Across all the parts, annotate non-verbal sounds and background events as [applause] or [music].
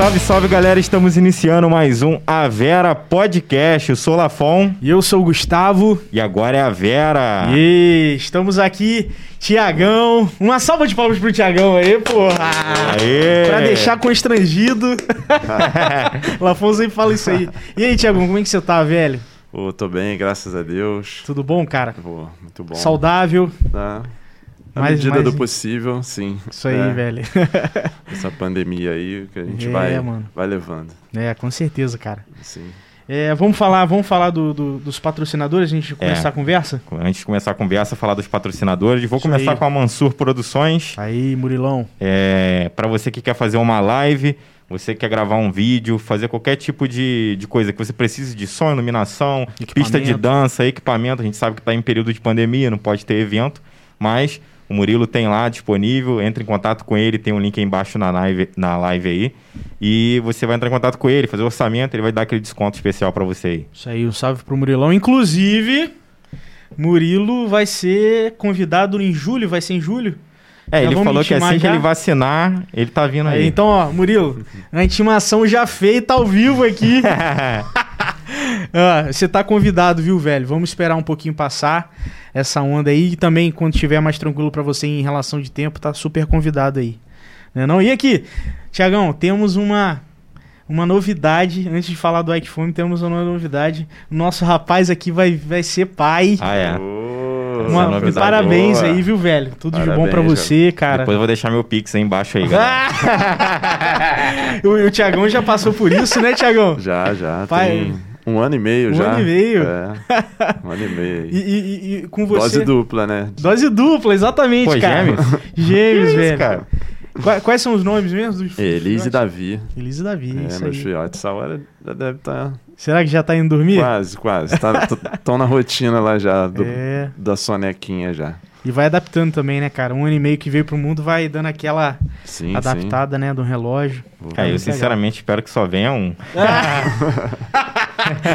Salve, salve galera, estamos iniciando mais um A Vera Podcast. Eu sou o Lafon. E eu sou o Gustavo. E agora é a Vera. E estamos aqui, Tiagão. Uma salva de palmas pro Tiagão aí, porra. Aê. Pra deixar constrangido. [laughs] Lafon sempre fala isso aí. E aí, Tiagão, como é que você tá, velho? Pô, tô bem, graças a Deus. Tudo bom, cara? Pô, muito bom. Saudável. Tá. Na Mais- medida mais- do possível, sim. Isso aí, É, velho. [laughs] Essa pandemia aí que a gente É, vai, mano. vai levando. É, com certeza, cara. Sim. É, vamos falar, vamos falar do- do- dos patrocinadores, a gente começar É. a conversa? Antes de começar a conversa, falar dos patrocinadores, vou Isso começar aí. com a Mansur Produções. Aí, Murilão. É, para você que quer fazer uma live, você que quer gravar um vídeo, fazer qualquer tipo de, de coisa que você precise de som, iluminação, pista de dança, equipamento. A gente sabe que está em período de pandemia, não pode ter evento, mas o Murilo tem lá disponível. Entre em contato com ele, tem um link aí embaixo na live, na live aí. E você vai entrar em contato com ele, fazer o orçamento, ele vai dar aquele desconto especial para você aí. Isso aí, um salve pro Murilão. Inclusive, Murilo vai ser convidado em julho, vai ser em julho? É, Já ele falou que intimar assim que já? ele vacinar, ele tá vindo Aí, aí. então, ó, Murilo, a intimação já feita ao vivo aqui. [laughs] [laughs] Ah, você tá convidado, viu, velho? Vamos esperar um pouquinho passar essa onda aí. E também, quando tiver mais tranquilo pra você em relação de tempo, tá super convidado aí. Né não? E aqui, Tiagão, temos uma, uma novidade. Antes de falar do Ike Fome, temos uma novidade. O nosso rapaz aqui vai, vai ser pai. ah, é. Parabéns boa. aí, viu, velho? Tudo de bom Parabéns, pra você, cara. Depois eu vou deixar meu Pix aí embaixo aí, galera. [laughs] o, o Tiagão já passou por isso, né, Tiagão? Já, já. Pai, tem um ano e meio um já. ano e meio. É, [laughs] um ano e meio aí. E, e- e- com você. Dose dupla, né? Dose dupla, exatamente, Pô, cara. gêmeos? [laughs] Gêmeos, velho. cara? Qua- Quais são os nomes mesmo? Dos Elise e? Davi. Elise e Davi, É, isso meus aí. filhotes. Essa hora já deve estar Será que já tá indo dormir? quase, quase. Estão na rotina lá já do- É. da sonequinha já. E vai adaptando também, né, cara? Um ano e meio que veio pro mundo vai dando aquela Sim, adaptada, né, do relógio. sim. Cara, eu muito legal. sinceramente espero que só venha um. [laughs]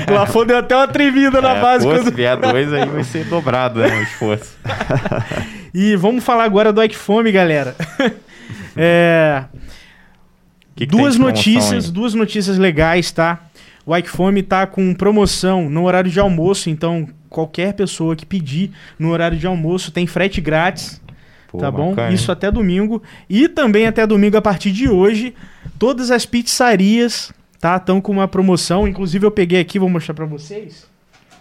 O Lafon deu até uma tremida na É, base. pô, quando- Se vier dois, aí vai ser dobrado, né? O esforço. [laughs] E vamos falar agora do Ike Fome, galera. [laughs] é... Que que duas notícias, aí? duas notícias legais, tá? O Ike Fome tá com promoção no horário de almoço, então qualquer pessoa que pedir no horário de almoço tem frete grátis, Pô, tá bom? bacana, Isso até domingo. E também até domingo, a partir de hoje, todas as pizzarias, tá? Estão com uma promoção. Inclusive eu peguei aqui, vou mostrar pra vocês.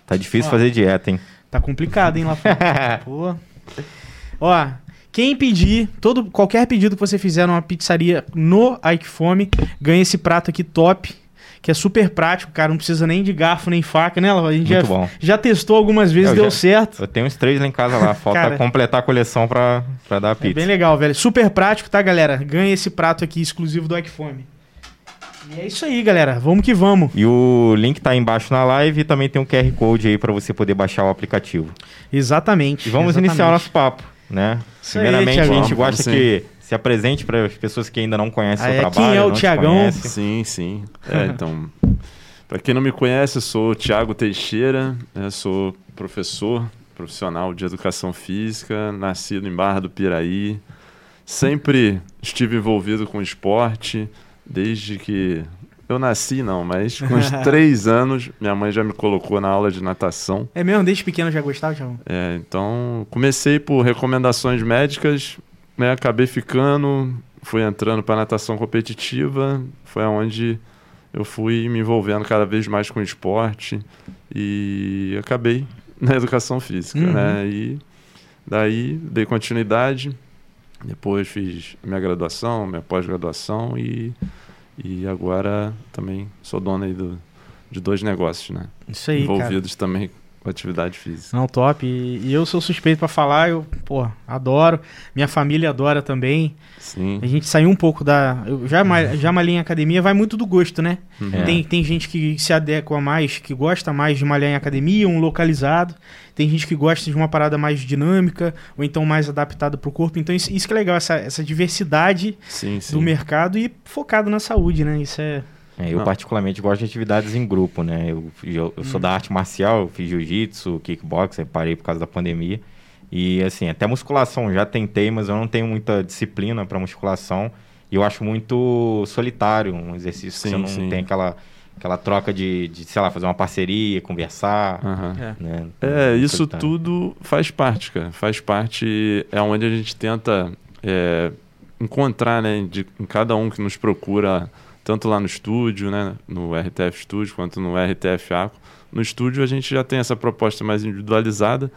Tá difícil Ó. fazer dieta, hein? Tá complicado, hein, lá fora. [laughs] Pô. Ó, quem pedir, todo, qualquer pedido que você fizer numa pizzaria no Ike Fome, ganha esse prato aqui top, que é super prático, cara, não precisa nem de garfo nem faca, né? A gente já, Muito bom. já testou algumas vezes, Eu deu já- certo. Eu tenho uns três lá em casa lá. Falta Cara. completar a coleção pra, pra dar a É pizza. bem legal, velho. Super prático, tá, galera? Ganha esse prato aqui exclusivo do Ike Fome. E é isso aí, galera. Vamos que vamos. E o link tá aí embaixo na live e também tem um QR Code aí pra você poder baixar o aplicativo. Exatamente. E vamos exatamente. iniciar o nosso papo, né? Isso aí, Primeiramente, a Thiagão. gente gosta que se apresente para as pessoas que ainda não conhecem Ah, o é, trabalho. quem é o conhecem. Sim, sim. É, então, para quem não me conhece, eu sou o Thiago Teixeira, né, sou professor profissional de educação física, nascido em Barra do Piraí. Sempre estive envolvido com esporte, desde que eu nasci, não, mas com uns [laughs] três anos, minha mãe já me colocou na aula de natação. É mesmo? Desde pequeno já gostava, Thiago? É, então, comecei por recomendações médicas, né, acabei ficando, fui entrando para natação competitiva, foi onde eu fui me envolvendo cada vez mais com o esporte e acabei na educação física, Uhum. né? E daí dei continuidade, depois fiz minha graduação, minha pós-graduação e, e agora também sou dono aí do, de dois negócios, né? Isso aí, Envolvidos cara. também com atividade física. Não, top. E, eu sou suspeito para falar, eu, pô, adoro. Minha família adora também. Sim. A gente saiu um pouco da. Eu já, já malhei em academia, vai muito do gosto, né? Uhum. É. Tem, tem gente que se adequa mais, que gosta mais de malhar em academia, um localizado. Tem gente que gosta de uma parada mais dinâmica, ou então mais adaptada pro corpo. Então, isso, isso que é legal, essa, essa diversidade Sim, sim. do mercado e focado na saúde, né? Isso é. É, eu Não. particularmente gosto de atividades em grupo, né? Eu, eu, eu sou da arte marcial, eu fiz jiu-jitsu, kickboxer, parei por causa da pandemia. E assim, até musculação já tentei, mas eu não tenho muita disciplina para musculação. E eu acho muito solitário um exercício que Sim, você não sim. tem aquela, aquela troca de, de, sei lá, fazer uma parceria, conversar, Aham. né? É, isso Solitário. tudo faz parte, cara. Faz parte, é onde a gente tenta é, encontrar, né, de, em cada um que nos procura, tanto lá no estúdio, né, no RTF Studio, quanto no RTF Aco. No estúdio a gente já tem essa proposta mais individualizada.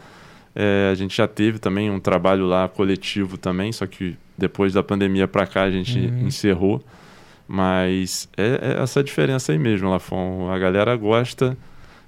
É, a gente já teve também um trabalho lá coletivo também, só que depois da pandemia para cá a gente Uhum. encerrou. Mas é, é essa diferença aí mesmo, Lafon. A galera gosta,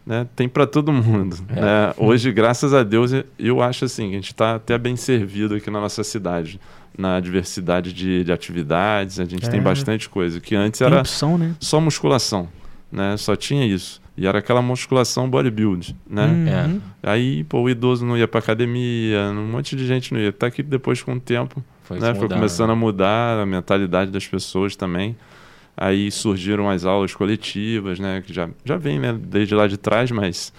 né? Tem para todo mundo. É. né? Hoje, graças a Deus, eu acho assim, que a gente está até bem servido aqui na nossa cidade. Na diversidade de, de atividades, a gente É. tem bastante coisa. Que antes Tem era opção, né? só musculação, né? Só tinha isso. E era aquela musculação bodybuild, né? Uhum. Aí, pô, o idoso não ia pra academia, um monte de gente não ia. Tá que depois, com o tempo, Foi, né, foi começando né? a mudar a mentalidade das pessoas também. Aí surgiram as aulas coletivas, né? Que já, já vem, né? Desde lá de trás, mas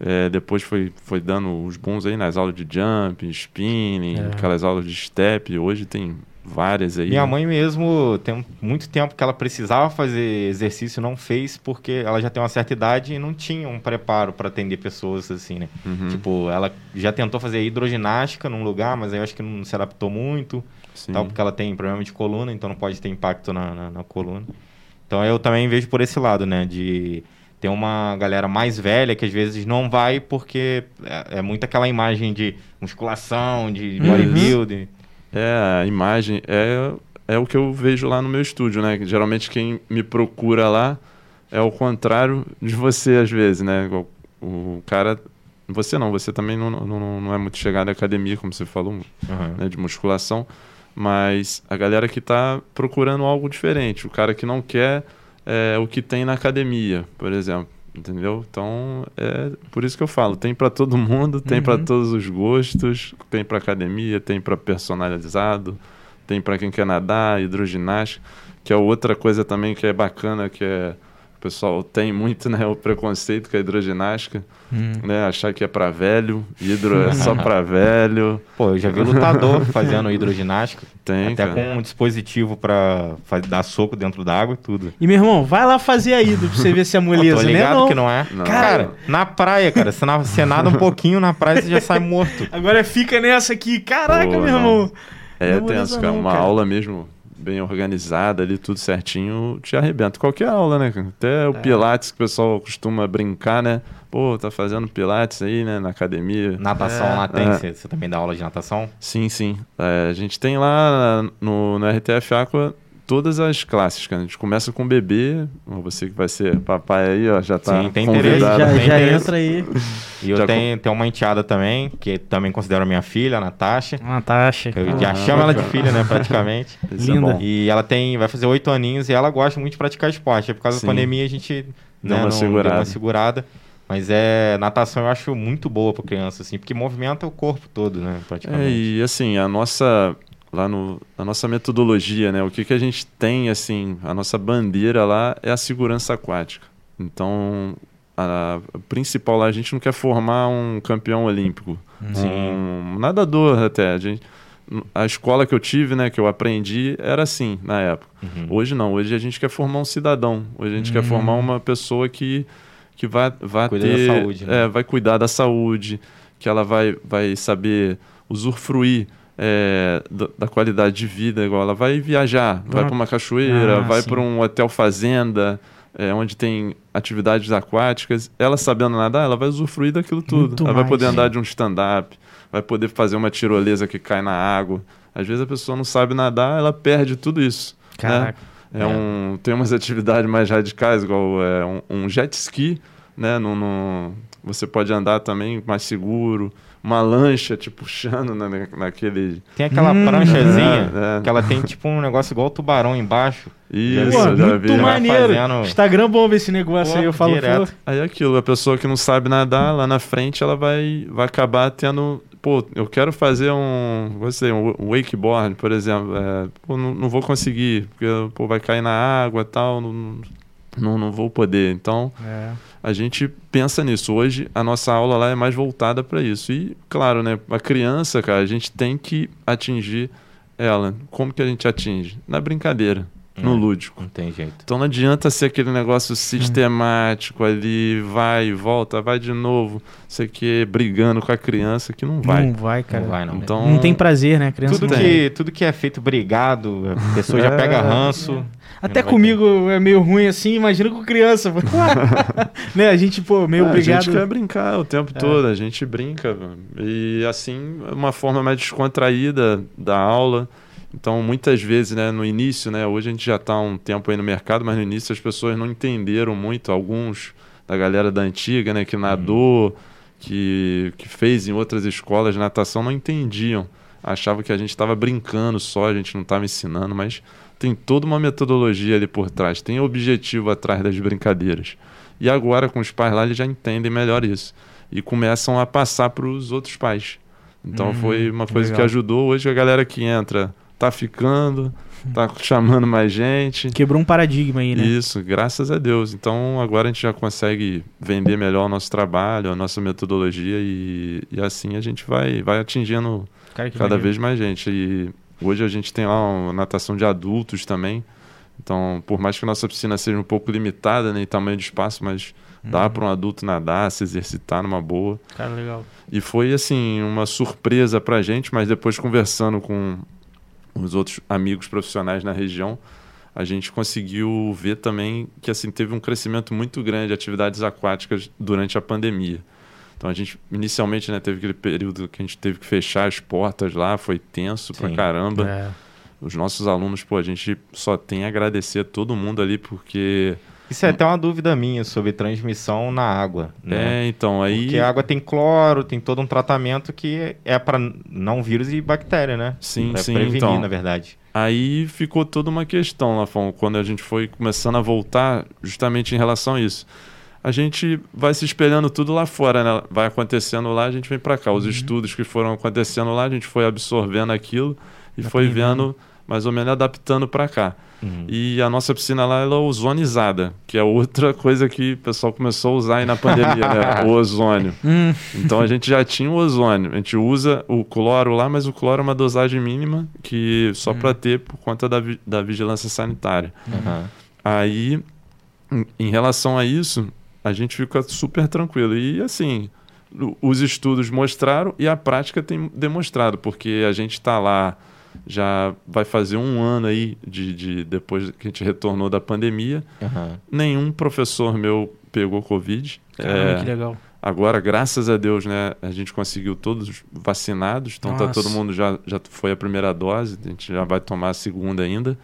é, depois foi, foi dando os bons aí nas aulas de jump, spinning, É. aquelas aulas de step. Hoje tem várias aí. Minha né? mãe mesmo tem muito tempo que ela precisava fazer exercício não fez porque ela já tem uma certa idade e não tinha um preparo para atender pessoas assim, né? Uhum, Tipo, ela já tentou fazer hidroginástica num lugar, mas aí eu acho que não se adaptou muito, sim. tal, porque ela tem problema de coluna, então não pode ter impacto na, na, na coluna. Então eu também vejo por esse lado, né? De ter uma galera mais velha que às vezes não vai porque é, é muito aquela imagem de musculação, de Uhum. bodybuilding. É, a imagem é, é o que eu vejo lá no meu estúdio, né? Geralmente quem me procura lá é o contrário de você, às vezes, né? Igual O cara. Você não, você também não, não, não é muito chegado à academia, como você falou, Uhum. né, de musculação. Mas a galera que está procurando algo diferente, o cara que não quer é, o que tem na academia, por exemplo. Entendeu? Então, é por isso que eu falo, tem para todo mundo, tem para Uhum. todos os gostos, tem para academia, tem para personalizado, tem para quem quer nadar, hidroginástica, que é outra coisa também que é bacana, que é o pessoal tem muito, né, o preconceito com a hidroginástica, Hum. né, achar que é para velho, hidro é só para [laughs] velho. Pô, eu já vi lutador fazendo hidroginástica, Tem, até cara. com um dispositivo pra fa- dar soco dentro d'água e tudo. E meu irmão, vai lá fazer a ida pra você ver se é Pô, moleza, tô né? ligado Não. que não é. Não. Cara, na praia, cara, você, na, você nada um pouquinho na praia, você já sai morto. Agora fica nessa aqui. Caraca, Pô, meu não. irmão. É Não é não, Uma cara. aula mesmo bem organizada ali, tudo certinho, te arrebenta. Qualquer aula, né? Até o Pilates que o pessoal costuma brincar, né? Pô, tá fazendo Pilates aí, né? Na academia. Natação É. lá tem, É. você, você também dá aula de natação? Sim, sim. É, a gente tem lá no, no RTF Aqua todas as classes, cara. A gente começa com bebê. Você que vai ser papai aí, ó, já tá Sim, tem convidado. interesse, Já, já interesse. entra aí. E eu Já tenho, tenho uma enteada também, que também considero minha filha, a Natasha. Natasha. Eu Ah, já chamo ela de filha, né, praticamente. [laughs] É Linda. bom. E ela tem, vai fazer oito aninhos e ela gosta muito de praticar esporte. É por causa Sim. da pandemia a gente Deu né, uma não- segurada. deu uma segurada. Mas é natação eu acho muito boa para criança, assim, porque movimenta o corpo todo, né, É, praticamente. e assim, a nossa lá no a nossa metodologia, né? O que que a gente tem assim, a nossa bandeira lá é a segurança aquática. Então, a, a principal lá a gente não quer formar um campeão olímpico, Sim. um nadador até. A, gente, a escola que eu tive, né, que eu aprendi, era assim na época. Uhum. Hoje não, hoje a gente quer formar um cidadão. Hoje a gente quer Hum. formar uma pessoa que, que vai, vai Cuida da ter. saúde, né? é, vai cuidar da saúde, que ela vai, vai saber usufruir é, da, da qualidade de vida, igual ela vai viajar, vai Ah. para uma cachoeira, Ah, vai para um hotel fazenda. é, onde tem atividades aquáticas, ela sabendo nadar, ela vai usufruir daquilo tudo. Muito ela vai mais, poder sim. andar de um stand-up, vai poder fazer uma tirolesa que cai na água. Às vezes a pessoa não sabe nadar, ela perde tudo isso. né? Caraca. É, Um, tem umas [laughs] atividades mais radicais, igual é, um, um jet ski, né? No, no, você pode andar também mais seguro. Uma lancha te puxando na, naquele. Tem aquela hum, pranchazinha é, é. que ela tem tipo um negócio igual tubarão embaixo. Isso, Pô, já muito vi. maneiro. Fazendo... Instagram bomba esse negócio Pô, aí, eu falo direto. Aí é aquilo, a pessoa que não sabe nadar, lá na frente ela vai, vai acabar tendo pô, eu quero fazer um, você, um wakeboard, por exemplo, é, pô, não, não, vou conseguir, porque pô, vai cair na água e tal, não, não, não vou poder. Então, é. a gente pensa nisso. Hoje, a nossa aula lá é mais voltada para isso. E, claro, né, a criança, cara, a gente tem que atingir ela. Como que a gente atinge? Na brincadeira no é, lúdico. Não tem jeito. Então não adianta ser aquele negócio sistemático ali, vai volta, vai de novo, sei que brigando com a criança que não vai. Não vai, cara. Não vai, não. Então, não tem prazer, né, criança? Tudo que, tudo que é feito brigado, a pessoa é, já pega ranço. Até comigo ter. é meio ruim assim, imagina com criança. [laughs] né, a gente, pô, meio é, obrigado. A gente quer brincar o tempo é. todo, a gente brinca. E assim, uma forma mais descontraída da aula. Então, muitas vezes, né, no início, né, hoje a gente já está um tempo aí no mercado, mas no início as pessoas não entenderam muito, alguns da galera da antiga, né, que nadou, uhum. que, que fez em outras escolas de natação, não entendiam. Achavam que a gente estava brincando só, a gente não estava ensinando, mas tem toda uma metodologia ali por trás, tem objetivo atrás das brincadeiras. E agora, com os pais lá, eles já entendem melhor isso. E começam a passar para os outros pais. Então, uhum, foi uma coisa legal. que ajudou. Hoje, a galera que entra tá ficando, tá [laughs] chamando mais gente. Quebrou um paradigma aí, né? Isso, graças a Deus. Então agora a gente já consegue vender melhor o nosso trabalho, a nossa metodologia e, e assim a gente vai, vai atingindo Cara, cada vez mais gente. E hoje a gente tem lá uma natação de adultos também. Então, por mais que a nossa piscina seja um pouco limitada né, em tamanho de espaço, mas uhum. dá para um adulto nadar, se exercitar numa boa. Cara, legal. E foi, assim, uma surpresa para a gente, mas depois conversando com os outros amigos profissionais na região, a gente conseguiu ver também que assim teve um crescimento muito grande de atividades aquáticas durante a pandemia. Então a gente inicialmente né, teve aquele período que a gente teve que fechar as portas lá, foi tenso Sim, pra caramba. É. Os nossos alunos, pô, a gente só tem a agradecer a todo mundo ali porque isso é até uma dúvida minha sobre transmissão na água. Né? É, então aí. Porque a água tem cloro, tem todo um tratamento que é para não vírus e bactéria, né? Sim, pra sim. prevenir, então, na verdade. Aí ficou toda uma questão, Lafon, quando a gente foi começando a voltar, justamente em relação a isso. A gente vai se espelhando tudo lá fora, né? Vai acontecendo lá, a gente vem para cá. Os uhum. estudos que foram acontecendo lá, a gente foi absorvendo aquilo e foi vendo, mais ou menos adaptando para cá. Uhum. E a nossa piscina lá ela é ozonizada, que é outra coisa que o pessoal começou a usar aí na pandemia, né? [laughs] O ozônio. Hum. Então a gente já tinha o ozônio. A gente usa o cloro lá, mas o cloro é uma dosagem mínima que só para hum. ter por conta da, da vigilância sanitária. Uhum. Aí, em relação a isso, a gente fica super tranquilo. E assim, os estudos mostraram e a prática tem demonstrado, porque a gente está lá já vai fazer um ano aí de, de depois que a gente retornou da pandemia. Uhum. Nenhum professor meu pegou Covid. Caramba, é, que legal. Agora, graças a Deus, né, a gente conseguiu todos vacinados, então tá todo mundo já, já foi a primeira dose, a gente já vai tomar a segunda ainda.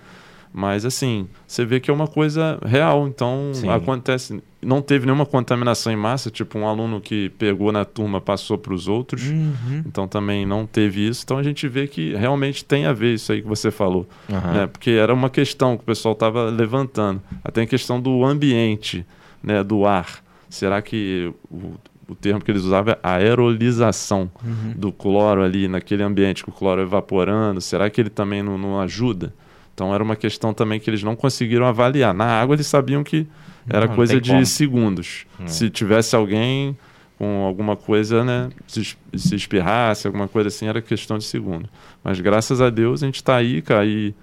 Mas assim, você vê que é uma coisa real, então Sim. acontece. Não teve nenhuma contaminação em massa, tipo um aluno que pegou na turma passou para os outros, uhum. então também não teve isso. Então a gente vê que realmente tem a ver isso aí que você falou, uhum. né? Porque era uma questão que o pessoal estava levantando. Até a questão do ambiente, né? Do ar. Será que o, o termo que eles usavam é aerolização uhum. do cloro ali naquele ambiente, com o cloro evaporando, será que ele também não, não ajuda? Então era uma questão também que eles não conseguiram avaliar. Na água eles sabiam que era não, coisa de como. segundos. Hum. Se tivesse alguém com alguma coisa, né, se, se espirrasse, alguma coisa assim, era questão de segundo. Mas graças a Deus a gente está aí, cara, e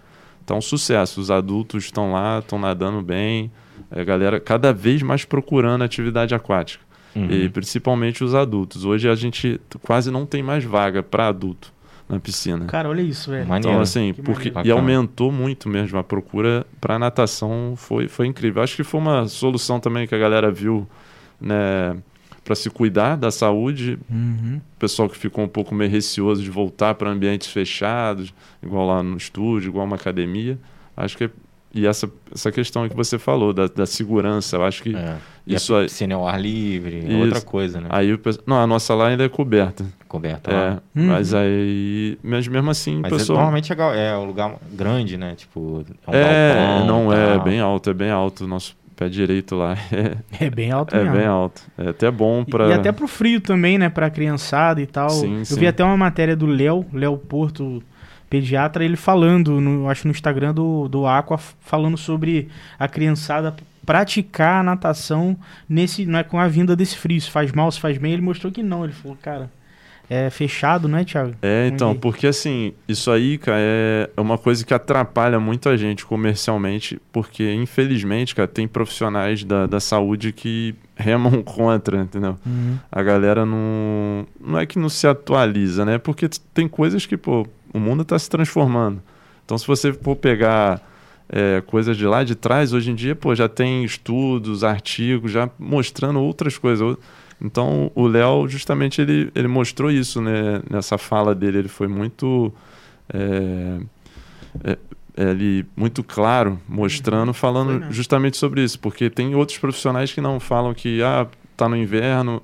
tá um sucesso. Os adultos estão lá, estão nadando bem. A galera cada vez mais procurando atividade aquática. Uhum. E principalmente os adultos. Hoje a gente quase não tem mais vaga para adulto na piscina. Cara, olha isso, velho. Então, assim, porque, e aumentou muito mesmo a procura para natação, foi, foi incrível. Acho que foi uma solução também que a galera viu, né, para se cuidar da saúde. Uhum. Pessoal que ficou um pouco meio receoso de voltar para ambientes fechados, igual lá no estúdio, igual uma academia. Acho que e essa, essa questão que você falou da, da segurança, eu acho que É. isso e a aí. ao ar livre, é outra coisa, né? Aí o pessoal. Não, a nossa lá ainda é coberta. Coberta É, lá. Uhum. mas aí. Mas mesmo assim, o Mas é, pessoal. normalmente é, é um lugar grande, né? Tipo, é um É, galpão, não é tal. bem alto, é bem alto. O nosso pé direito lá é, É bem alto é mesmo. bem alto. É até bom E- pra. E até pro frio também, né? Pra criançada e tal. Sim, eu sim. vi até uma matéria do Léo, Léo Porto, pediatra, ele falando, no, acho no Instagram do, do Aqua, falando sobre a criançada praticar a natação nesse, não é com a vinda desse frio. Se faz mal, se faz bem. Ele mostrou que não. Ele falou, cara, é fechado, né, Thiago? É, então, Entendi. porque assim, isso aí, cara, é é uma coisa que atrapalha muito a gente comercialmente, porque infelizmente, cara, tem profissionais da, da saúde que remam [laughs] contra, entendeu? Uhum. A galera não. Não é que não se atualiza, né? Porque tem coisas que, pô, o mundo está se transformando. Então, se você for pegar é, coisas de lá de trás, hoje em dia, pô, já tem estudos, artigos, já mostrando outras coisas. Então, o Léo, justamente, ele, ele mostrou isso, né? Nessa fala dele, ele foi muito. é, é, ele muito claro, mostrando, falando Foi, né? justamente sobre isso, porque tem outros profissionais que não falam que ah, tá no inverno,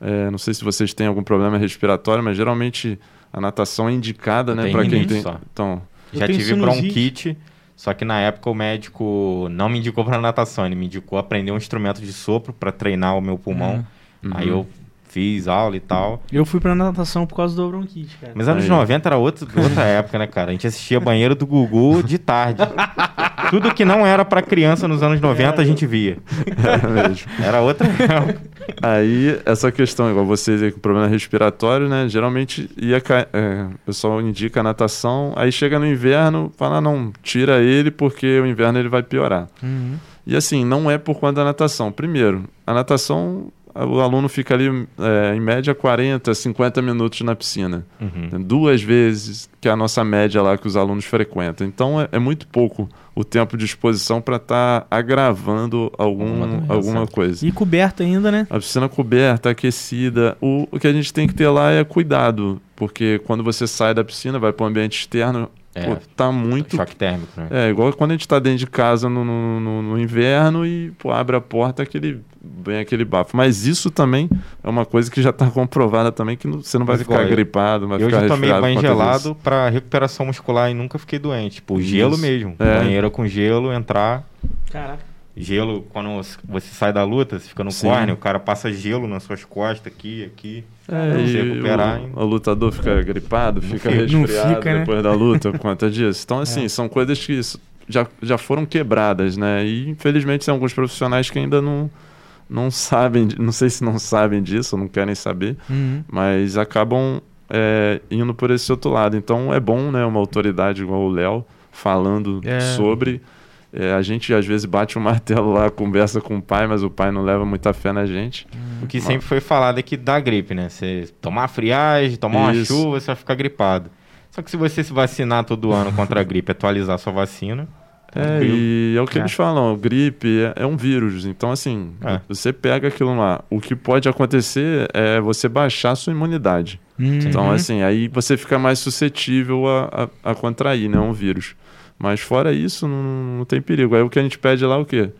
é, não sei se vocês têm algum problema respiratório, mas geralmente a natação é indicada, né, para quem tem. só. Então, Eu Já tive sinusite. bronquite, só que na época o médico não me indicou pra natação, ele me indicou aprender um instrumento de sopro pra treinar o meu pulmão. Uhum. Aí eu fiz aula e tal. Eu fui pra natação por causa do bronquite, cara. Mas anos Aí. 90 era outro, outra [laughs] época, né, cara? A gente assistia banheiro do Gugu de tarde. [laughs] Tudo que não era pra criança nos anos 90 a gente via. é mesmo. Era outra época. Aí, essa questão, igual vocês aí com problema respiratório, né? Geralmente ia é, o pessoal indica a natação, aí chega no inverno, fala, "Ah, não, tira ele porque o inverno ele vai piorar. Uhum. E assim, não é por conta da natação. Primeiro, a natação, o aluno fica ali é, em média 40, 50 minutos na piscina. Uhum. Duas vezes que é a nossa média lá que os alunos frequentam. Então é, é muito pouco o tempo de exposição para estar agravando algum, Alguma coisa. E coberto ainda, né? A piscina coberta, aquecida. O, o que a gente tem que ter lá é cuidado, porque quando você sai da piscina, vai para o ambiente externo, É, pô, tá muito. choque térmico, né? É, igual quando a gente tá dentro de casa no, no, no- no inverno e pô, abre a porta, aquele, vem aquele bafo. Mas isso também é uma coisa que já tá [laughs] comprovada também, que não- você não vai Mas ficar eu- gripado, vai Eu ficar já tomei resfriado banho gelado pra recuperação muscular e nunca fiquei doente. Tipo, gelo Isso. mesmo. É. Banheira com gelo, entrar. Caraca. Gelo, quando você sai da luta, você fica no Sim. o cara passa gelo nas suas costas, aqui, aqui. É, e recuperar. o, o lutador fica gripado, fica. Não resfriado fica, né? depois da luta por conta disso. Então, assim, são coisas que já, já foram quebradas, né? E infelizmente tem alguns profissionais que ainda não, não sabem, não sei se não sabem disso, não querem saber, Uhum. mas acabam é, indo por esse outro lado. Então é bom, né, uma autoridade igual o Léo falando É. sobre. É, a gente às vezes bate o martelo lá, conversa com o pai, mas o pai não leva muita fé na gente. O que sempre foi falado é que dá gripe, né? Você tomar friagem, tomar uma Isso. chuva, você vai ficar gripado. Só que se você se vacinar todo ano contra a gripe, atualizar sua vacina, É, e é o que É. eles falam, gripe é, é um vírus. Então, assim, É. você pega aquilo lá. O que pode acontecer é você baixar a sua imunidade. Uhum. Então, assim, aí você fica mais suscetível a, a, a contrair, né? Um vírus. Mas fora isso, não, não tem perigo. Aí o que a gente pede lá é o quê?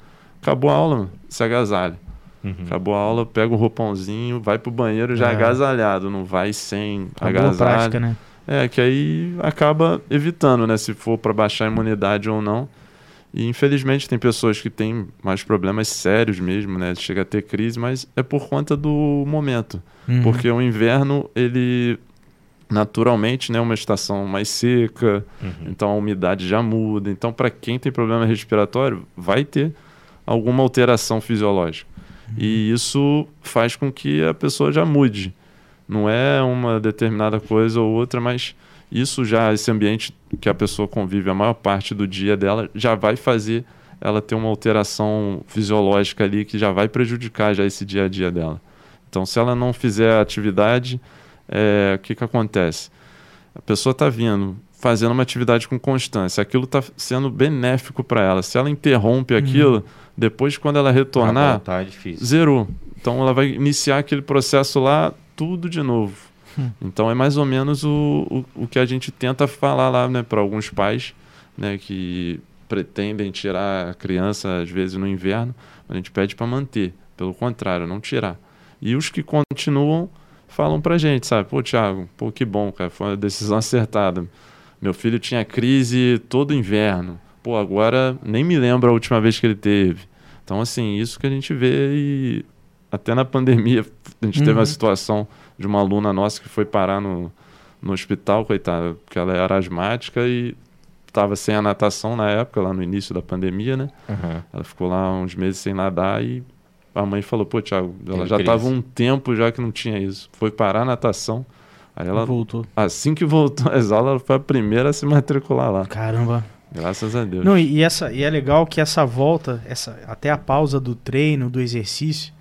Acabou a aula, mano. se agasalha. Uhum. Acabou a aula, pega o roupãozinho, vai pro banheiro já É. agasalhado, não vai sem Uma boa agasalho. prática, né? É, que aí acaba evitando, né? Se for para baixar a imunidade ou não. E infelizmente tem pessoas que têm mais problemas sérios mesmo, né? Chega a ter crise, mas é por conta do momento. Uhum. Porque o inverno, ele naturalmente, né, uma estação mais seca, Uhum. então a umidade já muda. Então, para quem tem problema respiratório, vai ter alguma alteração fisiológica. E isso faz com que a pessoa já mude. Não é uma determinada coisa ou outra, mas isso já, esse ambiente que a pessoa convive a maior parte do dia dela, já vai fazer ela ter uma alteração fisiológica ali que já vai prejudicar já esse dia a dia dela. Então, se ela não fizer atividade, é, o que, que acontece? A pessoa está vindo, fazendo uma atividade com constância, aquilo está sendo benéfico para ela. Se ela interrompe aquilo, depois, quando ela retornar, voltar é difícil. zerou. Então ela vai iniciar aquele processo lá, tudo de novo. Então é mais ou menos o, o, o que a gente tenta falar lá, né, para alguns pais, né, que pretendem tirar a criança, às vezes, no inverno, a gente pede para manter. Pelo contrário, não tirar. E os que continuam falam pra gente, sabe? Pô, Thiago, pô, que bom, cara, foi uma decisão acertada. Meu filho tinha crise todo inverno. Pô, agora nem me lembro a última vez que ele teve. Então, assim, isso que a gente vê e até na pandemia [laughs] a gente uhum. teve uma situação de uma aluna nossa que foi parar no, no hospital, coitada, porque ela era asmática e estava sem a natação na época, lá no início da pandemia, né? Uhum. Ela ficou lá uns meses sem nadar e a mãe falou, pô, Thiago, ela já estava um tempo já que não tinha isso. Foi parar a natação. Aí ela voltou. Assim que voltou às aulas, ela foi a primeira a se matricular lá. Caramba. Graças a Deus. Não, e, essa, e é legal que essa volta, essa, até a pausa do treino, do exercício,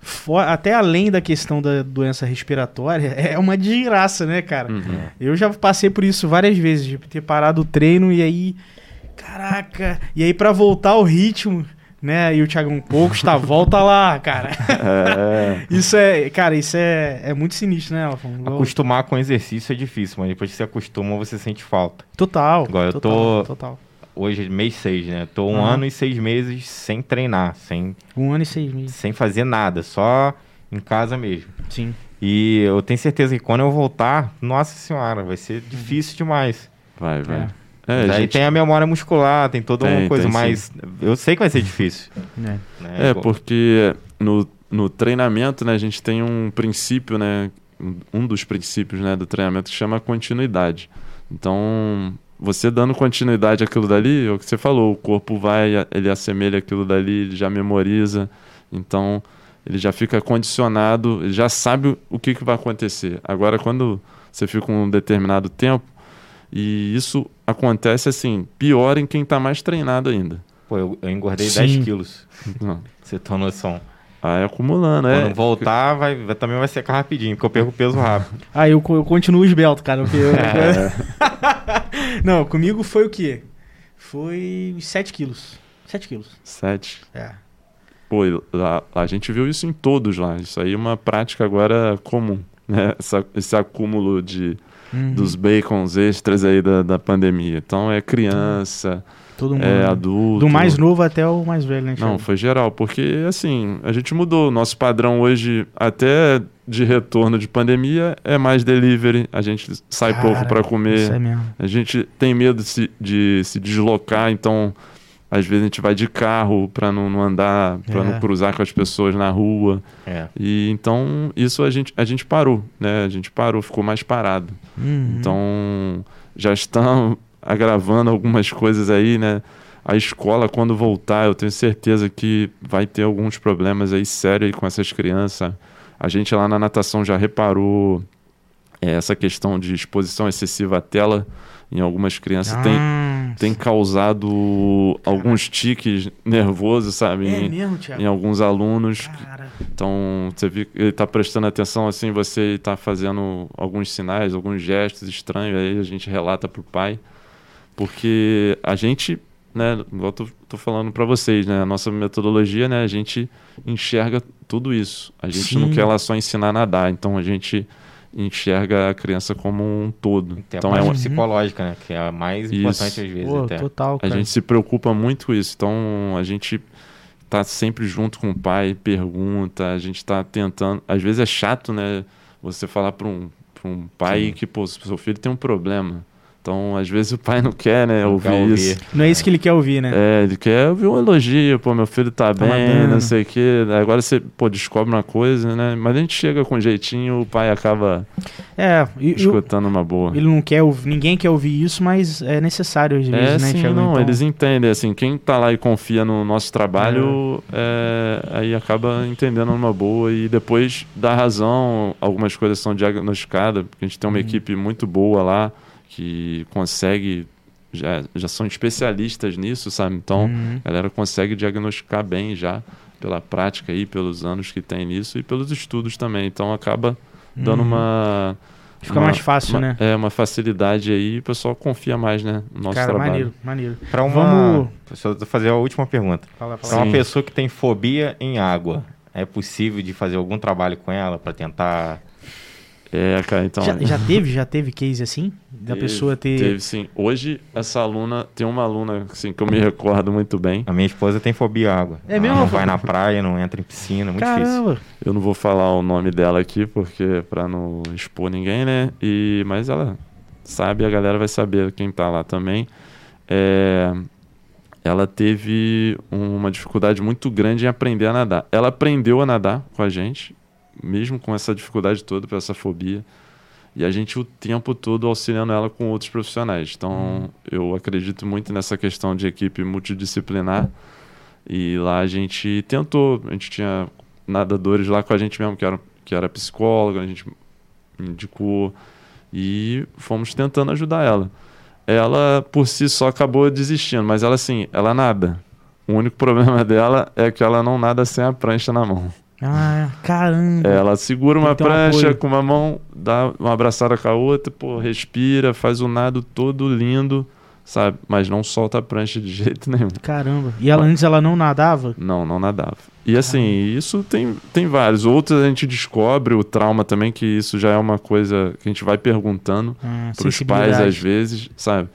for, até além da questão da doença respiratória, [laughs] é uma desgraça, né, cara? Uhum. Eu já passei por isso várias vezes, de ter parado o treino e aí. Caraca! E aí, para voltar ao ritmo né? E o Thiago um pouco está volta lá, cara. É. [laughs] isso é, cara, isso é, é muito sinistro, né, Alfa? Acostumar com exercício é difícil, mas depois que você acostuma, você sente falta. Total. Agora eu tô total. Hoje mês seis, né? Tô um uhum. ano e seis meses sem treinar, sem um ano e seis meses, sem fazer nada, só em casa mesmo. Sim. E eu tenho certeza que quando eu voltar, nossa senhora, vai ser difícil demais. Vai, vai. É. É, Daí gente... tem a memória muscular, tem toda tem, uma coisa, mas eu sei que vai ser difícil. É, né? é porque no, no treinamento, né, a gente tem um princípio, né, um dos princípios né, do treinamento que chama continuidade. Então, você dando continuidade àquilo dali, é o que você falou, o corpo vai, ele assemelha aquilo dali, ele já memoriza, então ele já fica condicionado, ele já sabe o que, que vai acontecer. Agora, quando você fica um determinado tempo, e isso acontece assim, pior em quem está mais treinado ainda. Pô, eu, eu engordei Sim. 10 quilos. [laughs] Você tem noção. Aí acumulando, Quando é. Quando voltar, vai, vai, também vai secar rapidinho, porque eu perco peso rápido. [laughs] Ah, eu, eu continuo esbelto, cara. Eu, é. [laughs] Não, comigo foi o quê? Foi 7 quilos. 7 quilos. 7? É. Pô, lá, a gente viu isso em todos lá. Isso aí é uma prática agora comum, né? Essa, esse acúmulo de uhum. dos bacons extras aí da, da pandemia. Então é criança, Todo mundo, é adulto. Do mais novo até o mais velho, né? Não, foi geral, porque assim, a gente mudou. Nosso padrão hoje, até de retorno de pandemia, é mais delivery. A gente sai Cara, pouco para comer. Isso é mesmo. A gente tem medo de se, de se deslocar, então às vezes a gente vai de carro para não, não, andar, para é. não cruzar com as pessoas na rua. É. E então isso a gente, a gente parou, né? A gente parou, ficou mais parado. Uhum. Então já estão [laughs] agravando algumas coisas aí, né? A escola, quando voltar, eu tenho certeza que vai ter alguns problemas aí sérios aí com essas crianças. A gente lá na natação já reparou é, essa questão de exposição excessiva à tela em algumas crianças. Ah. Tem tem causado alguns tiques nervosos, sabe? É em, mesmo, em alguns alunos. Cara. Então, você vê, ele está prestando atenção assim, você está fazendo alguns sinais, alguns gestos estranhos, aí a gente relata para o pai. Porque a gente, né, igual tô, tô falando para vocês, né, a nossa metodologia, né, a gente enxerga tudo isso. A gente Sim. não quer lá só ensinar a nadar, então a gente enxerga a criança como um todo. Tem então a parte é uma... psicológica, né? Que é a mais isso. importante às vezes. Pô, até. Total, cara. A gente se preocupa muito com isso. Então a gente tá sempre junto com o pai, pergunta, a gente tá tentando. Às vezes é chato, né? Você falar para um, pra um pai Sim. que, pô, seu filho tem um problema. Então, às vezes o pai não quer, né, não ouvir, quer ouvir, isso. Não é isso que ele quer ouvir, né? É, ele quer ouvir um elogio, pô, meu filho tá, tá bem, não sei o quê. Agora você, pô, descobre uma coisa, né? Mas a gente chega com jeitinho, o pai acaba é, e, escutando uma boa. Ele não quer ouvir, ninguém quer ouvir isso, mas é necessário às vezes, é, né, sim, Thiago? não, então... eles entendem, assim, quem tá lá e confia no nosso trabalho, é. é, aí acaba entendendo uma boa e depois dá razão, algumas coisas são diagnosticadas, porque a gente tem uma uhum. equipe muito boa lá, que consegue já, já são especialistas nisso, sabe? Então, uhum. a galera consegue diagnosticar bem já pela prática aí, pelos anos que tem nisso e pelos estudos também. Então, acaba dando uhum. uma Fica uma, mais fácil, uma, né? É, uma facilidade aí, o pessoal confia mais, né, no nosso Cara, trabalho. maneiro, maneiro. Para uma... Vamos... Só fazer a última pergunta. Para uma pessoa que tem fobia em água, é possível de fazer algum trabalho com ela para tentar É, cara, então. Já, já [laughs] teve, já teve case assim? Da teve- pessoa ter. Teve, sim. Hoje, essa aluna, tem uma aluna, assim, que eu me recordo muito bem. A minha esposa tem fobia à água. É Ela mesmo? não vai na praia, não entra em piscina, muito difícil. Caramba. Eu não vou falar o nome dela aqui, porque pra não expor ninguém, né? E, mas ela sabe, a galera vai saber quem tá lá também. É, ela teve uma dificuldade muito grande em aprender a nadar. Ela aprendeu a nadar com a gente, mesmo com essa dificuldade toda, com essa fobia. E a gente o tempo todo auxiliando ela com outros profissionais. Então, eu acredito muito nessa questão de equipe multidisciplinar. E lá a gente tentou, a gente tinha nadadores lá com a gente mesmo, que era, que era psicóloga, a gente indicou e fomos tentando ajudar ela. Ela, por si só, acabou desistindo, mas ela, assim, ela nada. O único [laughs] problema dela é que ela não nada sem a prancha na mão. Ah, caramba. Ela segura uma um prancha apoio. com uma mão, dá uma abraçada com a outra, pô, respira, faz o nado todo lindo, sabe? Mas não solta a prancha de [laughs] jeito nenhum. Caramba. E ela antes ela não nadava? Não, não nadava. E assim, isso tem, tem vários. Outros a gente descobre o trauma também, que isso já é uma coisa que a gente vai perguntando Ah, para os pais às vezes, sabe?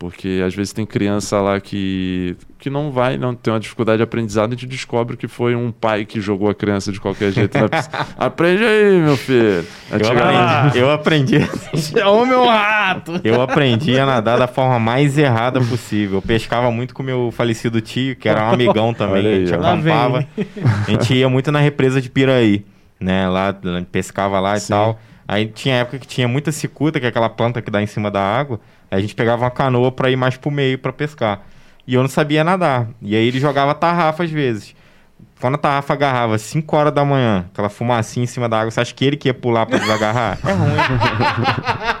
Porque às vezes tem criança lá que, que não vai, não tem uma dificuldade de aprendizado, a gente descobre que foi um pai que jogou a criança de qualquer jeito na piscina. [laughs] Aprende aí, meu filho. Eu aprendi, eu aprendi, [laughs] Ô, meu rato! eu aprendi a nadar da forma mais errada possível. Eu pescava muito com meu falecido tio, que era um amigão também, Olha a aí, gente acampava. A gente ia muito na represa de Piraí, né? Lá, pescava lá e Sim. tal. Aí tinha época que tinha muita cicuta, que é aquela planta que dá em cima da água. A gente pegava uma canoa pra ir mais pro meio pra pescar. E eu não sabia nadar. E aí ele jogava tarrafa às vezes. Quando a tarrafa agarrava 5 horas da manhã, aquela fumacinha em cima da água, você acha que ele que ia pular pra desagarrar? É ruim.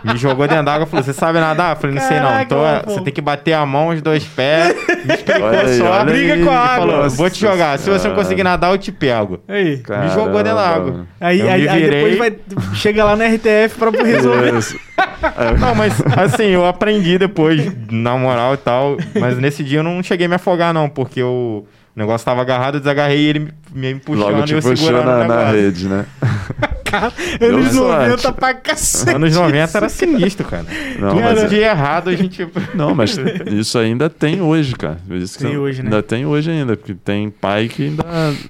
[laughs] Me jogou dentro da água e falou: Você sabe nadar? Eu falei: Não sei não. Então pô. você tem que bater a mão, os dois pés. Me explicou aí, só. briga aí. com a água. Falou: Vou te jogar. Se você não conseguir nadar, eu te pego. Aí. Me jogou dentro da água. Caramba. Aí, Eu aí, aí depois vai. Chega lá no RTF pra resolver. Isso. [laughs] Não, mas assim, eu aprendi depois, na moral e tal. Mas nesse dia eu não cheguei a me afogar, não, porque o negócio tava agarrado, eu desagarrei e ele me, me puxando Logo e te eu puxou segurando na, na rede, né? [laughs] Cara, Deu anos sorte. 90 pra cacete. Anos 90 era sinistro, cara. Não, Tudo mas- de errado a gente. Não, mas isso ainda tem hoje, cara. Isso Tem hoje, né? Ainda tem hoje ainda, porque tem pai que ainda,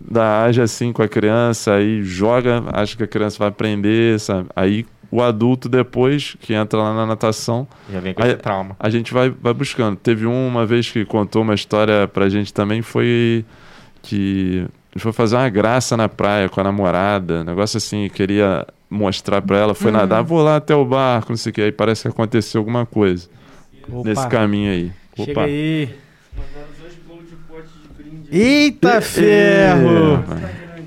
ainda age assim com a criança, aí joga, acha que a criança vai aprender, sabe? Aí o adulto depois, que entra lá na natação, Já vem com Aí- esse trauma. a gente vai, vai buscando. Teve um, uma vez que contou uma história pra gente também, foi que a gente foi fazer uma graça na praia com a namorada, negócio assim, queria mostrar pra ela, foi Hum. nadar, vou lá até o barco, não sei o que, aí parece que aconteceu alguma coisa Opa, nesse caminho aí. Chega Opa. aí. Mandaram dois bolos de pote de brinde. Eita ferro!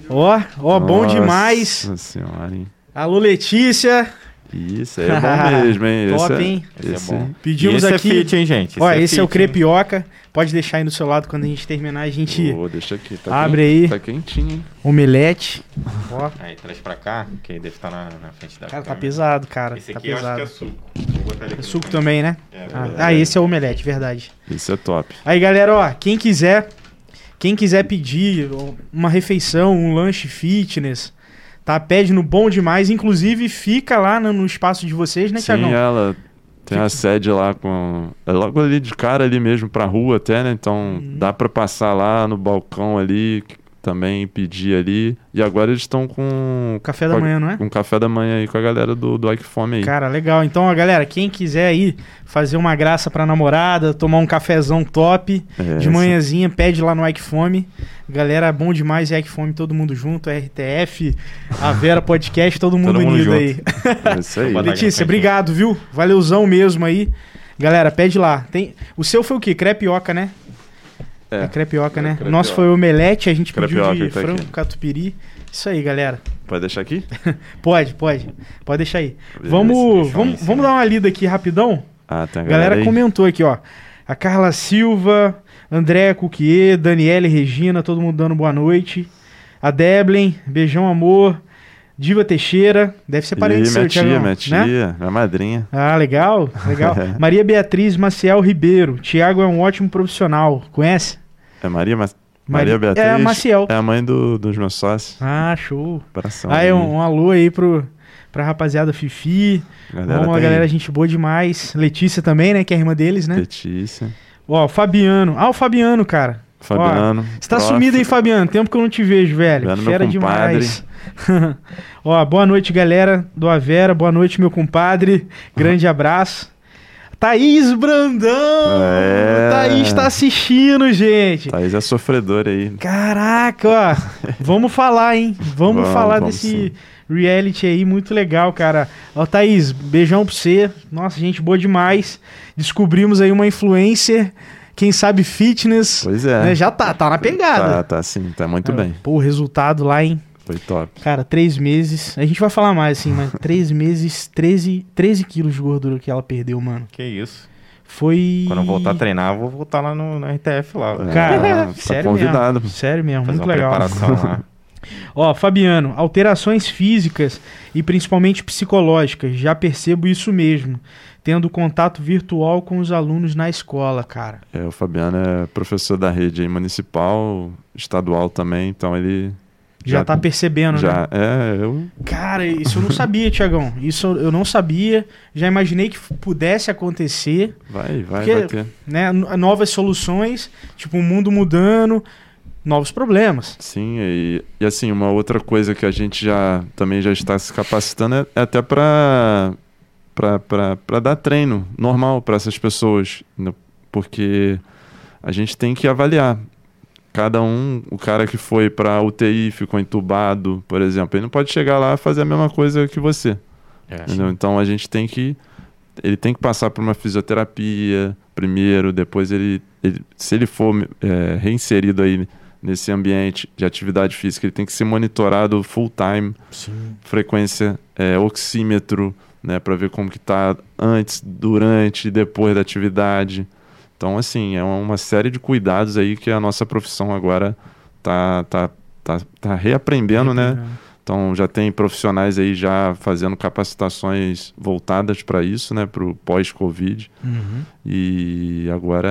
Ó, ó, bom Nossa demais. senhora, hein? Alô, Letícia. Isso aí é bom [laughs] mesmo, hein? Top, Esse é- hein? Esse esse é bom. Pedimos esse aqui. é fit, hein, gente? Ó, esse é o fit, hein? crepioca. Pode deixar aí do seu lado quando a gente terminar. A gente Pô, deixa aqui. Tá Abre quente- aí. Tá quentinho, hein? omelete. Ó, Aí, traz pra cá, que aí deve estar na, na frente da cara, tá câmera. pesado, cara. Esse tá aqui eu acho pesado. que é suco. Vou botar ele É suco também, né? É, Ah, ah, esse é o omelete, verdade. Esse é top. Aí, galera, ó, quem quiser, quem quiser pedir uma refeição, um lanche fitness, tá? Pede no Bom Demais, inclusive fica lá no, no espaço de vocês, né, Sim, Tiagão? ela tem a sede lá com. É logo ali de cara ali mesmo pra rua até, né? Então Uhum. dá pra passar lá no balcão ali, também pedir ali. E agora eles estão com. Café da com a- manhã, não é? Com café da manhã aí com a galera do, do Ike Fome aí. Cara, legal. Então, ó, galera, quem quiser aí fazer uma graça pra namorada, tomar um cafezão top, É, de manhãzinha, pede lá no Ike Fome. Galera, bom demais, Ike Fome, todo mundo junto, RTF, a Vera Podcast, todo mundo mundo unido junto. aí. É isso aí. [laughs] Letícia, obrigado, viu? Valeuzão mesmo aí. Galera, pede lá. Tem... O seu foi o quê? Crepioca, né? É, É. crepioca, né? crepioca. O nosso foi omelete, a gente Crepioca, pediu de tá frango aqui. catupiry. Isso aí, galera. Pode deixar aqui? [laughs] Pode, pode. Pode deixar aí. Beleza, Vamos, vamos, vamos dar uma lida aqui rapidão. Ah, tem a galera galera comentou aqui, ó. A Carla Silva, André Cuquier, Daniele Regina, todo mundo dando boa noite. A Deblen, beijão, amor. Diva Teixeira, deve ser parente seu, minha tia, Thiagão, minha né? tia, minha madrinha. Ah, legal, legal. [laughs] Maria Beatriz Maciel Ribeiro. Tiago é um ótimo profissional. Conhece? É Maria, Ma... Maria- Maria Beatriz? é a Maciel. É a mãe do- dos meus sócios. Ah, show. Abração. Ah, é um, um alô aí pro, pra rapaziada Fifi. Galera Vamos, tem galera, gente boa demais. Letícia também, né? Que é a irmã deles, né? Letícia, Ó, Fabiano. Ah, o Fabiano, cara. Fabiano. Você tá prof. sumido, hein, Fabiano? Tempo que eu não te vejo, velho. Fabiano, Fera demais. [laughs] Ó, boa noite, galera do Avera. Boa noite, meu compadre. Grande abraço. Thaís Brandão! É. Thaís tá assistindo, gente. Thaís é sofredor aí. Caraca, ó. Vamos falar, hein? Vamos, Vamos, falar vamos desse reality aí, muito legal, cara. Ó, Thaís, beijão pra você. Nossa, gente boa demais. Descobrimos aí uma influencer, quem sabe fitness. Pois é. né? Já tá, tá na pegada. Tá, tá sim, tá muito bem. Pô, o resultado lá, hein? Foi top. Cara, três meses. A gente vai falar mais, assim, mas [laughs] três meses, 13, 13 quilos de gordura que ela perdeu, mano. Que isso. Foi. Quando eu voltar a treinar, eu vou voltar lá no, no RTF lá. É, Cara, [laughs] tá sério convidado. mesmo. Sério mesmo, Fazer muito uma legal. preparação lá. [laughs] Ó, Fabiano, alterações físicas e principalmente psicológicas, já percebo isso mesmo. Tendo contato virtual com os alunos na escola, cara. É, o Fabiano é professor da rede municipal, estadual também, então ele Já, Já- tá percebendo, né? já é, eu Cara, isso eu não sabia, Tiagão. Isso eu não sabia. Já imaginei que pudesse acontecer. vai, vai, Porque- vai ter. né? No- Novas soluções, tipo, o mundo mudando, novos problemas. Sim, e, e assim, uma outra coisa que a gente já também já está se capacitando é, é até para para dar treino normal para essas pessoas, né? porque a gente tem que avaliar. Cada um, o cara que foi para UTI, ficou entubado, por exemplo, ele não pode chegar lá e fazer a mesma coisa que você. É. Então a gente tem que. Ele tem que passar por uma fisioterapia primeiro, depois ele. ele- se ele for é, reinserido aí nesse ambiente de atividade física, ele tem que ser monitorado full time, frequência, é, oxímetro, né, para ver como que tá antes, durante e depois da atividade. Então, assim, é uma, série de cuidados aí que a nossa profissão agora tá, tá, tá, tá reaprendendo, né? Então já tem profissionais aí já fazendo capacitações voltadas para isso, né, para o pós-Covid. Uhum. E agora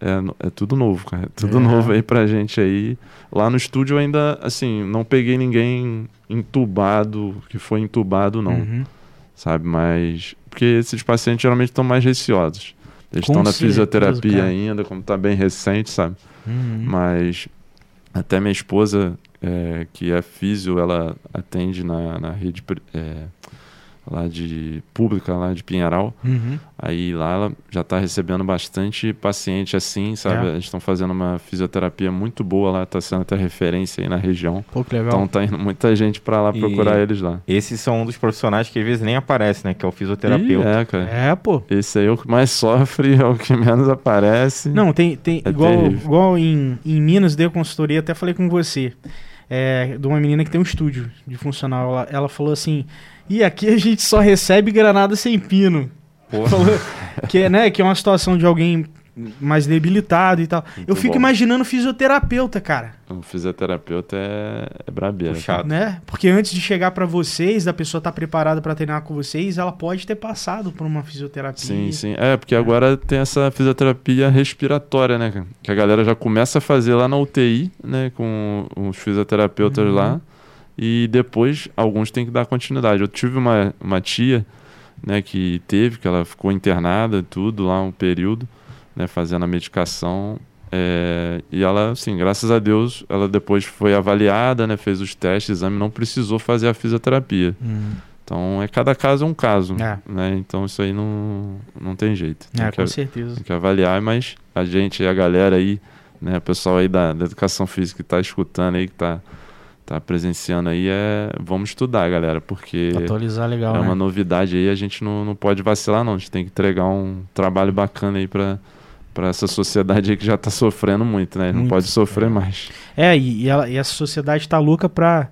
é, é, é tudo novo, cara. É tudo É. novo aí pra gente aí. Lá no estúdio ainda, assim, não peguei ninguém entubado, que foi entubado, não, Uhum. sabe? Mas. Porque esses pacientes geralmente estão mais receosos. Eles Com estão na fisioterapia cara. ainda, como tá bem recente, sabe? Uhum. Mas até minha esposa, é, que é físio, ela atende na, na rede é, lá de pública, lá de Pinheiral. Uhum. Aí lá ela já está recebendo bastante paciente assim, sabe? É. Eles estão fazendo uma fisioterapia muito boa lá, está sendo até referência aí na região. Pô, que legal. Então tá indo muita gente para lá E- procurar eles lá. Esses são um dos profissionais que às vezes nem aparece, né? Que é o Ih, fisioterapeuta. é, cara. É, pô. Esse aí é o que mais sofre, [laughs] é o que menos aparece. Não, tem, tem É igual, terrível. igual em, em Minas, deu consultoria, até falei com você, é, de uma menina que tem um estúdio de funcional. Ela, ela falou assim: e aqui a gente só recebe granada sem pino. Falou que, é, né, que é uma situação de alguém mais debilitado e tal. Muito Eu fico bom. imaginando fisioterapeuta, cara, O fisioterapeuta é, é brabeira. Puxado. né? Porque antes de chegar pra vocês, da pessoa estar preparada pra treinar com vocês, ela pode ter passado por uma fisioterapia. Sim, sim. É, porque agora tem essa fisioterapia respiratória, né? Que a galera já começa a fazer lá na UTI, né, com os fisioterapeutas Uhum. lá. E depois alguns têm que dar continuidade. Eu tive uma, uma tia, né, que teve, que ela ficou internada, tudo lá um período, né, fazendo a medicação. É, e ela, assim, graças a Deus, ela depois foi avaliada, né, fez os testes, exame, não precisou fazer a fisioterapia. Hum, Então, é cada caso é um caso, É. né? Então, isso aí não, não tem jeito. Tem, é, que, com certeza. tem que avaliar, mas a gente, a galera aí, né? O pessoal aí da, da educação física que tá escutando aí, que tá, tá presenciando aí, é... Vamos estudar, galera, porque Atualizar legal, é né? uma novidade aí, a gente não, não pode vacilar, não. A gente tem que entregar um trabalho bacana aí para para essa sociedade aí que já tá sofrendo muito, né? Não Muito, pode sofrer mais. É, e, e ela- e essa sociedade tá louca pra.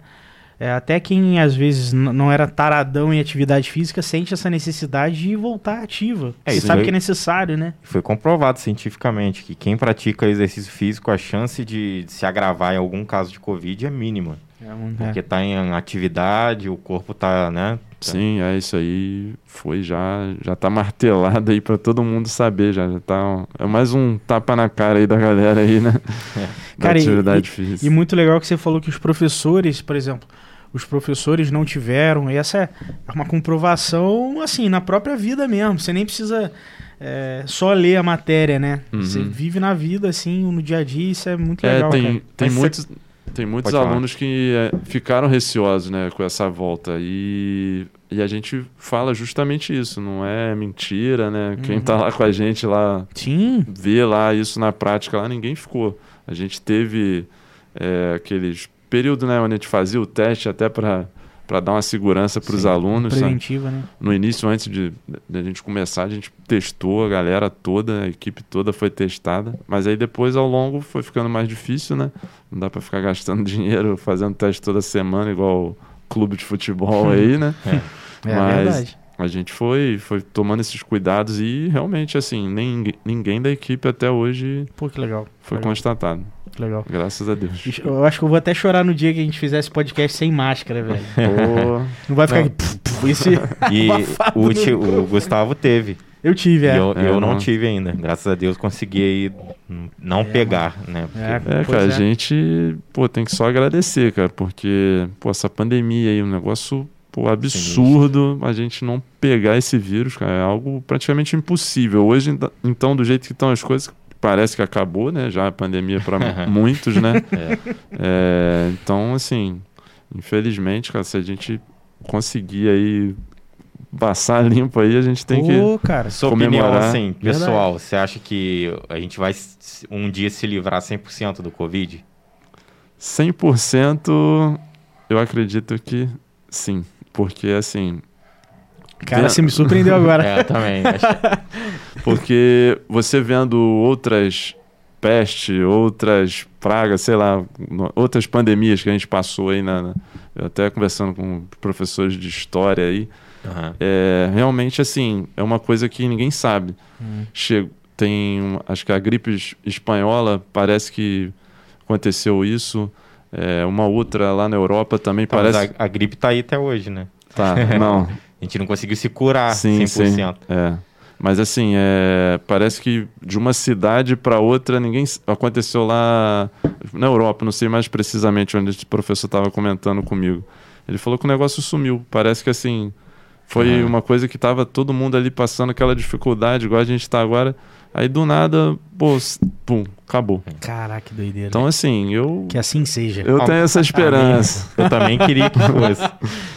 é, até quem às vezes não era taradão em atividade física sente essa necessidade de voltar ativa. É, Você isso sabe aí- que é necessário, né? Foi comprovado cientificamente que quem pratica exercício físico, a chance de se agravar em algum caso de Covid é mínima. Porque tá em atividade, o corpo tá, né? Sim, é isso aí. Foi já, já tá martelado aí pra todo mundo saber, já, já tá. É mais um tapa na cara aí da galera aí, né? Da Cara, e- atividade E física. muito legal que você falou que os professores, por exemplo, os professores não tiveram. E essa é uma comprovação, assim, na própria vida mesmo. Você nem precisa é, só ler a matéria, né? Uhum. Você vive na vida, assim, no dia a dia, isso é muito É, legal, tem, cara. tem Mas muitos, tem muitos Pode falar. alunos que é, ficaram receosos né, com essa volta. E, e a gente fala justamente isso, não é mentira, né? Quem Uhum. tá lá com a gente lá, Sim, vê lá isso na prática, lá ninguém ficou. A gente teve é, aqueles períodos né, onde a gente fazia o teste até para dar uma segurança para os alunos. sabe? preventiva, né? No início, antes de, de a gente começar, a gente testou a galera toda, a equipe toda foi testada. Mas aí depois, ao longo, foi ficando mais difícil, né? Não dá para ficar [laughs] gastando dinheiro fazendo teste toda semana, igual clube de futebol [laughs] aí, né? É Mas- verdade. A gente foi, foi tomando esses cuidados e realmente, assim, nem, ninguém da equipe até hoje Pô, que legal. foi legal, constatado. Que legal. Graças a Deus. Eu acho que eu vou até chorar no dia que a gente fizesse podcast sem máscara, velho. Pô, Não vai ficar Não. aqui. puf, puf, esse- [laughs] E o, tio- o Gustavo teve. Eu tive, E é. eu, É, eu não não. tive ainda. Graças a Deus consegui aí não É, pegar, né? Porque- É, É, Pois cara, é. a gente, pô, tem que só agradecer, cara, porque, pô, essa pandemia aí, um negócio, pô, absurdo a gente não pegar esse vírus, cara, é algo praticamente impossível. Hoje, ent- então, do jeito que estão as coisas, parece que acabou, né, já a pandemia para [laughs] muitos, né? É. É, então, assim, infelizmente, cara, se a gente conseguir aí passar [laughs] limpo aí, a gente tem que... Cara. Sua opinião, Comemorar. assim, pessoal, você acha que a gente vai um dia se livrar 100% do Covid? 100% eu acredito que sim, porque assim, Cara, você me surpreendeu agora. É, eu também. [laughs] Porque você vendo outras peste, outras pragas, sei lá, outras pandemias que a gente passou aí na, na- eu até conversando com professores de história aí, Aham. é realmente assim, é uma coisa que ninguém sabe. Hum. Chega, tem, acho que a gripe es- espanhola parece que aconteceu isso. É, uma outra lá na Europa também Tá, mas parece. a, a gripe tá aí até hoje, né? Tá, não. [laughs] A gente não conseguiu se curar Sim, 100%. sim. É. Mas assim, é, parece que de uma cidade para outra, ninguém aconteceu lá na Europa, não sei mais precisamente onde esse professor estava comentando comigo. Ele falou que o negócio sumiu. Parece que assim, foi Ah. uma coisa que tava todo mundo ali passando aquela dificuldade, igual a gente está agora. Aí do nada, pô, pum, acabou. Caraca, que doideira. Então assim, eu que assim seja. eu tenho essa esperança. [laughs] Eu também queria que fosse.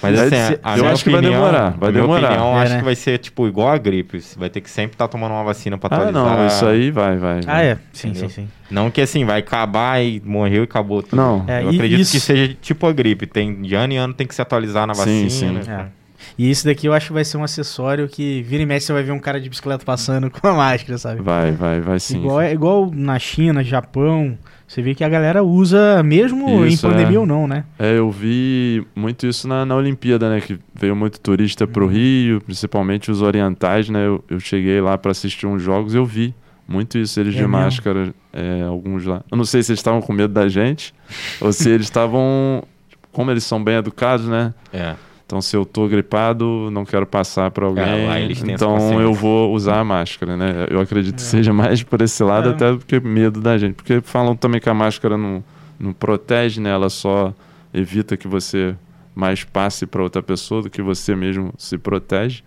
Mas assim, ser- a eu minha acho que vai opinião- demorar, vai a minha demorar. opinião, É, acho né? que vai ser tipo igual a gripe. Você vai ter que sempre estar tomando uma vacina para Ah, atualizar. não, isso aí vai, vai. Ah, vai. é. Sim, Entendeu? sim, sim. Não que assim, vai acabar e morreu e acabou tudo. Não. É, Eu acredito isso- que seja tipo a gripe. Tem, de ano em ano tem que se atualizar na Sim, vacina. sim. né? É. E esse daqui eu acho que vai ser um acessório que vira e mexe você vai ver um cara de bicicleta passando [laughs] com a máscara, sabe? Vai, vai, vai sim. igual, é igual na China, Japão, você vê que a galera usa mesmo Isso, em pandemia é. ou não, né? É, eu vi muito isso na, na Olimpíada, né? Que veio muito turista pro Uhum. Rio, principalmente os orientais, né? Eu, eu cheguei lá para assistir uns jogos e eu vi muito isso, eles É de mesmo? máscara, é, alguns lá. Eu não sei se eles estavam com medo da gente ou se eles [laughs] estavam. Como eles são bem educados, né? É. Então, se eu tô gripado, não quero passar para alguém. É, então, eu vou usar a máscara, né? Eu acredito que seja mais por esse lado, É. até do que medo da gente. Porque falam também que a máscara não, não protege, né? Ela só evita que você mais passe para outra pessoa do que você mesmo se protege.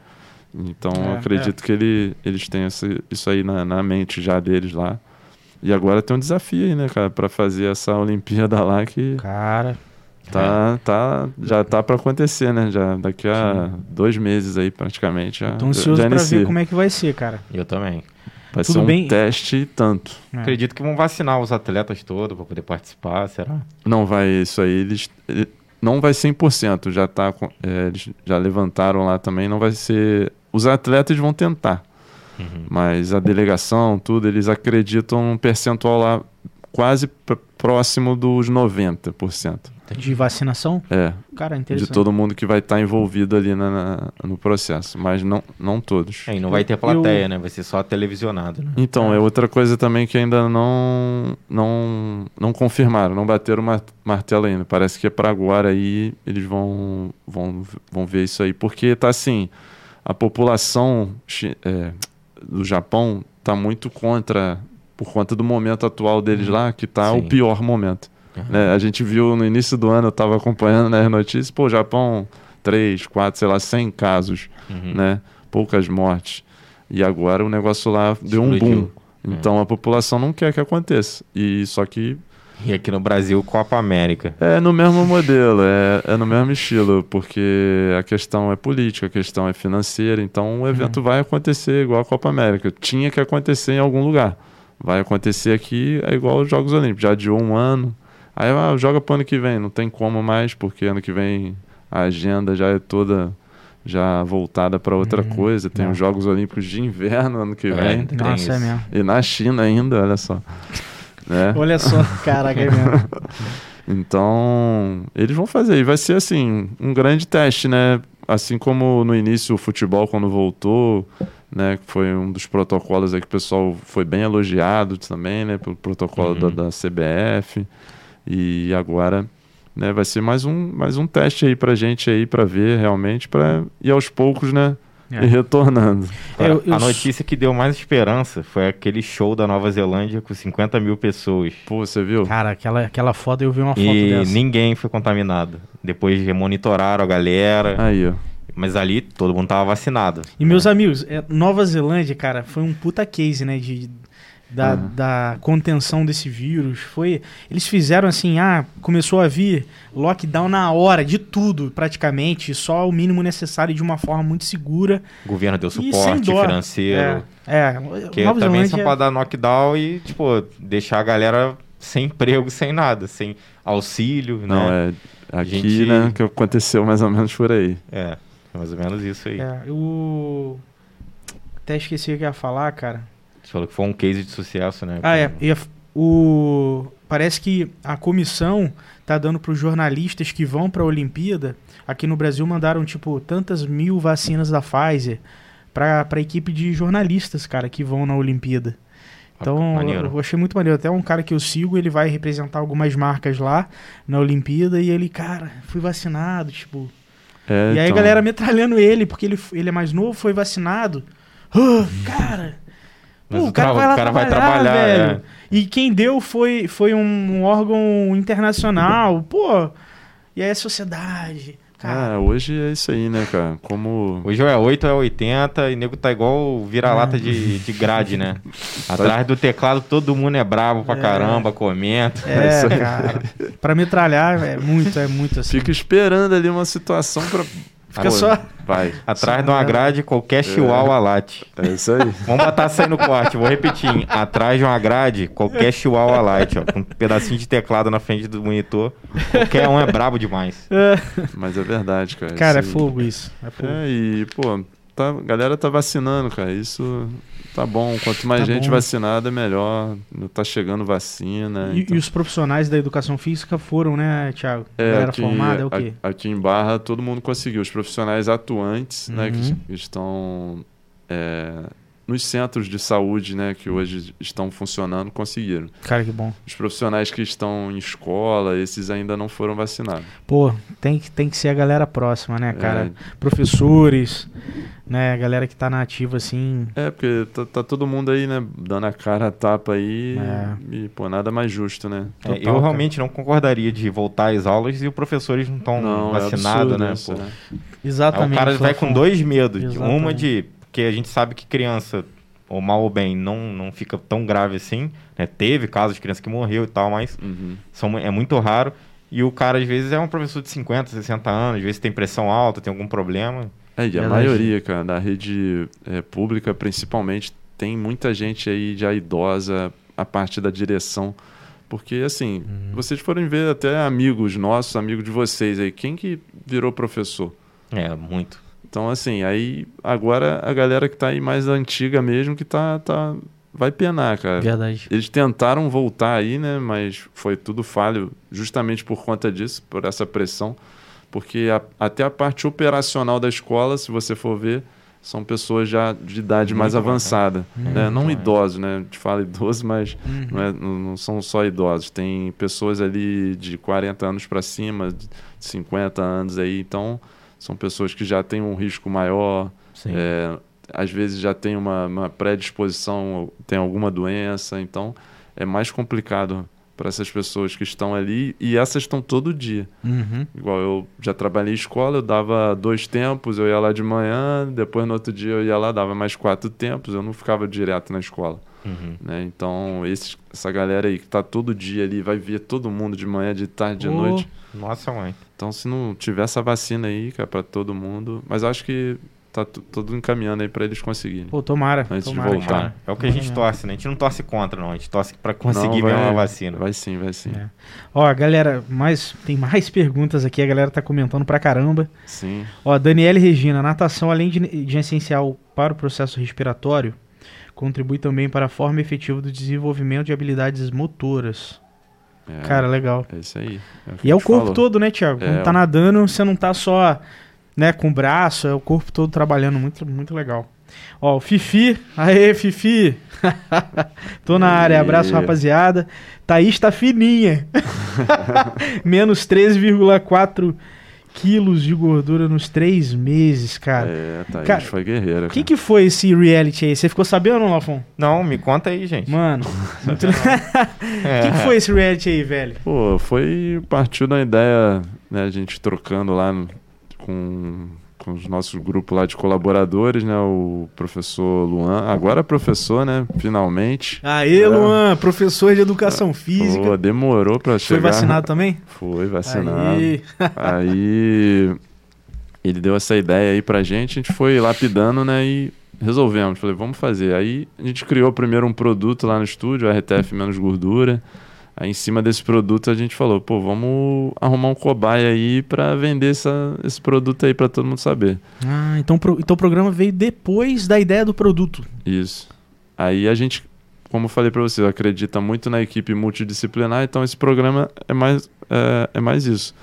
Então, É, eu acredito que ele, eles têm esse, isso aí na, na mente já deles lá. E agora tem um desafio aí, né, cara, para fazer essa Olimpíada lá que Cara, Tá, tá, já tá para acontecer, né? Já daqui a dois meses aí, praticamente. Já, tô ansioso já pra inicia. ver como é que vai ser, cara. Eu também. Vai tudo ser um bem. teste e tanto. É. Acredito que vão vacinar os atletas todos para poder participar, será? Não vai isso aí, eles ele- não vai 100%, já tá com- é, eles já levantaram lá também, não vai ser os atletas vão tentar, Uhum. mas a delegação, tudo, eles acreditam um percentual lá quase pr- próximo dos 90%. De vacinação? É, Cara, de interessante. todo mundo que vai estar envolvido ali na- na- no processo, mas não, não todos. É, e não vai ter plateia, né? Vai ser só televisionado, né? Então, é outra coisa também que ainda não não, não confirmaram, não bateram o mar- martelo ainda. Parece que é para agora aí eles vão, vão, vão ver isso aí. Porque tá assim, a população é, do Japão tá muito contra, por conta do momento atual deles lá, que tá o Sim. pior momento. Né? A gente viu no início do ano, eu estava acompanhando nas notícias, pô, Japão, 3, 4, sei lá, 100 casos, Uhum. né? Poucas mortes. E agora o negócio lá deu um boom. Então a população não quer que aconteça. E só que E aqui no Brasil, Copa América. é no mesmo modelo, é, é no mesmo estilo, porque a questão é política, a questão é financeira, então o evento vai acontecer igual a Copa América. Tinha que acontecer em algum lugar. Vai acontecer aqui, é igual os Jogos Olímpicos, já adiou um ano. Aí ah, joga pro ano que vem, não tem como mais, porque ano que vem a agenda já é toda já voltada para outra Uhum. coisa. Tem É. os Jogos Olímpicos de inverno ano que É. vem. Tem Nossa, é mesmo. E na China ainda, olha só. Né? Olha só, [laughs] caraca, é mesmo. Então, eles vão fazer. E vai ser, assim, um grande teste, né? Assim como no início o futebol, quando voltou, né? Que foi um dos protocolos aí que o pessoal foi bem elogiado também, né? Pelo protocolo da, Uhum. da CBF. E agora, né? Vai ser mais um, mais um teste aí pra gente aí, pra ver realmente, pra ir aos poucos, né? É. E retornando. Agora, Eu- eu a notícia que deu mais esperança foi aquele show da Nova Zelândia com 50 mil pessoas. Pô, você viu? Cara, aquela, aquela foto, eu vi uma foto E dessa. ninguém foi contaminado. Depois monitoraram a galera. Aí, ó. Mas ali todo mundo tava vacinado. E meus amigos, é, Nova Zelândia, cara, foi um puta case, né, de, da, Uhum. da contenção desse vírus. Foi, eles fizeram assim, ah, começou a vir lockdown na hora, de tudo, praticamente, só o mínimo necessário de uma forma muito segura. O governo deu sem suporte dó. financeiro. É, é Porque Nova também Zelândia... só pode dar knockdown e, tipo, deixar a galera sem emprego, sem nada, sem auxílio, Não, né? é aqui, gente- né? Que aconteceu mais ou menos por aí. É. mais ou menos isso aí. É, eu até esqueci o que eu ia falar, cara. Você falou que foi um case de sucesso, né? Ah, é. ia- o, parece que a comissão tá dando para os jornalistas que vão para a Olimpíada. Aqui no Brasil mandaram, tipo, tantas mil vacinas da Pfizer para a equipe de jornalistas, cara, que vão na Olimpíada. Então, maneiro. eu achei muito maneiro. Até um cara que eu sigo, ele vai representar algumas marcas lá na Olimpíada e ele, cara, fui vacinado, tipo. É, e aí a então- galera metralhando ele, porque ele, ele é mais novo, foi vacinado. Ah, [gasps] cara, Mas Pô, o cara vai lá o cara vai trabalhar, trabalhar, velho. é. E quem deu foi, foi um órgão internacional. Pô, e aí a sociedade. Cara, Ah, hoje é isso aí, né, cara? Como. Hoje é 8 ou é 80 e nego tá igual vira-lata de, de grade, né? [laughs] Atrás do teclado todo mundo é bravo pra É. caramba, comenta. é, cara. Pra metralhar é muito, é muito assim. Fica esperando ali uma situação pra. Fica só- Vai. Atrás de uma grade, qualquer chihuahua late. É isso aí. Vamos botar isso aí no corte, vou repetir. hein? Atrás de uma grade, qualquer chihuahua light, ó. Com um pedacinho de teclado na frente do monitor. Qualquer um é brabo demais. É. Mas é verdade, cara. Cara, é isso fogo isso. É fogo. É, e, pô, tá, a galera tá vacinando, cara. Isso tá bom. Quanto mais Tá gente bom. vacinada, melhor. Tá chegando vacina. E, então- e os profissionais da educação física foram, né, Thiago? É, Galera aqui, formada é o quê? aqui em Barra todo mundo conseguiu. Os profissionais atuantes, né, que Uhum. es- estão é, nos centros de saúde, né, que hoje estão funcionando, conseguiram. Cara, que bom. Os profissionais que estão em escola, esses ainda não foram vacinados. Pô, tem que, tem que ser a galera próxima, né, cara? É. Professores, né? A galera que tá na ativa, assim. É, porque tá, tá todo mundo aí, né, dando a cara a tapa aí. É. E, pô, nada mais justo, né? É, Total, eu cara. realmente não concordaria de voltar às aulas e os professores não estão é vacinados, né? isso, pô? né? Aí Exatamente. o cara vai com dois medos. de- Uma Exatamente. de. Porque a gente sabe que criança, ou mal ou bem, não, não fica tão grave assim. Né? Teve casos de criança que morreu e tal, mas Uhum. são, é muito raro. E o cara, às vezes, é um professor de 50, 60 anos, às vezes tem pressão alta, tem algum problema. É, e a Verdade. maioria, cara, da rede é, pública, principalmente, tem muita gente aí já idosa, a parte da direção. Porque, assim, Uhum. vocês forem ver até amigos nossos, amigos de vocês aí, quem que virou professor? É, muito. Então, assim, aí agora a galera que tá aí mais antiga mesmo, que tá, tá vai penar, cara. Verdade. Eles tentaram voltar aí, né? Mas foi tudo falho justamente por conta disso, por essa pressão. Porque a- até a parte operacional da escola, se você for ver, são pessoas já de idade mais Muito avançada. né? Não mais. idosos, né? A gente fala idoso, mas Uhum. não, é- não são só idosos. Tem pessoas ali de 40 anos para cima, de 50 anos aí. Então, são pessoas que já têm um risco maior, é, às vezes já tem uma, uma predisposição, tem alguma doença, então é mais complicado para essas pessoas que estão ali e essas estão todo dia. Uhum. Igual eu já trabalhei em escola, eu dava dois tempos, eu ia lá de manhã, depois no outro dia eu ia lá, dava mais quatro tempos, eu não ficava direto na escola. Uhum. Né? Então, esses, essa galera aí que tá todo dia ali, vai ver todo mundo de manhã, de tarde, de Ô. noite. Nossa, mãe. Então, se não tiver essa vacina aí, cara, pra todo mundo. Mas acho que tá tudo encaminhando aí pra eles conseguirem. Pô, tomara. Antes de tomara. voltar. Tomara. É o que a gente torce, né? A gente não torce contra, não. A gente torce pra conseguir Não, ver uma vacina. Vai sim, vai sim. É. Ó, galera, mais, tem mais perguntas aqui, a galera tá comentando pra caramba. Sim. Ó, Daniele Regina, natação, além de, de essencial para o processo respiratório, contribui também para a forma efetiva do desenvolvimento de habilidades motoras. É, Cara, legal. é isso aí. que E é o corpo falou. todo, né, Thiago? Quando É, tá nadando, você não tá só né, com o braço, é o corpo todo trabalhando, muito, muito legal. Ó, o Fifi, aê, Fifi! [laughs] Tô na área, abraço, rapaziada. Thaís tá fininha. [laughs] [laughs] Menos 13,4 quilos de gordura nos três meses, cara. É, Thaís Cara, foi guerreira. O que, que foi esse reality aí? Você ficou sabendo, Lafon? Não, me conta aí, gente. Mano, muito... o É. que, que foi esse reality aí, velho? Pô, foi. Partiu da ideia, né? A gente trocando lá no- com, com os nossos grupos lá de colaboradores, né? O professor Luan, agora professor, né? Finalmente. Aê, É. Luan, professor de educação física. Pô, demorou pra Foi chegar. vacinado também? Foi vacinado. Aí. Aí ele deu essa ideia aí pra gente, a gente foi lapidando, né? E resolvemos. Falei, vamos fazer. Aí a gente criou primeiro um produto lá no estúdio, RTF menos gordura. Aí em cima desse produto a gente falou, pô, vamos arrumar um cobaia aí pra vender essa, esse produto aí pra todo mundo saber. Ah, então, pro- então o programa veio depois da ideia do produto. Isso. Aí a gente, como eu falei pra você, acredita muito na equipe multidisciplinar, então esse programa é mais, é, é mais isso.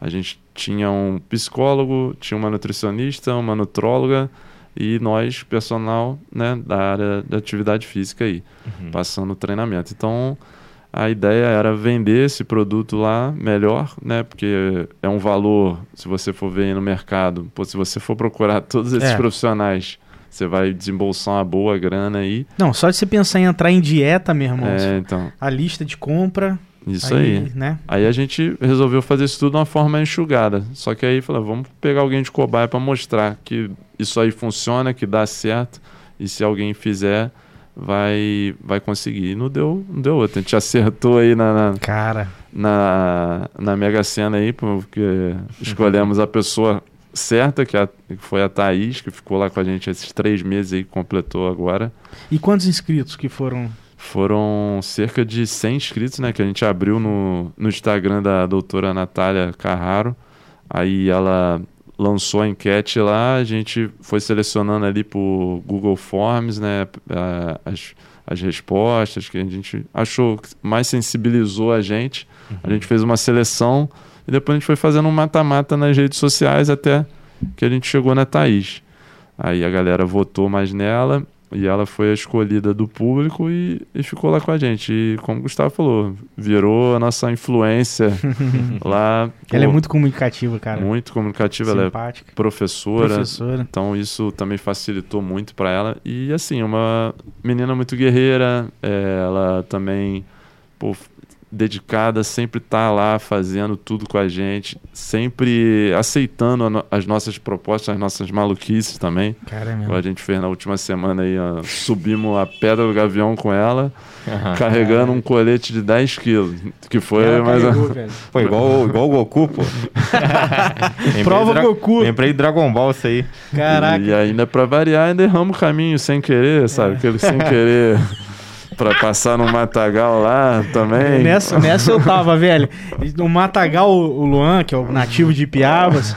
A gente tinha um psicólogo, tinha uma nutricionista, uma nutróloga e nós, personal né, da área da atividade física aí, Uhum. passando o treinamento. Então a ideia era vender esse produto lá melhor, né? Porque é um valor, se você for ver aí no mercado, pô, se você for procurar todos esses É. profissionais, você vai desembolsar uma boa grana aí. Não, só de você pensar em entrar em dieta, meu irmão. É, então, A lista de compra. isso aí. né? Aí a gente resolveu fazer isso tudo de uma forma enxugada. Só que aí falou, vamos pegar alguém de cobaia para mostrar que isso aí funciona, que dá certo. E se alguém fizer, vai vai conseguir. E não deu, não deu outra. A gente acertou aí na, na, Cara. na, na Mega Sena aí, porque escolhemos a pessoa certa, que, a- que foi a Thaís, que ficou lá com a gente esses três meses aí, que completou agora. E quantos inscritos que foram? Foram cerca de 100 inscritos, né? Que a gente abriu no, no Instagram da doutora Natália Carraro. Aí ela lançou a enquete lá, a gente foi selecionando ali por Google Forms, né? As, as respostas que a gente achou que mais sensibilizou a gente. A gente fez uma seleção e depois a gente foi fazendo um mata-mata nas redes sociais até que a gente chegou na Thaís. Aí a galera votou mais nela e ela foi a escolhida do público e, e ficou lá com a gente. E como o Gustavo falou, virou a nossa influência [laughs] lá. Ela é pô, muito comunicativa, cara. muito comunicativa, ela é Simpática. professora. Professora. Então isso também facilitou muito para ela. E assim, uma menina muito guerreira, é, ela também pô, dedicada, sempre tá lá fazendo tudo com a gente, sempre aceitando a no- as nossas propostas, as nossas maluquices também. Cara, é a gente fez na última semana aí, ó, subimos a Pedra do Gavião com ela, Aham. carregando um colete de 10 quilos, que foi Ela mais... carregou. Pô, igual, igual o Goku, pô. [laughs] Prova de Goku. Lembrei de Dragon Ball isso aí. Caraca. E ainda pra variar, ainda erramos o caminho sem querer, sabe? Aquele sem querer [laughs] pra passar no matagal lá também. Nessa, nessa eu tava, velho. No Matagal, o Luan, que é o nativo de Piabas,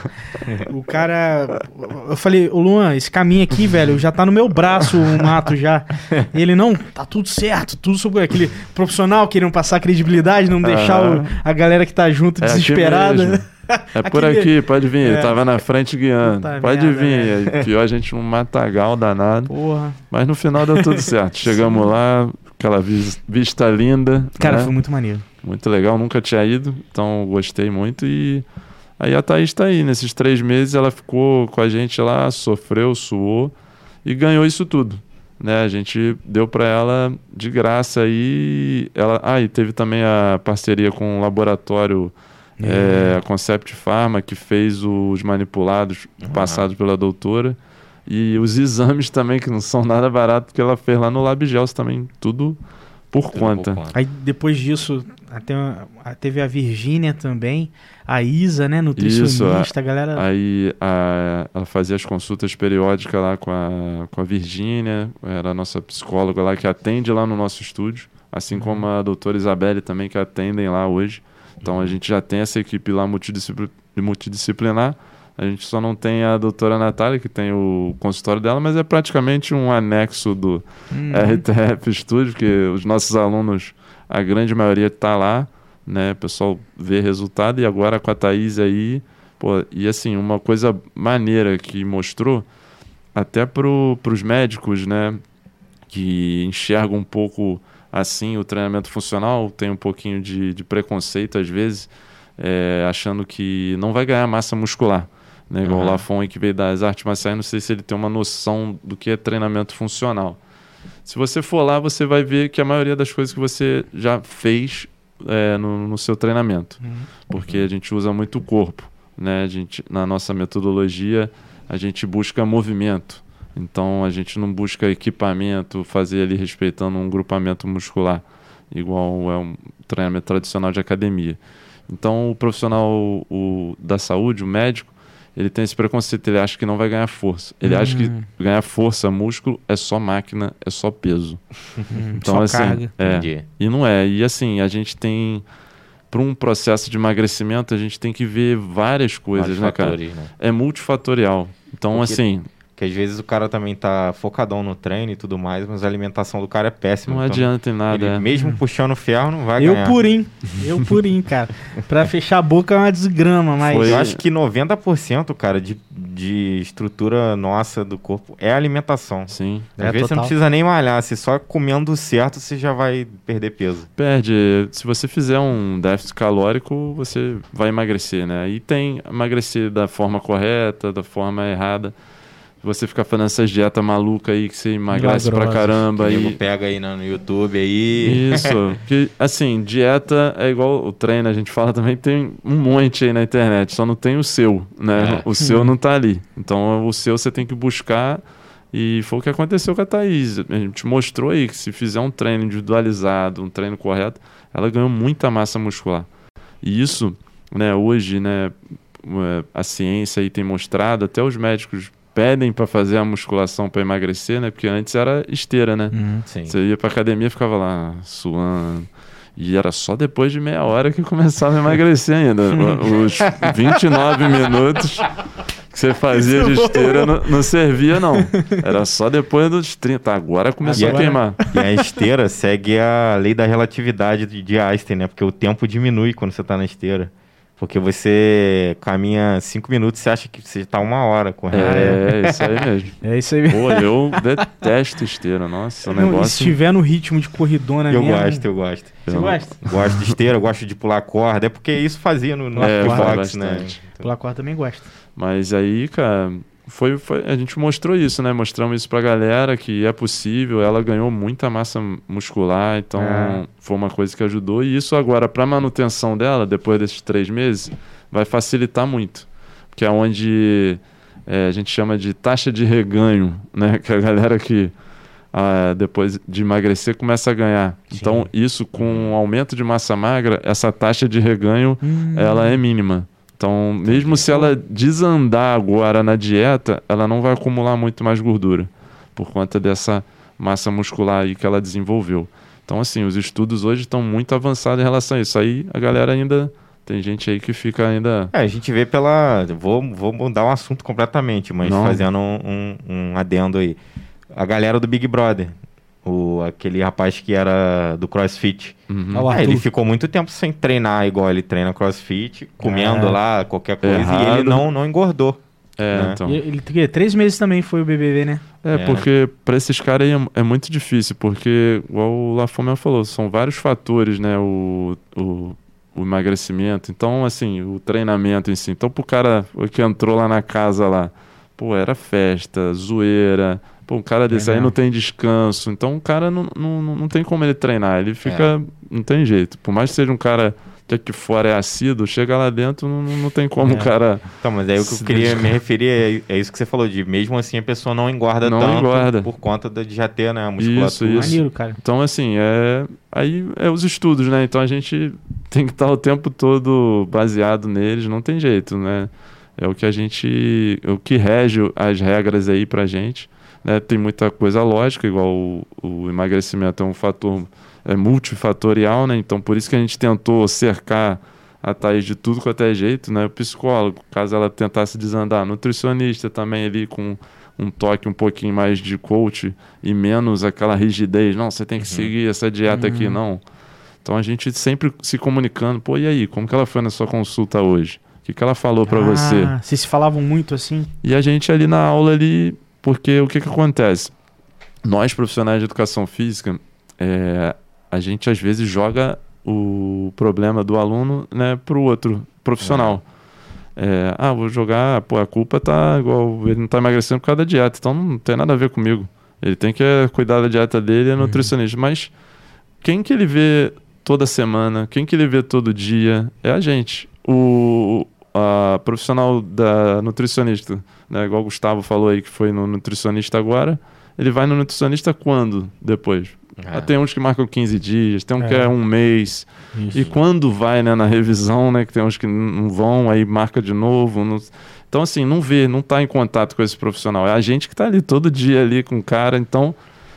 o cara. Eu falei, ô Luan, esse caminho aqui, velho, já tá no meu braço o mato já. Ele, não, tá tudo certo, tudo sobre aquele profissional querendo passar credibilidade, não deixar o- a galera que tá junto É desesperada. [laughs] É por Aqui aqui, pode vir. É. tava na frente guiando. Puta pode merda, vir. velho. Aí Pior a gente num matagal danado. Porra. Mas no final deu tudo certo. [laughs] Chegamos lá, aquela vis- vista linda. Cara, né? foi muito maneiro. Muito legal, nunca tinha ido, então gostei muito. E aí a Thaís tá aí. Nesses três meses ela ficou com a gente lá, sofreu, suou e ganhou isso tudo. né? A gente deu para ela de graça aí. Ela, ah, e teve também a parceria com o laboratório é. É, a Concept Pharma, que fez os manipulados passados pela doutora. E os exames também, que não são nada baratos, que ela fez lá no LabGels também, tudo por tudo conta. Por. Aí depois disso, até, teve a Virgínia também, a Isa, né, nutricionista, Isso, a, a galera... Aí a, ela fazia as consultas periódicas lá com a, com a Virgínia, era a nossa psicóloga lá que atende lá no nosso estúdio, assim uhum. como a doutora Isabelle também, que atendem lá hoje. Então a gente já tem essa equipe lá multidisciplinar. A gente só não tem a doutora Natália, que tem o consultório dela, mas é praticamente um anexo do uhum. RTF Studio, que os nossos alunos, a grande maioria está lá, né? O pessoal vê resultado e agora com a Thaís aí, pô, e assim, uma coisa maneira que mostrou, até para os médicos, né? Que enxergam um pouco assim o treinamento funcional, tem um pouquinho de, de preconceito às vezes, é, achando que não vai ganhar massa muscular. Né? Igual uhum. o Lafon que veio das artes marciais, não sei se ele tem uma noção do que é treinamento funcional. Se você for lá, você vai ver que a maioria das coisas que você já fez é, no, no, seu treinamento. Uhum. Porque a gente usa muito o corpo. Né? A gente, na nossa metodologia, a gente busca movimento. Então a gente não busca equipamento, fazer ali respeitando um grupamento muscular, igual é um treinamento tradicional de academia. Então o profissional o, da saúde, o médico, ele tem esse preconceito, ele acha que não vai ganhar força. Ele acha que hum. ganhar força, músculo, é só máquina, é só peso. Hum, então, só assim, carga. É, e não é. E assim, a gente tem. Para um processo de emagrecimento, a gente tem que ver várias coisas, né, cara? Né? É multifatorial. Então, Porque assim, que às vezes o cara também tá focadão no treino e tudo mais, mas a alimentação do cara é péssima. Não então, adianta em nada. Ele, é. Mesmo puxando ferro, não vai eu ganhar. Eu purim. Eu purim, cara. Pra fechar a boca é uma desgrama, mas... Foi... Eu acho que 90%, cara, de, de estrutura nossa do corpo é alimentação. Sim. Às é vezes total. você não precisa nem malhar, se só comendo certo você já vai perder peso. Perde. Se você fizer um déficit calórico, você vai emagrecer, né? E tem emagrecer da forma correta, da forma errada você ficar fazendo essas dietas malucas aí que você emagrece pra caramba. Que e... pega aí no YouTube aí. Isso. [laughs] que, assim, dieta é igual o treino, a gente fala também, tem um monte aí na internet, só não tem o seu, né? É. O seu [laughs] não tá ali. Então o seu você tem que buscar. E foi o que aconteceu com a Thaís. A gente mostrou aí que se fizer um treino individualizado, um treino correto, ela ganhou muita massa muscular. E isso, né, hoje, né, é, a ciência aí tem mostrado, até os médicos pedem para fazer a musculação para emagrecer, né? Porque antes era esteira, né? Uhum, Você ia para academia e ficava lá suando. E era só depois de meia hora que começava a emagrecer ainda. [laughs] Os 29 minutos que você fazia de esteira não, não, servia, não. Era só depois dos 30. Agora começou Agora, a queimar. E a esteira segue a lei da relatividade de Einstein, né? Porque o tempo diminui quando você está na esteira. Porque você caminha cinco minutos e você acha que você está uma hora correndo. É, é isso aí mesmo. [laughs] É isso aí mesmo. Pô, eu detesto esteira, nossa, Não, negócio... Se estiver no ritmo de corridona eu mesmo... Gosto, eu gosto, Você eu gosta? Gosto de esteira, gosto de pular corda. É porque isso fazia no, no é, box, né? Pular corda também gosto. Mas aí, cara, foi, foi, a gente mostrou isso, né? Mostramos isso pra galera que é possível. Ela ganhou muita massa muscular, então é. foi uma coisa que ajudou. E isso agora, para manutenção dela, depois desses três meses, vai facilitar muito. Porque é onde é, a gente chama de taxa de reganho, né? [laughs] Que a galera que ah, depois de emagrecer começa a ganhar. Sim. Então, isso com um aumento de massa magra, essa taxa de reganho hum. ela é mínima. Então, mesmo se ela desandar agora na dieta, ela não vai acumular muito mais gordura por conta dessa massa muscular aí que ela desenvolveu. Então, assim, os estudos hoje estão muito avançados em relação a isso. Aí a galera ainda tem gente aí que fica ainda. É, a gente vê pela. Vou, vou mudar o um assunto completamente, mas não. fazendo um, um, um adendo aí. A galera do Big Brother o, aquele rapaz que era do CrossFit. Uhum. É, ele ficou muito tempo sem treinar igual ele treina CrossFit, comendo é. lá qualquer coisa, Errado. e ele não, não engordou. É, né? então. ele, ele, três meses também foi o BBB, né? É, é. porque para esses caras aí é, é, muito difícil, porque, igual o Lafomel falou, são vários fatores, né? O, o, o, emagrecimento, então, assim, o treinamento em si. Então, pro cara que entrou lá na casa lá, pô, era festa, zoeira, Pô, um cara desse É aí mesmo. não tem descanso. Então o cara não, não, não tem como ele treinar. Ele fica. Não tem jeito. Por mais que seja um cara que aqui fora é assíduo, chega lá dentro, não, não tem como É. o cara. Então, mas aí o que eu Se queria dedicar. me referir é, é isso que você falou, de mesmo assim a pessoa não engorda Não tanto engorda. por conta da- de já ter né, a musculatura. Isso, isso. Maneiro, cara. Então, assim, é. Aí é os estudos, né? Então a gente tem que estar o tempo todo baseado neles, não tem jeito, né? É o que a gente. O que rege as regras aí pra gente. Né? Tem muita coisa lógica, igual o, o emagrecimento é um fator é multifatorial, né? Então por isso que a gente tentou cercar a Thaís de tudo quanto é jeito, né? O psicólogo, caso ela tentasse desandar, nutricionista também ali com um toque um pouquinho mais de coach e menos aquela rigidez. Não, você tem que seguir essa dieta aqui, não. Então a gente sempre se comunicando. Pô, e aí, como que ela foi na sua consulta hoje? O que, que ela falou pra você? Ah, Vocês se falavam muito assim? E a gente ali na aula ali, porque o que que acontece? Nós profissionais de educação física, é, a gente às vezes joga o problema do aluno né, para o outro profissional. É, ah, vou jogar, pô, a culpa tá igual, ele não tá emagrecendo por causa da dieta, então não tem nada a ver comigo. Ele tem que é, cuidar da dieta dele, é nutricionista. Mas quem que ele vê toda semana, quem que ele vê todo dia é a gente. O a profissional da nutricionista, né, igual o Gustavo falou aí que foi no nutricionista agora, ele vai no nutricionista quando depois? É. Ah, tem uns que marcam 15 dias, tem um que É. é um mês. Isso. E quando vai né, na revisão, né, que tem uns que não vão, aí marca de novo. não- Então, assim, não vê, não está em contato com esse profissional. É a gente que está ali todo dia ali com o cara. Então,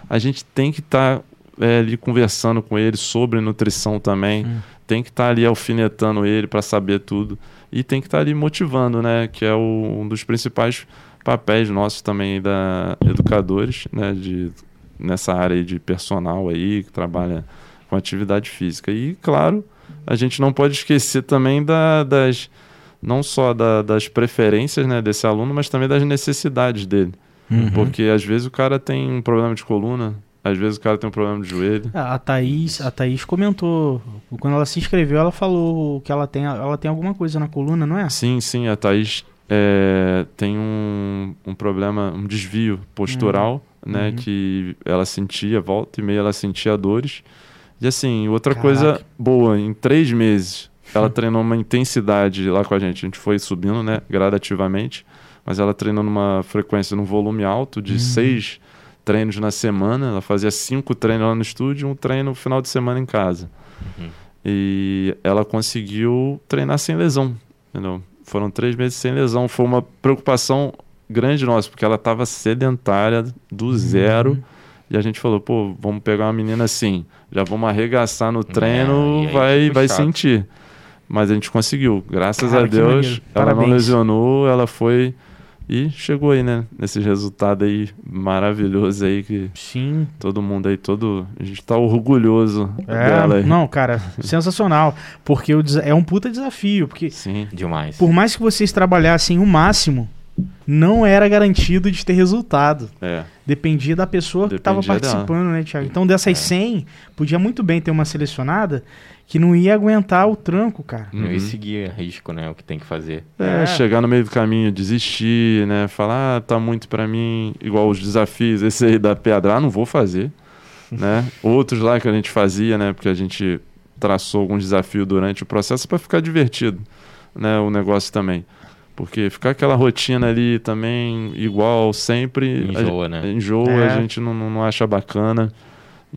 a gente tem que estar ali conversando com ele sobre nutrição também. Hum. Tem que estar ali alfinetando ele para saber tudo. E tem que estar ali motivando, né? Que é o- um dos principais papéis nossos também da educadores, né? De, nessa área de personal aí, que trabalha com atividade física. E, claro, a gente não pode esquecer também da- das não só da- das preferências né, desse aluno, mas também das necessidades dele. Uhum. Porque às vezes o cara tem um problema de coluna, às vezes o cara tem um problema de joelho. A Thaís, a Thaís comentou, quando ela se inscreveu, ela falou que ela tem, ela tem alguma coisa na coluna, não é? Sim, sim, a Thaís é, tem um, um problema, um desvio postural, né? Uhum. Que ela sentia, volta e meia ela sentia dores. E assim, outra Caraca. coisa boa, em três meses ela treinou uma intensidade lá com a gente. A gente foi subindo, né, gradativamente, mas ela treinou numa frequência, num volume alto de Uhum. seis treinos na semana. Ela fazia cinco treinos lá no estúdio e um treino no final de semana em casa. Uhum. E ela conseguiu treinar sem lesão, entendeu? Foram três meses sem lesão. Foi uma preocupação grande nossa, porque ela estava sedentária do zero. E a gente falou, pô, vamos pegar uma menina assim, já vamos arregaçar no treino, e aí vai, vai chato. sentir. Mas a gente conseguiu, graças Cara, a Deus. Ela não lesionou, ela foi e chegou aí, né? Nesse resultado aí maravilhoso aí que Sim. todo mundo aí, todo. A gente tá orgulhoso É, dela aí. não, cara, sensacional. Porque é um puta desafio. Porque Sim. Demais. por mais que vocês trabalhassem o máximo, não era garantido de ter resultado. É. Dependia da pessoa que estava Dependia dela. participando, né, Thiago? Então, dessas 100, podia muito bem ter uma selecionada que não ia aguentar o tranco, cara. Não Uhum. ia seguir a risco, né? O que tem que fazer. É, É. chegar no meio do caminho, desistir, né? Falar, ah, tá muito pra mim, igual os desafios, esse aí da pedra, ah, não vou fazer, [laughs] né? Outros lá que a gente fazia, né? Porque a gente traçou alguns desafios durante o processo para ficar divertido, né? O negócio também. Porque ficar aquela rotina ali também igual sempre... a Enjoa, gen- né? Enjoa, É. a gente não não acha bacana.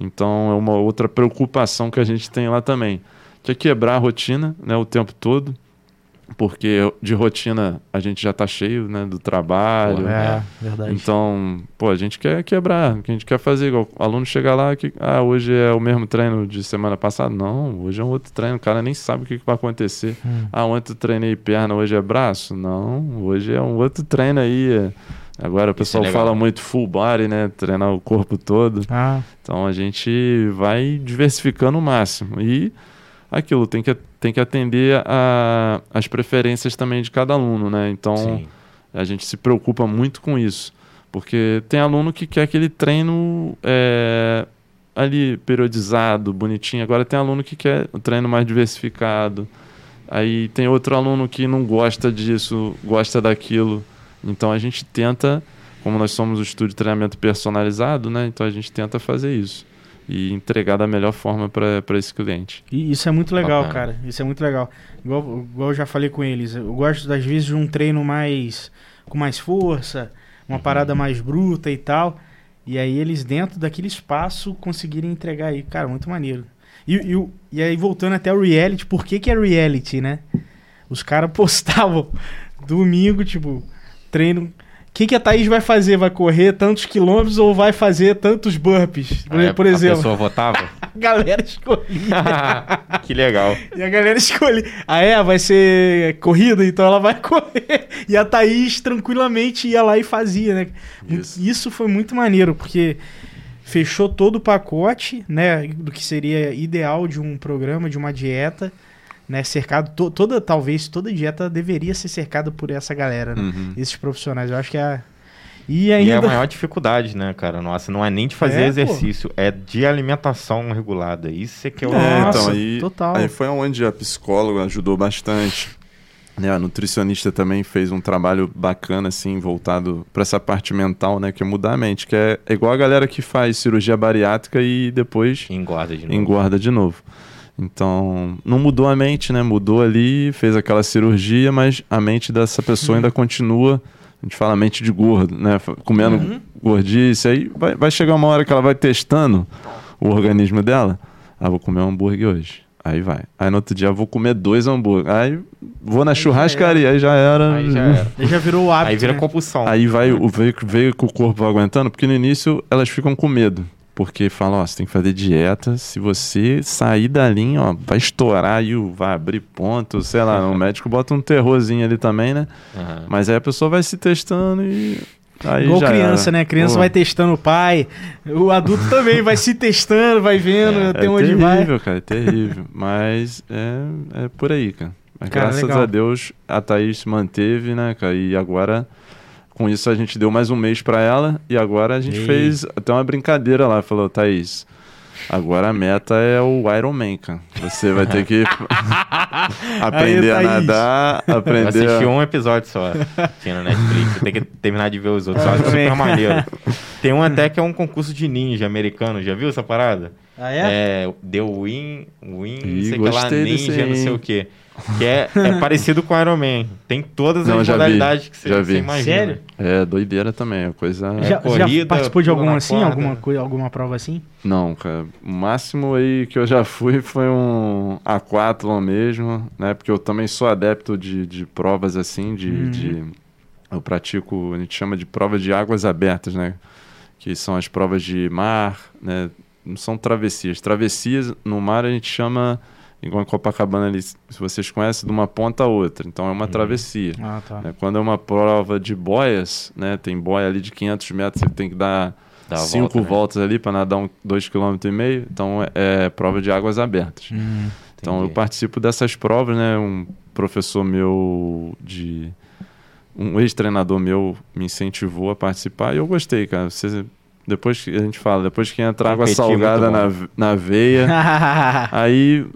Então é uma outra preocupação que a gente tem lá também. Que é quebrar a rotina né, o tempo todo. Porque de rotina a gente já tá cheio né, do trabalho. Pô, É, verdade. Então, pô, a gente quer quebrar, a gente quer fazer igual. O aluno chega lá que, ah, hoje é o mesmo treino de semana passada. Não, hoje é um outro treino, o cara nem sabe o que, que vai acontecer. Hum. Ah, ontem eu treinei perna, hoje é braço? Não, hoje é um outro treino aí. é. Agora o pessoal legal. fala muito full body, né? Treinar o corpo todo. Ah, Então a gente vai diversificando o máximo. E aquilo tem que, tem que atender a, as preferências também de cada aluno, né? Então Sim. a gente se preocupa muito com isso. Porque tem aluno que quer aquele treino é, ali periodizado, bonitinho. Agora tem aluno que quer o treino mais diversificado. Aí tem outro aluno que não gosta disso, gosta daquilo. Então a gente tenta como nós somos um estúdio de treinamento personalizado, né? Então a gente tenta fazer isso e entregar da melhor forma para esse cliente. E isso é muito legal, Bacana. cara. Isso é muito legal. Igual, igual eu já falei com eles. Eu gosto, às vezes, de um treino mais. com mais força, uma parada mais bruta e tal. E aí eles, dentro daquele espaço, conseguirem entregar aí. Cara, muito maneiro. E, e, o- e aí, voltando até o reality, por que, que é reality, né? Os caras [laughs] postavam domingo, tipo, treino. O que, que a Thaís vai fazer? Vai correr tantos quilômetros ou vai fazer tantos burpees? Por, Aí por A exemplo, pessoa votava. [laughs] a galera escolhia. [laughs] que legal. E a galera escolhe. Ah, é? Vai ser corrida, então ela vai [laughs] correr. E a Thaís tranquilamente ia lá e fazia, né? Isso, Isso. foi muito maneiro, porque fechou todo o pacote, né? Do que seria ideal de um programa, de uma dieta, né? Cercado. to- toda, talvez toda dieta deveria ser cercada por essa galera, né? Uhum. Esses profissionais. Eu acho que é. a- E E ainda. é a maior dificuldade, né, cara? Nossa, não é nem de fazer É, pô. exercício, é de alimentação regulada. Isso é que é o. É, Nossa, então, aí, total. aí foi onde a psicóloga ajudou bastante. Né, a nutricionista também fez um trabalho bacana, assim, voltado para essa parte mental, né? Que é mudar a mente. Que é, é igual a galera que faz cirurgia bariátrica e depois Engorda de novo. engorda de novo. Então, não mudou a mente, né? Mudou ali, fez aquela cirurgia, mas a mente dessa pessoa ainda continua. A gente fala mente de gordo, né? Comendo Uhum. gordice. Aí vai, vai chegar uma hora que ela vai testando o organismo dela. Ah, vou comer um hambúrguer hoje. Aí vai. Aí no outro dia eu vou comer dois hambúrgueres. Aí vou na churrascaria, aí já era. Aí já era. Aí já virou o hábito. Aí vira né? compulsão. Aí vai, o veio, veio que o corpo vai aguentando, porque no início elas ficam com medo. Porque falam, ó, você tem que fazer dieta. Se você sair da linha, ó, vai estourar e o- vai abrir ponto, sei lá. o [laughs] médico bota um terrorzinho ali também, né? Aham. Mas aí a pessoa vai se testando e. Aí Igual já criança, era. né? A criança Pô, vai testando o pai, o adulto também vai se testando, vai vendo É, até é onde terrível, vai. cara, é terrível. [laughs] Mas é, é por aí, cara. Mas Cara, graças legal. a Deus a Thaís se manteve, né, cara? E agora, com isso, a gente deu mais um mês pra ela. E agora a gente Ei. fez até uma brincadeira lá. Falou, Thaís, agora a meta é o Iron Man, cara. Você vai ter que [laughs] aprender a Thaís. nadar, aprender. assisti a- um episódio só. Tinha na Netflix. Tem que terminar de ver os outros. Também. super maneiro. [laughs] Tem um até que é um concurso de ninja americano. Já viu essa parada? Ah, É, The Win, Win, não Ih, sei o que lá, ninja, aí, não sei o que. Que é, é parecido com Iron Man. Tem todas Não, as já vi, modalidades que você, já você imagina. Sério? É doideira também, é coisa. Já, já corrida, participou de alguma assim? corda. Alguma, coisa, alguma prova assim? Não, cara. O máximo aí que eu já fui foi um aquatlon mesmo, né? Porque eu também sou adepto de, de provas assim, de, Uhum. de- Eu pratico, a gente chama de prova de águas abertas, né? Que são as provas de mar, né? Não são travessias. Travessias no mar a gente chama, igual em Copacabana ali, se vocês conhecem, de uma ponta a outra. Então é uma travessia. Ah, tá. né? Quando é uma prova de boias, né? Tem boia ali de 500 metros, você tem que dar Dá cinco volta, né? voltas ali para nadar um, dois km e meio. Então é, é prova de águas abertas. Hum. Então eu participo dessas provas, né? Um professor meu de um ex-treinador meu me incentivou a participar e eu gostei, cara. Você, depois que a gente fala, depois que entra água Competir, salgada na, na veia, [laughs] aí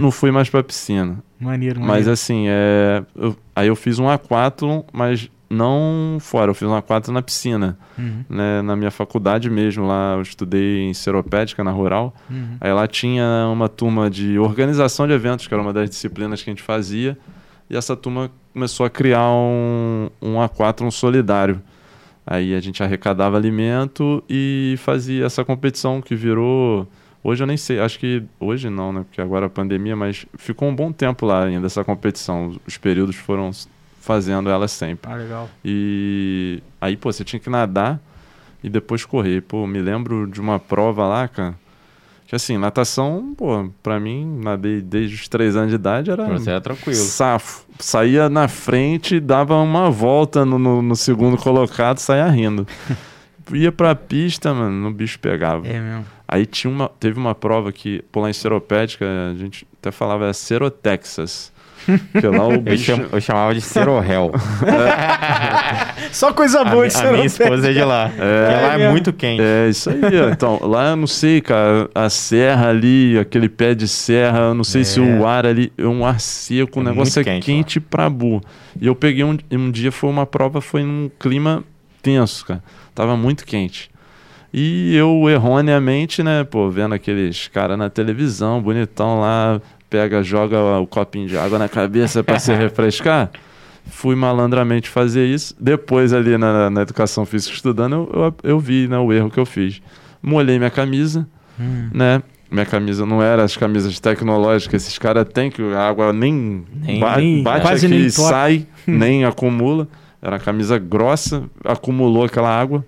não fui mais pra piscina. maneiro, maneiro. Mas assim, é, eu- aí eu fiz um aquátlon, mas não fora, eu fiz um aquátlon na piscina, Uhum, né, na minha faculdade mesmo, lá eu estudei em Seropédica, na Rural, uhum. aí lá tinha uma turma de organização de eventos, que era uma das disciplinas que a gente fazia, e essa turma começou a criar um, um aquátlon solidário. Aí a gente arrecadava alimento e fazia essa competição que virou. Hoje eu nem sei, acho que hoje não, né? Porque agora a pandemia, mas ficou um bom tempo lá ainda essa competição. Os períodos foram fazendo ela sempre. Ah, legal. E aí, pô, você tinha que nadar e depois correr. Pô, me lembro de uma prova lá, cara. Que assim, natação, pô, pra mim, nadei desde os três anos de idade, era Você é tranquilo. safo. Saía na frente, dava uma volta no, no- no segundo colocado, saía rindo. [laughs] Ia pra pista, mano, o bicho pegava. É mesmo. Aí tinha uma, teve uma prova que, pô, lá em Seropédica, a gente até falava é Serotexas. Que lá o Eu, bicho. cham- eu chamava de Cerorel. Só coisa A, boa mi- de a ser minha esposa é de lá. Porque lá é mesmo. muito quente. É, isso aí. ó. Então, lá eu não sei, cara, a serra ali, aquele pé de serra, eu não sei se o ar ali é um ar seco, o É negócio é quente, quente pra bu. E eu peguei um, um dia, foi uma prova, foi num clima tenso, cara. Tava muito quente. E eu, erroneamente, né, pô, vendo aqueles caras na televisão, bonitão lá, pega, joga o copinho de água na cabeça para se [laughs] refrescar. Fui malandramente fazer isso. Depois, ali na, na educação física estudando, eu, eu, eu vi né, o erro que eu fiz. Molhei minha camisa, Hum. né? Minha camisa não era as camisas tecnológicas, esses caras têm que a água nem, Nem- ba- nem- bate quase aqui nem e sai, [laughs] nem acumula. Era uma camisa grossa, acumulou aquela água.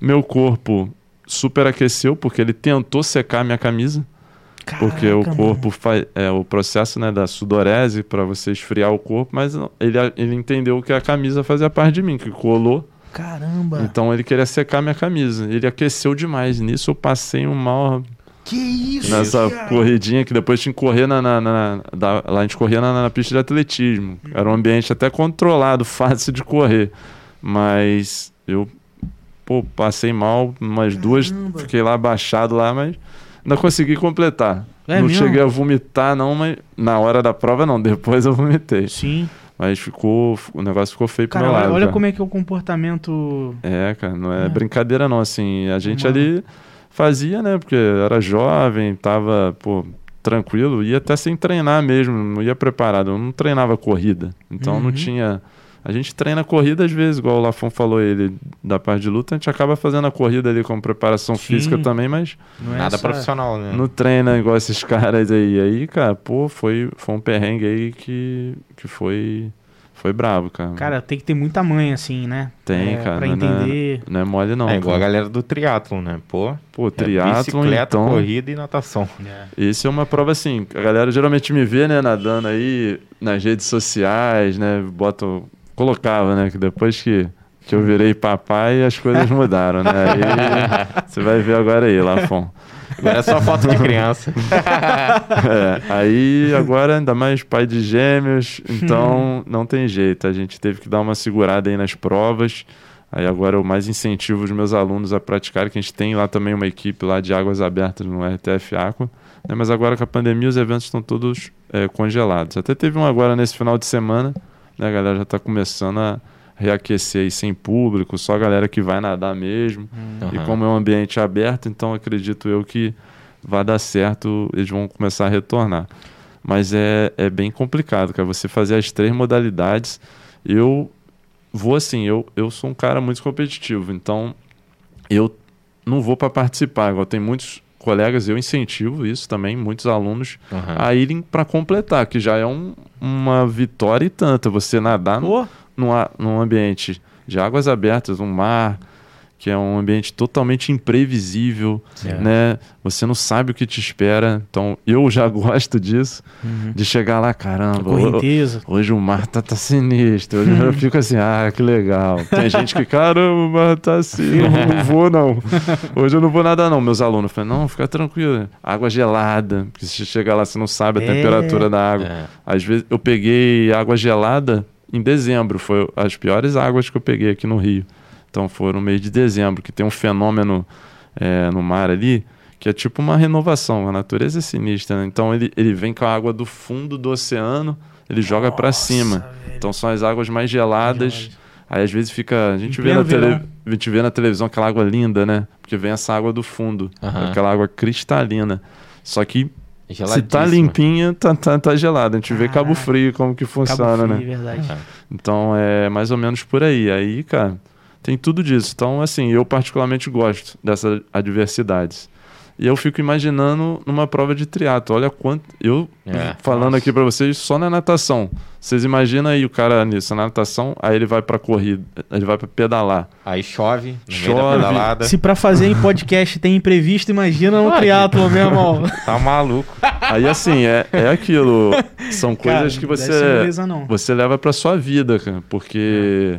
Meu corpo superaqueceu porque ele tentou secar minha camisa, porque o Caraca, corpo faz é o processo né, da sudorese para você esfriar o corpo, mas ele, ele entendeu que a camisa fazia parte de mim, que colou. mano. Caramba. Então ele queria secar minha camisa. Ele aqueceu demais. Nisso eu passei um mal que isso, nessa cara? corridinha que depois tinha que correr na, na- na- da- lá a gente corria na, na pista de atletismo. Era um ambiente até controlado, [laughs] fácil de correr. Mas eu pô, passei mal umas duas, Caramba. fiquei lá abaixado lá, mas ainda consegui completar. É não mesmo? cheguei a vomitar não, mas na hora da prova não, [laughs] depois eu vomitei. Sim. Mas ficou, o negócio ficou feio pro Cara, meu olha, lado. olha cara. como é que é o comportamento. É, cara, não é, É. brincadeira não, assim, a gente Mano. ali fazia, né, porque era jovem, tava, pô, tranquilo, ia até sem treinar mesmo, não ia preparado, eu não treinava corrida, então Uhum. não tinha... A gente treina corrida às vezes, igual o Lafon falou ele, da parte de luta, a gente acaba fazendo a corrida ali como preparação Sim. física também, mas Não é Nada essa- profissional, né? não treina igual esses [laughs] caras aí. Aí, cara, pô, foi, foi um perrengue aí que, que foi, foi bravo, cara. Cara, tem que ter muita mãe, assim, né? Tem, É, cara, Pra não é- entender. não é mole não. é igual a galera do triatlon, né? Pô, Pô, é triatlon, bicicleta, então... corrida e natação. Esse é uma prova assim, a galera geralmente me vê, né, nadando aí nas redes sociais, né, boto, colocava, né, que depois que, que eu virei papai as coisas mudaram, né, aí [laughs] você vai ver agora aí, Lafon. Agora é só foto de criança. [laughs] É, aí agora ainda mais pai de gêmeos, então não tem jeito, a gente teve que dar uma segurada aí nas provas, aí agora eu mais incentivo os meus alunos a praticarem, que a gente tem lá também uma equipe lá de águas abertas no RTF Aqua, né, mas agora com a pandemia os eventos estão todos é, congelados. Até teve um agora nesse final de semana, né, a galera já está começando a reaquecer aí sem público, só a galera que vai nadar mesmo. E Aham. como é um ambiente aberto, então acredito eu que vai dar certo, eles vão começar a retornar. Mas é, é bem complicado, cara, você fazer as três modalidades. Eu vou assim, eu, eu sou um cara muito competitivo, então eu não vou para participar. Igual tem muitos colegas, eu incentivo isso também, muitos alunos, Aham. a irem para completar, que já é um- uma vitória e tanta. Você nadar no, num, num ambiente de águas abertas, um mar, que é um ambiente totalmente imprevisível, É. né? Você não sabe o que te espera. Então, eu já [laughs] gosto disso, Uhum. de chegar lá, caramba, ho- correnteza. hoje o mar tá, tá sinistro. Hoje eu [laughs] fico assim, ah, que legal. Tem [laughs] gente que, caramba, o mar tá assim, eu não vou não. Hoje eu não vou nadar não. Meus alunos falam, não, fica tranquilo. Água gelada, porque se você chegar lá, você não sabe a É. temperatura da água. É. Às vezes eu peguei água gelada em dezembro, foi as piores águas que eu peguei aqui no Rio. Então foi no mês de dezembro, que tem um fenômeno é, no mar ali, que é tipo uma renovação. A natureza é sinistra, né? Então ele, ele vem com a água do fundo do oceano, ele joga para cima. velho. Então são as águas mais geladas. Gelado. Aí às vezes fica. A gente, vê na, tele, a gente vê na televisão aquela água linda, né? Porque vem essa água do fundo. Aham. Aquela água cristalina. Só que se tá limpinha, tá, tá, tá gelada. A gente vê Cabo Caraca. Frio como que Cabo funciona, Frio, né? verdade. Então é mais ou menos por aí. Aí, cara, tem tudo disso. Então, assim, eu particularmente gosto dessas adversidades. E eu fico imaginando numa prova de triatlo. Olha quanto. Eu É. falando aqui pra vocês só na natação. Vocês imaginam aí o cara nisso, na natação, aí ele vai pra corrida, ele vai pra pedalar. Aí chove, no meio Chove. da pedalada. Se pra fazer em podcast tem imprevisto, imagina no triatlo, meu irmão. [laughs] Tá maluco. Aí assim, é, é aquilo. São coisas Cara, que não deve você. beleza, não. você leva pra sua vida, cara, porque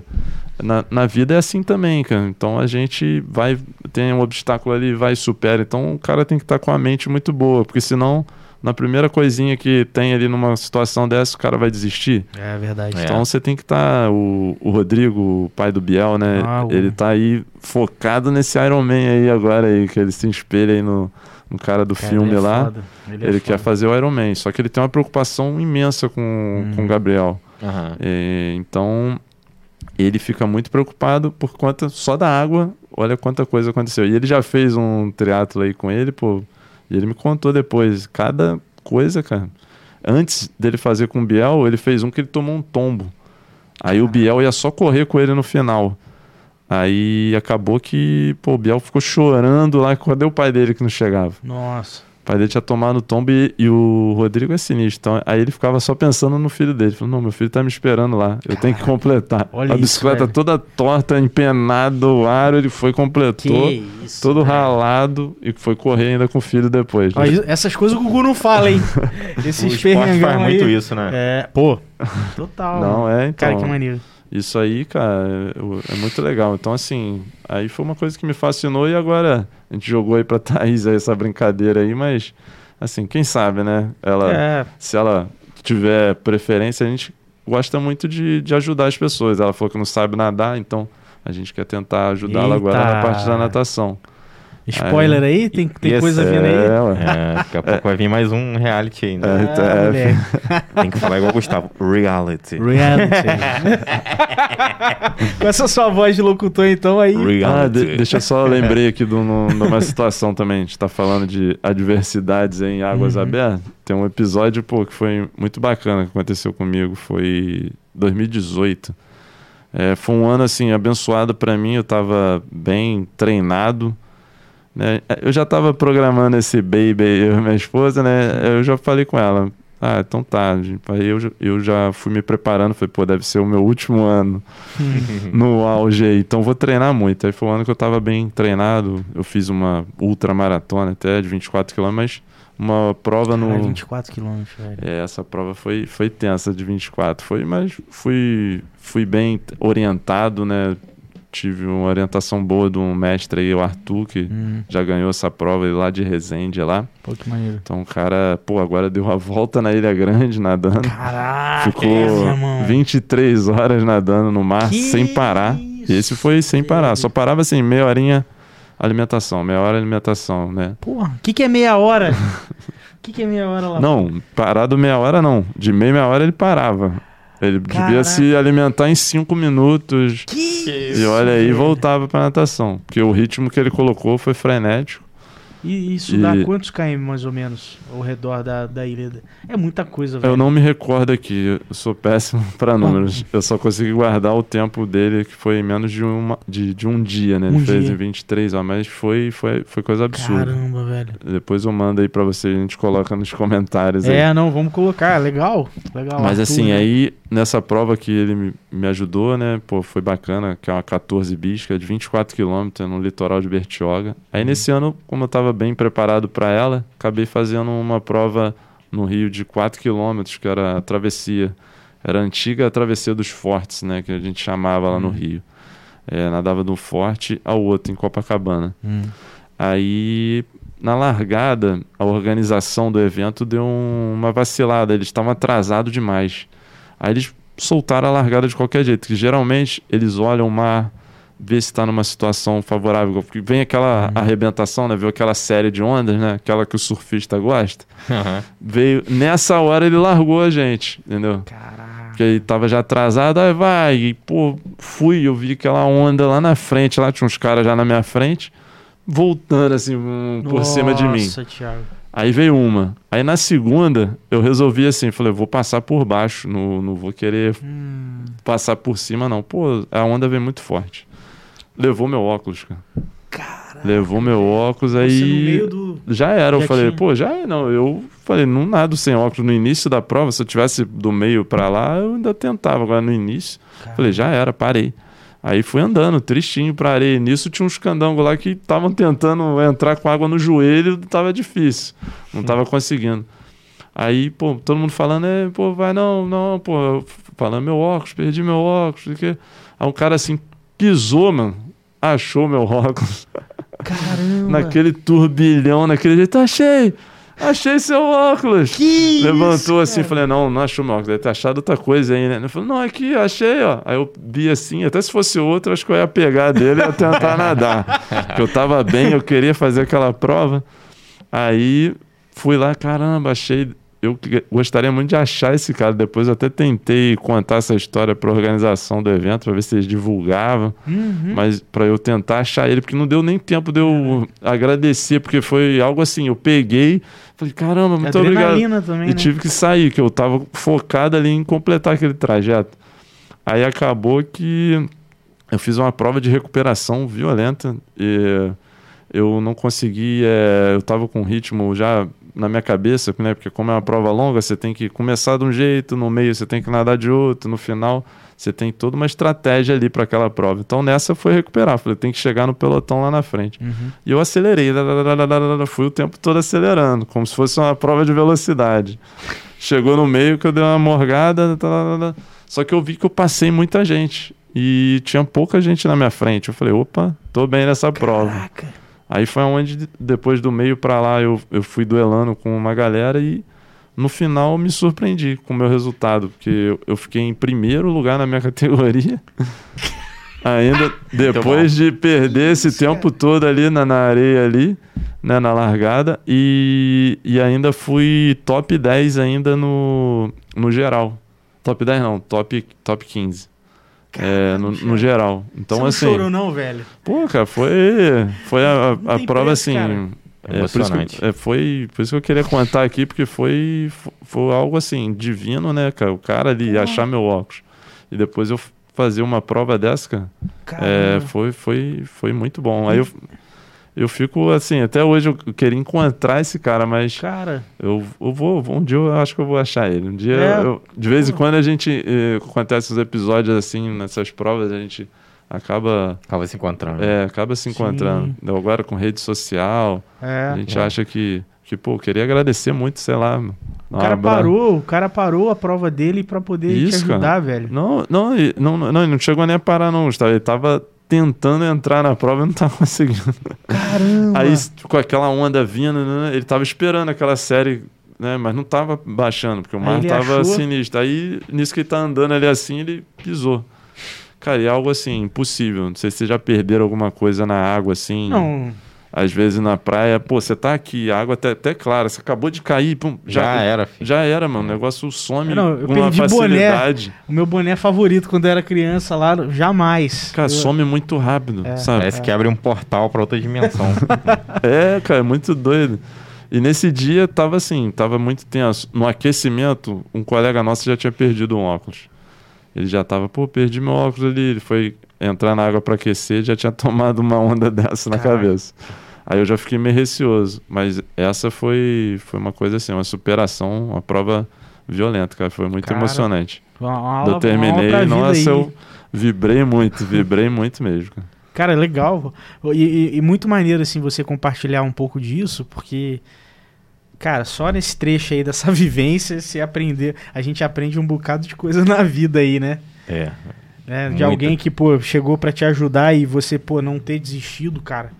na, na vida é assim também, cara. Então a gente vai, tem um obstáculo ali, vai e supera. Então cara tem que estar com a mente muito boa, porque senão, na primeira coisinha que tem ali numa situação dessa, o cara vai desistir. É verdade. É. Então você tem que estar. o, o Rodrigo, o pai do Biel, né? Ah, Ele tá aí focado nesse Iron Man aí agora, aí, que ele se espelha aí no, no cara do Cara, filme ele é lá. foda. Ele, é Ele quer foda. fazer o Iron Man, só que ele tem uma preocupação imensa com, Hum. com o Gabriel. Aham. É, então, ele fica muito preocupado por conta só da água. Olha quanta coisa aconteceu. E ele já fez um triatlo aí com ele, pô. E ele me contou depois. Cada coisa, cara. Antes dele fazer com o Biel, ele fez um que ele tomou um tombo. Aí o Biel ia só correr com ele no final. Aí acabou que, pô, o Biel ficou chorando lá. Cadê o pai dele que não chegava? Nossa. O pai dele tinha tomado o tombo e, e o Rodrigo é sinistro. Então, aí ele ficava só pensando no filho dele. Falou, não, meu filho tá me esperando lá. Eu tenho que [laughs] completar. olha a isso, bicicleta velho. toda torta, empenada, o aro, ele foi, completou. Que isso. todo velho. ralado e foi correr ainda com o filho depois. Ó, isso- essas coisas o Gugu não fala, hein? [laughs] O Esses esporte faz aí. muito isso, né? É, pô. Total. Não, é, então. Cara, que maneiro. Isso aí, cara, é, é muito legal. Então, assim, aí foi uma coisa que me fascinou e agora a gente jogou aí pra [laughs] Thaís aí essa brincadeira aí, mas, assim, quem sabe, né? Ela, É, se ela tiver preferência, a gente gosta muito de, de ajudar as pessoas. Ela falou que não sabe nadar, então a gente quer tentar ajudá-la agora na parte da natação. Spoiler aí, tem, tem Esse coisa vindo aí. É. É, daqui a pouco vai vir mais um reality ainda. É. Ah, é. [laughs] Tem que falar igual o Gustavo. Reality. Reality. [laughs] Com essa sua voz de locutor, então, aí. Ah, Reality. de- deixa eu só [laughs] lembrei aqui de, um- uma situação também. A gente tá falando de adversidades em águas Uhum. abertas. Tem um episódio, pô, que foi muito bacana que aconteceu comigo. Foi 2018. É, foi um ano, assim, abençoado pra mim. Eu tava bem treinado. Né? Eu já tava programando esse baby, eu e minha esposa, né? Eu já falei com ela. Ah, então tá. Aí eu, já- eu já fui me preparando. Falei, pô, deve ser o meu último ano no auge aí. Então vou treinar muito. Aí foi um ano que eu tava bem treinado. Eu fiz uma ultramaratona até de 24 km, mas uma prova no. Cara, 24 quilômetros, velho. É, essa prova foi, foi tensa de 24. Foi, mas fui, fui bem orientado, né? Tive uma orientação boa de um mestre aí, o Arthur, que Hum, já ganhou essa prova lá de Resende lá. pô, que maneiro. Então o cara, pô, agora deu a volta na Ilha Grande nadando. Caraca, Ficou meu irmão. 23 horas nadando no mar Que sem parar. isso, E esse foi sem parar. Só parava assim, meia horinha alimentação, meia hora alimentação, né? Porra, o que, que é meia hora? O [laughs] que, que é meia hora lá? Não, parado meia hora não. De meia meia hora ele parava. Ele Caraca. devia se alimentar em cinco minutos. Que e olha aí, velho. voltava pra natação. Porque o ritmo que ele colocou foi frenético. E isso E- dá quantos km mais ou menos ao redor da, da ilha? É muita coisa, velho. Eu não me recordo aqui, eu sou péssimo [laughs] pra números. Eu só consegui guardar o tempo dele, que foi em menos de, uma, de, de um dia, né? Ele Um fez dia. em 23 horas, mas foi, foi, foi coisa absurda. Caramba, velho. Depois eu mando aí pra você, a gente coloca nos comentários aí. É, não, vamos colocar. Legal. Legal. Mas Arthur, assim, né? aí nessa prova que ele me, me ajudou, né? Pô, foi bacana, que é uma 14 bisca de 24 quilômetros no litoral de Bertioga. Aí nesse ano, como eu tava bem preparado para ela, acabei fazendo uma prova no Rio de 4 quilômetros, que era a travessia. Era a antiga travessia dos fortes, né? Que a gente chamava lá no Rio. É, nadava de um forte ao outro, em Copacabana. Hum. Aí, na largada, a organização do evento deu um- uma vacilada. Eles estavam atrasados demais. Aí eles soltaram a largada de qualquer jeito. Que geralmente eles olham o mar, vê se está numa situação favorável. Porque vem aquela arrebentação, né? Viu aquela série de ondas, né? Aquela que o surfista gosta. Aham. Veio. Nessa hora ele largou a gente, entendeu? Caraca. Porque aí tava já atrasado, aí vai, e pô, fui, eu vi aquela onda lá na frente, lá tinha uns caras já na minha frente, voltando assim, um, por cima de mim. Nossa, Thiago. Aí veio uma. Aí na segunda, eu resolvi assim, falei, vou passar por baixo, não, não vou querer Hum, passar por cima, não. Pô, a onda veio muito forte. Levou meu óculos, cara. Caraca. Levou meu óculos, aí. Você no meio do. Já era, eu Já falei, tinha. pô, já é, não. Eu falei, não nado sem óculos no início da prova. Se eu tivesse do meio pra lá, eu ainda tentava. Agora no início, Cara, falei, já era, parei. Aí fui andando, tristinho pra areia. Nisso tinha uns candangos lá que estavam tentando entrar com água no joelho, tava difícil. Não tava conseguindo. Aí, pô, todo mundo falando, é, pô, vai não, não, pô, eu falando meu óculos, perdi meu óculos, quê. Aí um cara assim pisou, mano, achou meu óculos Caramba. naquele turbilhão, naquele jeito, achei, achei seu óculos. Que Levantou isso, assim, cara? falei, não, não achou meu óculos, deve ter achado outra coisa aí, né? Ele falou, não, aqui, achei, ó. Aí eu vi assim, até se fosse outro, acho que eu ia pegar dele e ia tentar nadar. Porque eu tava bem, eu queria fazer aquela prova. Aí fui lá, caramba, achei. Eu gostaria muito de achar esse cara. Depois eu até tentei contar essa história para a organização do evento, para ver se eles divulgavam. Uhum. Mas para eu tentar achar ele, porque não deu nem tempo de eu agradecer, porque foi algo assim, eu peguei, falei, caramba, muito obrigado. Também, E né? tive que sair, que eu tava focado ali em completar aquele trajeto. Aí acabou que eu fiz uma prova de recuperação violenta e eu não consegui, é, eu tava com ritmo já na minha cabeça, né? Porque como é uma prova longa, você tem que começar de um jeito, no meio você tem que nadar de outro, no final você tem toda uma estratégia ali para aquela prova. Então nessa foi recuperar, falei, tem que chegar no pelotão lá na frente. Uhum. E eu acelerei, fui o tempo todo acelerando, como se fosse uma prova de velocidade. Chegou no meio que eu dei uma morgada, só que eu vi que eu passei muita gente. E tinha pouca gente na minha frente. Eu falei, opa, tô bem nessa prova. Aí foi onde, depois do meio pra lá, eu, eu fui duelando com uma galera e no final me surpreendi com o meu resultado, porque eu, eu fiquei em primeiro lugar na minha [laughs] categoria. Ainda depois de perder esse tempo todo ali na, na areia ali, né, na largada, e, e ainda fui top 10 ainda no, no geral. Top 10 não, top, top 15. É, no, no geral. Então, Você não assim. chorou não, velho? Pô, cara, foi, foi a, a tem prova preço, assim. cara. É, por isso que, é, foi por isso que eu queria contar aqui, porque foi, fo- foi algo assim, divino, né, cara? O cara ali achar meu óculos. E depois eu fazer uma prova dessa, cara, é, foi, foi, foi muito bom. Aí eu, eu fico assim, até hoje eu queria encontrar esse cara, mas Cara, eu, eu vou, um dia eu acho que eu vou achar ele. Um dia, É. eu- de vez em quando a gente eh, acontece os episódios assim, nessas provas, a gente acaba Acaba se encontrando. é, acaba se encontrando. Agora com rede social, é. a gente é. acha que, que, pô, queria agradecer muito, sei lá. O cara parou, o cara parou a prova dele pra poder te Isso, ajudar, cara. velho. Não, não, e- não, não, ele não chegou nem a parar, não, Gustavo. Ele tava tentando entrar na prova e não tava [laughs] conseguindo. Caramba. Aí, com aquela onda vindo, né, ele tava esperando aquela série, né? Mas não tava baixando, porque o mar tava achou- sinistro. Aí, nisso que ele tá andando ali assim, ele pisou. Cara, e é algo assim, impossível. Não sei se vocês já perderam alguma coisa na água, assim. Não, Às vezes na praia, pô, você tá aqui, a água até, até clara, você acabou de cair, pum, Já era, filho. Já era, mano. O negócio some Não, eu com uma perdi boné. facilidade. o meu boné favorito quando eu era criança lá, jamais. Cara, Eu- some muito rápido, É. sabe? Parece que abre um portal pra outra dimensão. [laughs] É, cara, é muito doido. E nesse dia tava assim, tava muito tenso. No aquecimento, um colega nosso já tinha perdido um óculos. Ele já tava, pô, perdi meu óculos ali. Ele foi entrar na água para aquecer, já tinha [laughs] tomado uma onda dessa na Caraca. cabeça. Aí eu já fiquei meio receoso. Mas essa foi, foi uma coisa assim, uma superação, uma prova violenta, cara. Foi muito Cara, emocionante. Aula, eu terminei, nossa, aí. eu vibrei muito, vibrei muito mesmo. cara. Cara, é legal. E, e- e muito maneiro, assim, você compartilhar um pouco disso, porque, cara, só nesse trecho aí dessa [laughs] vivência, você aprender. A gente aprende um bocado de coisa na vida aí, né? é. né? De Muita. alguém que, pô, chegou pra te ajudar e você, pô, não ter desistido, cara.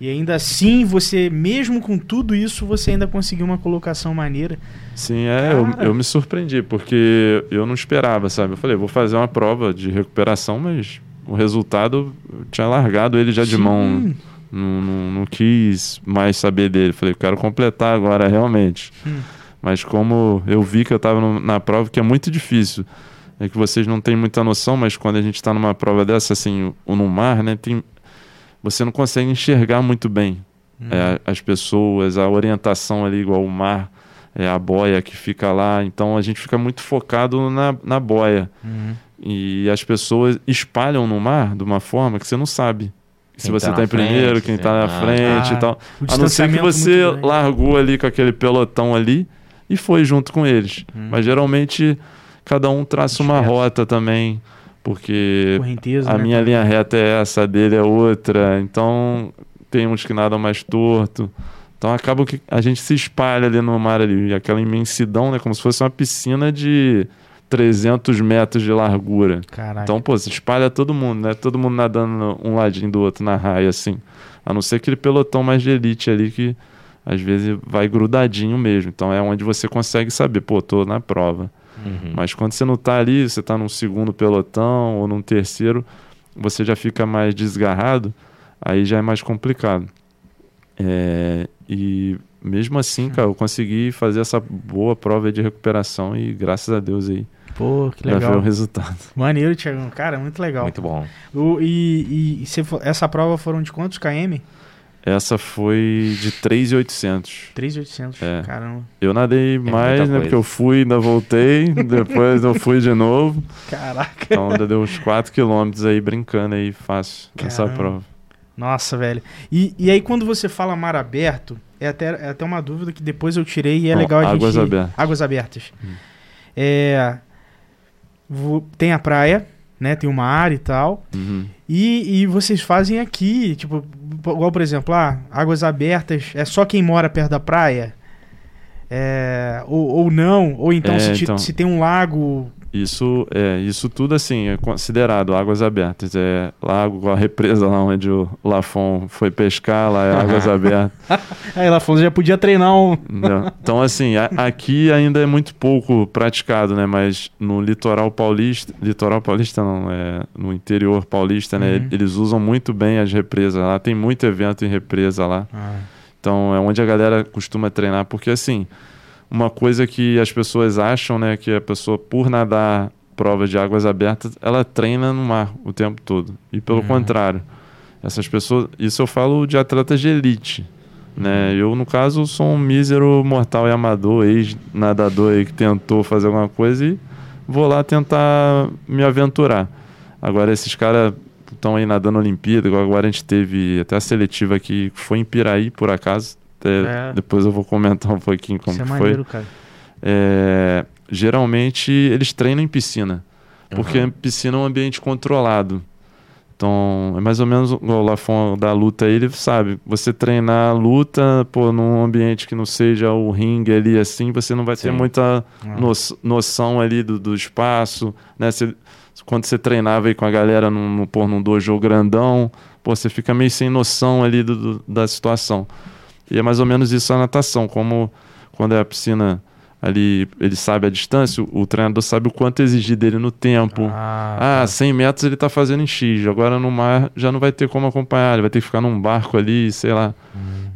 E ainda assim, você, mesmo com tudo isso, você ainda conseguiu uma colocação maneira. Sim, é, eu, eu me surpreendi, porque eu não esperava, sabe? Eu falei, vou fazer uma prova de recuperação, mas o resultado, eu tinha largado ele já de Sim. mão, não, não, não quis mais saber dele. Falei, quero completar agora, realmente. Hum. Mas como eu vi que eu estava na prova, que é muito difícil, é que vocês não têm muita noção, mas quando a gente está numa prova dessa, assim, ou no mar, né, tem, você não consegue enxergar muito bem Hum. é, as pessoas, a orientação ali, igual o mar, é, a boia que fica lá. Então a gente fica muito focado na, na boia. Uhum. E as pessoas espalham no mar de uma forma que você não sabe. Se Quem você tá está na em primeiro, frente, quem está na Ah. frente Ah, e tal. A não ser que distanciamento você largou ali com aquele pelotão ali e foi junto com eles. Hum. Mas geralmente cada um traça uma rota também, porque a né? minha linha reta é essa, a dele é outra. Então tem uns que nadam mais torto. Então acaba que a gente se espalha ali no mar ali, aquela imensidão, né, como se fosse uma piscina de 300 metros de largura. Caraca. Então, pô, se espalha todo mundo, né? Todo mundo nadando um ladinho do outro na raia, assim. A não ser aquele pelotão mais de elite ali que às vezes vai grudadinho mesmo. Então é onde você consegue saber, pô, tô na prova. Uhum. Mas quando você não tá ali, você tá num segundo pelotão ou num terceiro, você já fica mais desgarrado, aí já é mais complicado. É, e mesmo assim, cara, eu consegui fazer essa boa prova de recuperação e graças a Deus aí Pô, que já veio o legal. resultado. [laughs] Maneiro, Thiagão. Cara, muito legal. Muito bom. O- e e você fo- essa prova foram de quantos km? Essa foi de 3,800. 3.800. É. Caramba. Eu nadei muita mais, né? coisa. Porque eu fui, ainda voltei, [laughs] depois eu fui de novo. Caraca. Então ainda deu uns 4 quilômetros aí brincando aí fácil nessa Caramba. prova. Nossa, velho. E, e aí, quando você fala mar aberto, é até, é até uma dúvida que depois eu tirei e é Bom, legal a águas gente... abertas. Águas abertas. Hum. É... Tem a praia, né? Tem o mar e tal. Uhum. E, e vocês fazem aqui, tipo, igual por exemplo, ah, águas abertas, é só quem mora perto da praia? É, ou, ou não, ou então, É, se, ti- então. se tem um lago. Isso, é, isso tudo assim é considerado águas abertas. É lago, a represa lá onde o Lafon foi pescar, lá é águas [laughs] abertas. Aí lá falou, já podia treinar um. Então, assim, a- aqui ainda é muito pouco praticado, né? Mas no litoral paulista, litoral paulista não, é no interior paulista, né? Uhum. Eles usam muito bem as represas lá. Tem muito evento em represa lá. Ah, Então é onde a galera costuma treinar, porque assim, uma coisa que as pessoas acham, né, que a pessoa por nadar provas de águas abertas, ela treina no mar o tempo todo. E pelo Uhum. contrário, essas pessoas, isso eu falo de atletas de elite, né? Eu no caso sou um mísero mortal e amador, ex-nadador aí que tentou fazer alguma coisa e vou lá tentar me aventurar. Agora esses caras estão aí nadando Olimpíada, agora a gente teve até a seletiva aqui, que foi em Piraí, por acaso. Até É. Depois eu vou comentar um pouquinho como isso é que foi. maneiro, cara. É, geralmente eles treinam em piscina, porque Uhum. piscina é um ambiente controlado. Então, é mais ou menos igual o Lafon da luta aí, ele sabe. Você treinar a luta, pô, num ambiente que não seja o ringue ali assim, você não vai ter Sim. muita Ah. no- noção ali do, do espaço, né? Você- quando você treinava aí com a galera num, num, pô, num dojo grandão, pô, você fica meio sem noção ali do- do- da situação. E é mais ou menos isso a natação, como quando é a piscina ali, ele sabe a distância, o, treinador sabe o quanto exigir dele no tempo. Ah, Ah, 100 metros ele tá fazendo em X, agora no mar já não vai ter como acompanhar, ele vai ter que ficar num barco ali, sei lá.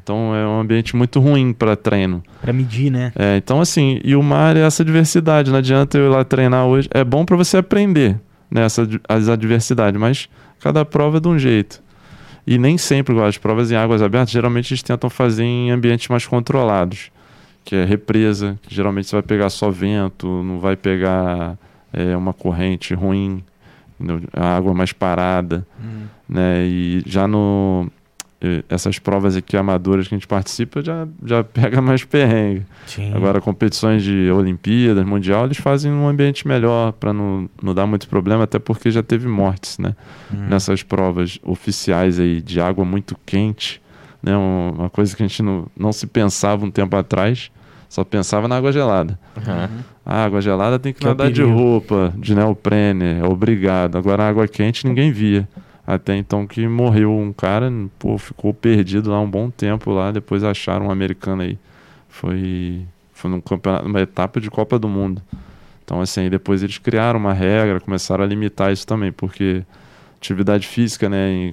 Então é um ambiente muito ruim para treino. pra medir, né? É, então assim, e o mar é essa diversidade, não adianta eu ir lá treinar hoje. É bom para você aprender né, essa, as adversidades, mas cada prova é de um jeito. E nem sempre, as provas em águas abertas, geralmente eles tentam fazer em ambientes mais controlados, que é represa, que geralmente você vai pegar só vento, não vai pegar é, uma corrente ruim, a água mais parada Hum. né? E já no essas provas aqui amadoras que a gente participa já, já [laughs] pega mais perrengue. Sim. Agora competições de Olimpíadas, Mundial, eles fazem num ambiente melhor para não, não dar muito problema, até porque já teve mortes, né? Hum. Nessas provas oficiais aí de água muito quente, né? Um- Uma coisa que a gente não, não se pensava um tempo atrás, só pensava na água gelada. Uhum. A água gelada tem que, Que é nadar de perigo. roupa, de neoprene, é obrigado. Agora a água quente ninguém via. Até então que morreu um cara, pô, ficou perdido lá um bom tempo lá, depois acharam um americano aí. Foi, foi num campeonato, uma etapa de Copa do Mundo. Então assim, aí depois eles criaram uma regra, começaram a limitar isso também, porque atividade física, né,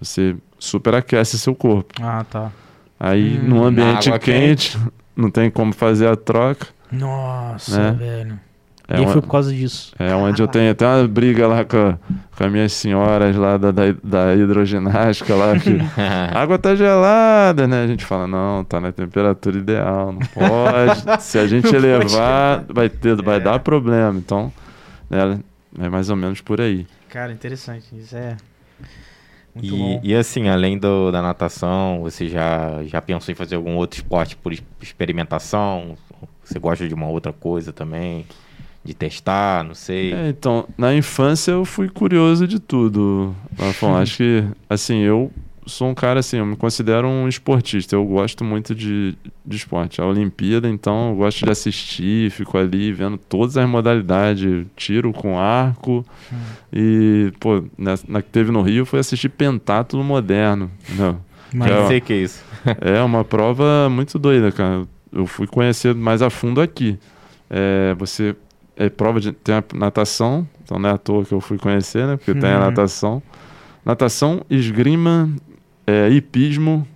você superaquece seu corpo. Ah, tá. Aí Hum, num ambiente água quente, não tem como fazer a troca. Nossa, Né? velho. É e uma- foi por causa disso. É onde eu tenho até uma briga lá com, a- com as minhas senhoras lá da, da, da hidroginástica lá, que a [laughs] água tá gelada, né? A gente fala, não, tá na temperatura ideal, não pode. [laughs] Se a gente Não pode elevar, vai, ter, vai É. dar problema. Então, né, é mais ou menos por aí. Cara, interessante. Isso é muito E, bom. e assim, além do- da natação, você já, já pensou em fazer algum outro esporte por experimentação? Você gosta de uma outra coisa também? De testar, não sei. É, então, na infância eu fui curioso de tudo, Rafão. [laughs] Acho que, assim, eu sou um cara, assim, eu me considero um esportista. Eu gosto muito de, de esporte. A Olimpíada, então, eu gosto de assistir, fico ali vendo todas as modalidades. Tiro com arco. E, pô, na, na que teve no Rio foi assistir pentátulo moderno. Não. Mas- Nem é, sei o que é isso. [laughs] É uma prova muito doida, cara. Eu fui conhecer mais a fundo aqui. É, você é prova de tem a natação, então não é à toa que eu fui conhecer, né? Porque tem a Uhum. natação, natação, esgrima, é, hipismo,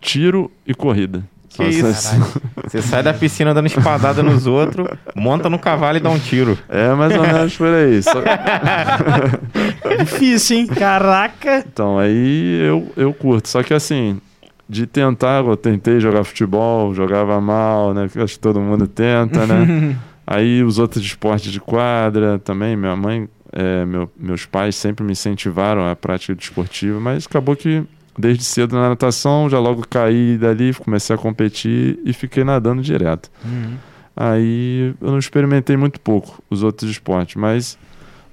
tiro e corrida. Que Nossa, isso? [laughs] Você sai da piscina dando espadada nos outros, monta no cavalo e dá um tiro. É mais ou menos por aí. Só- [laughs] Difícil, hein? Caraca. Então, aí eu, eu curto. Só que assim, de tentar, eu tentei jogar futebol, jogava mal, né? Acho que todo mundo tenta, né? [laughs] aí os outros esportes de quadra também, minha mãe, é, meu- meus pais sempre me incentivaram à prática desportiva, mas acabou que desde cedo na natação, já logo caí dali, comecei a competir e fiquei nadando direto. Uhum. Aí eu não experimentei muito pouco os outros esportes, mas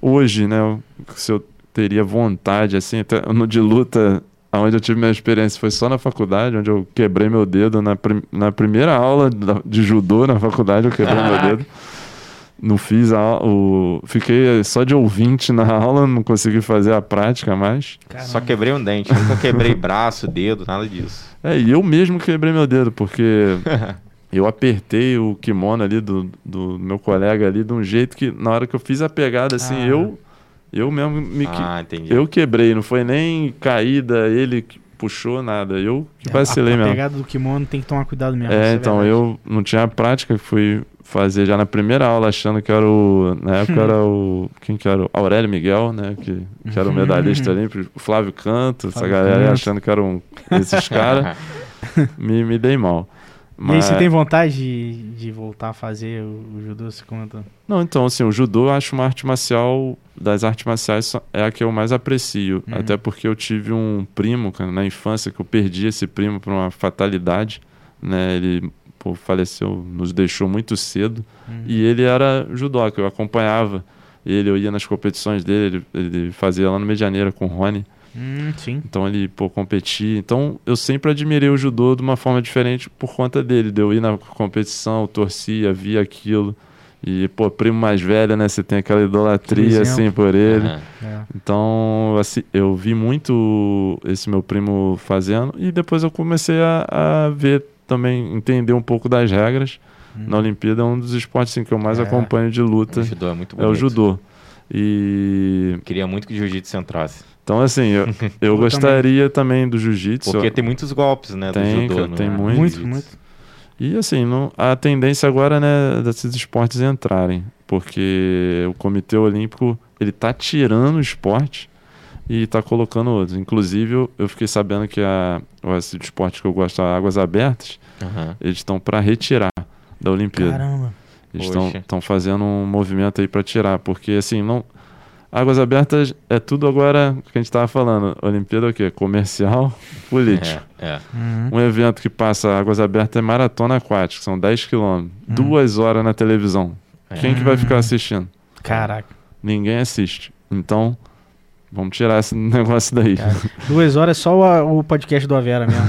hoje, né, se eu teria vontade, assim, até no de luta, onde eu tive minha experiência foi só na faculdade, onde eu quebrei meu dedo na, prim- na primeira aula de judô na faculdade, eu quebrei meu dedo. Não fiz a o fiquei só de ouvinte na aula, não consegui fazer a prática mais. Caramba. Só quebrei um dente, nunca quebrei [laughs] braço, dedo, nada disso. É, e eu mesmo quebrei meu dedo, porque [laughs] eu apertei o kimono ali do, do meu colega ali de um jeito que na hora que eu fiz a pegada, assim, Ah. eu eu mesmo me Ah, entendi. eu quebrei, não foi nem caída, ele puxou nada, eu que vacilei É, a, a mesmo. pegada do kimono tem que tomar cuidado mesmo. isso É, então verdade. eu não tinha a prática, fui fazer já na primeira aula, achando que era o. Na época era o. [laughs] Quem que era? O Aurélio Miguel, né? Que, que era o medalhista [laughs] olímpico, o Flávio Canto, essa Flávio galera aí Canto. achando que eram esses caras, [laughs] me, me dei mal. E aí, você tem vontade de, de voltar a fazer o, o judô? Você conta? Não, então, assim, o judô eu acho uma arte marcial, das artes marciais, é a que eu mais aprecio. Uhum. Até porque eu tive um primo, cara, na infância, que eu perdi esse primo por uma fatalidade, né? Ele pô, faleceu, nos deixou muito cedo. Uhum. E ele era judoca, eu acompanhava ele, eu ia nas competições dele, ele, ele fazia lá no Medianeira com o Rony. Hum, sim. Então ele, pô, competia. Então eu sempre admirei o judô de uma forma diferente por conta dele. De eu ir na competição, torcia, via aquilo. E, pô, primo mais velho, né? Você tem aquela idolatria, assim, por ele. Aham. É. Então, assim, eu vi muito esse meu primo fazendo. E depois eu comecei a, a ver também, entender um pouco das regras. Na Olimpíada é um dos esportes assim, que eu mais É. acompanho de luta. O judô é muito É bonito. o judô. E Queria muito que o jiu-jitsu entrasse. Então assim, eu, [laughs] eu gostaria também do jiu-jitsu. Porque tem muitos golpes, né? Tem, do judô. tem no muito. Muito, muito. E assim, não, a tendência agora né, desses esportes entrarem, porque o Comitê Olímpico ele tá tirando o esporte e tá colocando outros. Inclusive, eu, eu fiquei sabendo que a, esse esporte que eu gosto, Águas Abertas, Aham. eles estão para retirar da Olimpíada. Caramba. Eles estão fazendo um movimento aí para tirar, porque assim, não. Águas Abertas é tudo agora que a gente tava falando. Olimpíada é o quê? Comercial, [laughs] político. É, é. Uhum. Um evento que passa Águas Abertas é maratona aquática, são 10 quilômetros. Duas horas na televisão. É. Quem que vai ficar assistindo? Caraca. Ninguém assiste. Então, vamos tirar esse [laughs] negócio daí. Cara, Duas horas é só o, o podcast do Avera mesmo.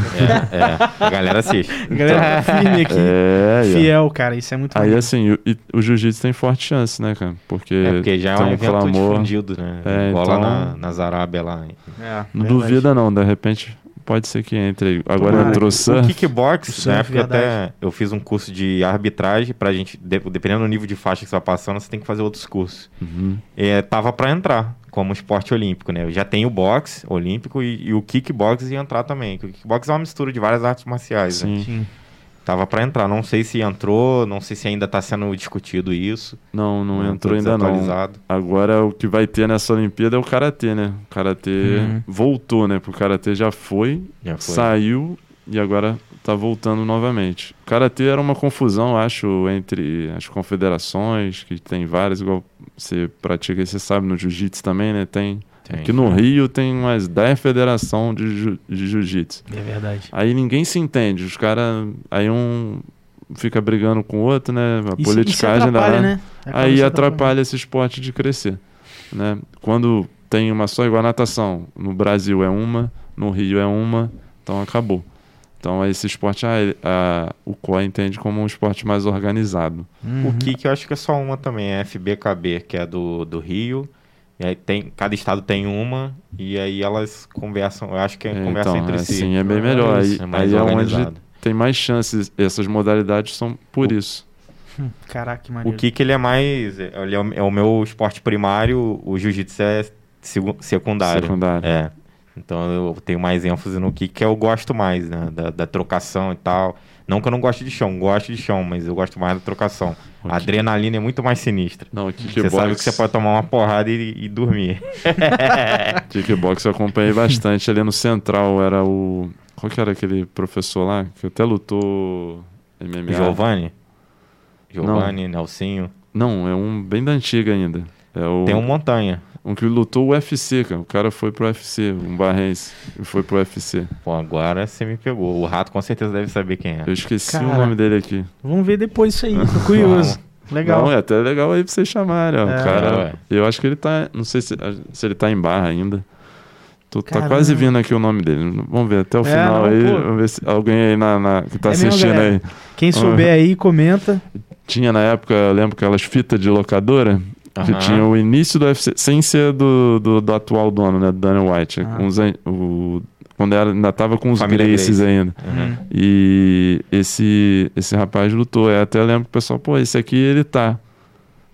É, é. A galera assiste. [laughs] A galera tá firme aqui. É, Fiel, cara. Isso é muito Aí assim, o, e o jiu-jitsu tem forte chance, né, cara? Porque, É porque já é um um evento clamor. difundido, né? É, Igual então- lá na, nas Arábia lá. É, Não verdade. duvida não, de repente pode ser que entre. aí. Agora Tomara. entrou O surf. kickbox, O surf, na época verdade. até eu fiz um curso de arbitragem pra gente, de- dependendo do nível de faixa que você vai passando, você tem que fazer outros cursos. Uhum. É, tava pra entrar como esporte olímpico, né? Eu já tenho o boxe olímpico e, e o kickbox ia entrar também. O kickbox é uma mistura de várias artes marciais, né? Sim. Sim. Tava pra entrar, não sei se entrou, não sei se ainda tá sendo discutido isso. Não, não tô entrou ainda não. Agora o que vai ter nessa Olimpíada é o karatê, né? O karatê Uhum. voltou, né? Porque o karatê já foi, Já foi. saiu e agora tá voltando novamente. O karatê era uma confusão, acho, entre as confederações, que tem várias, igual você pratica, você sabe, no jiu-jitsu também, né? Tem. Tem. Aqui no Rio tem umas 10 federações de, ju- de jiu-jitsu. É verdade. Aí ninguém se entende. Os caras. Aí um fica brigando com o outro, né? A Isso- isso politicagem da. atrapalha, né? Acaba Aí atrapalha esse esporte de crescer. Né? Quando tem uma só igual a natação, no Brasil é uma, no Rio é uma, então acabou. Então esse esporte, ah, ele- a- o COI entende como um esporte mais organizado. Uhum. O kick eu acho que é só uma também, é FBKB, que é do, do Rio. E aí tem, cada estado tem uma, e aí elas conversam, eu acho que É, conversam então, entre é, si. sim, é bem melhor. Aí, É mais aí é onde organizado. tem mais chances. Essas modalidades são por O- isso. Hum, Caraca, que O maneiro. kick ele é mais, ele é o, é o meu esporte primário, o jiu-jitsu é secundário. Secundário. É. Então eu tenho mais ênfase no kick, que eu gosto mais, né? Da, da trocação e tal, Não que eu não goste de chão, gosto de chão, mas eu gosto mais da trocação. A adrenalina é muito mais sinistra. Não, Você kickbox. sabe que você pode tomar uma porrada e, e dormir. [laughs] [laughs] Kickbox eu acompanhei bastante ali no Central. Era o. Qual que era aquele professor lá? Que até lutou MMA. Giovanni? Giovanni, Nelsinho. Não, é um bem da antiga ainda. É o, Tem um Montanha. Um que lutou o UFC, cara. O cara foi pro UFC, um barrense. E foi pro UFC. Pô, agora você me pegou. O rato com certeza deve saber quem é. Eu esqueci Cara. o nome dele aqui. Vamos ver depois isso aí, [laughs] tô curioso. Legal. Não, é até legal aí pra vocês chamarem, ó. É. o cara. Ué. Eu acho que ele tá. Não sei se, se ele tá em barra ainda. Tô, tá quase vindo aqui o nome dele. Vamos ver até o É, final não, aí. pô. Vamos ver se alguém aí na, na- que tá É assistindo aí. Quem souber aí, comenta. Tinha na época, eu lembro aquelas fitas de locadora. Que Aham. tinha o início do UFC, sem ser do, do, do atual dono, né? Do Daniel White. An- o, quando era, ainda tava com os Família Gracies Gracie. ainda. Uhum. E esse, esse rapaz lutou. Eu até lembro que o pessoal, pô, esse aqui ele tá.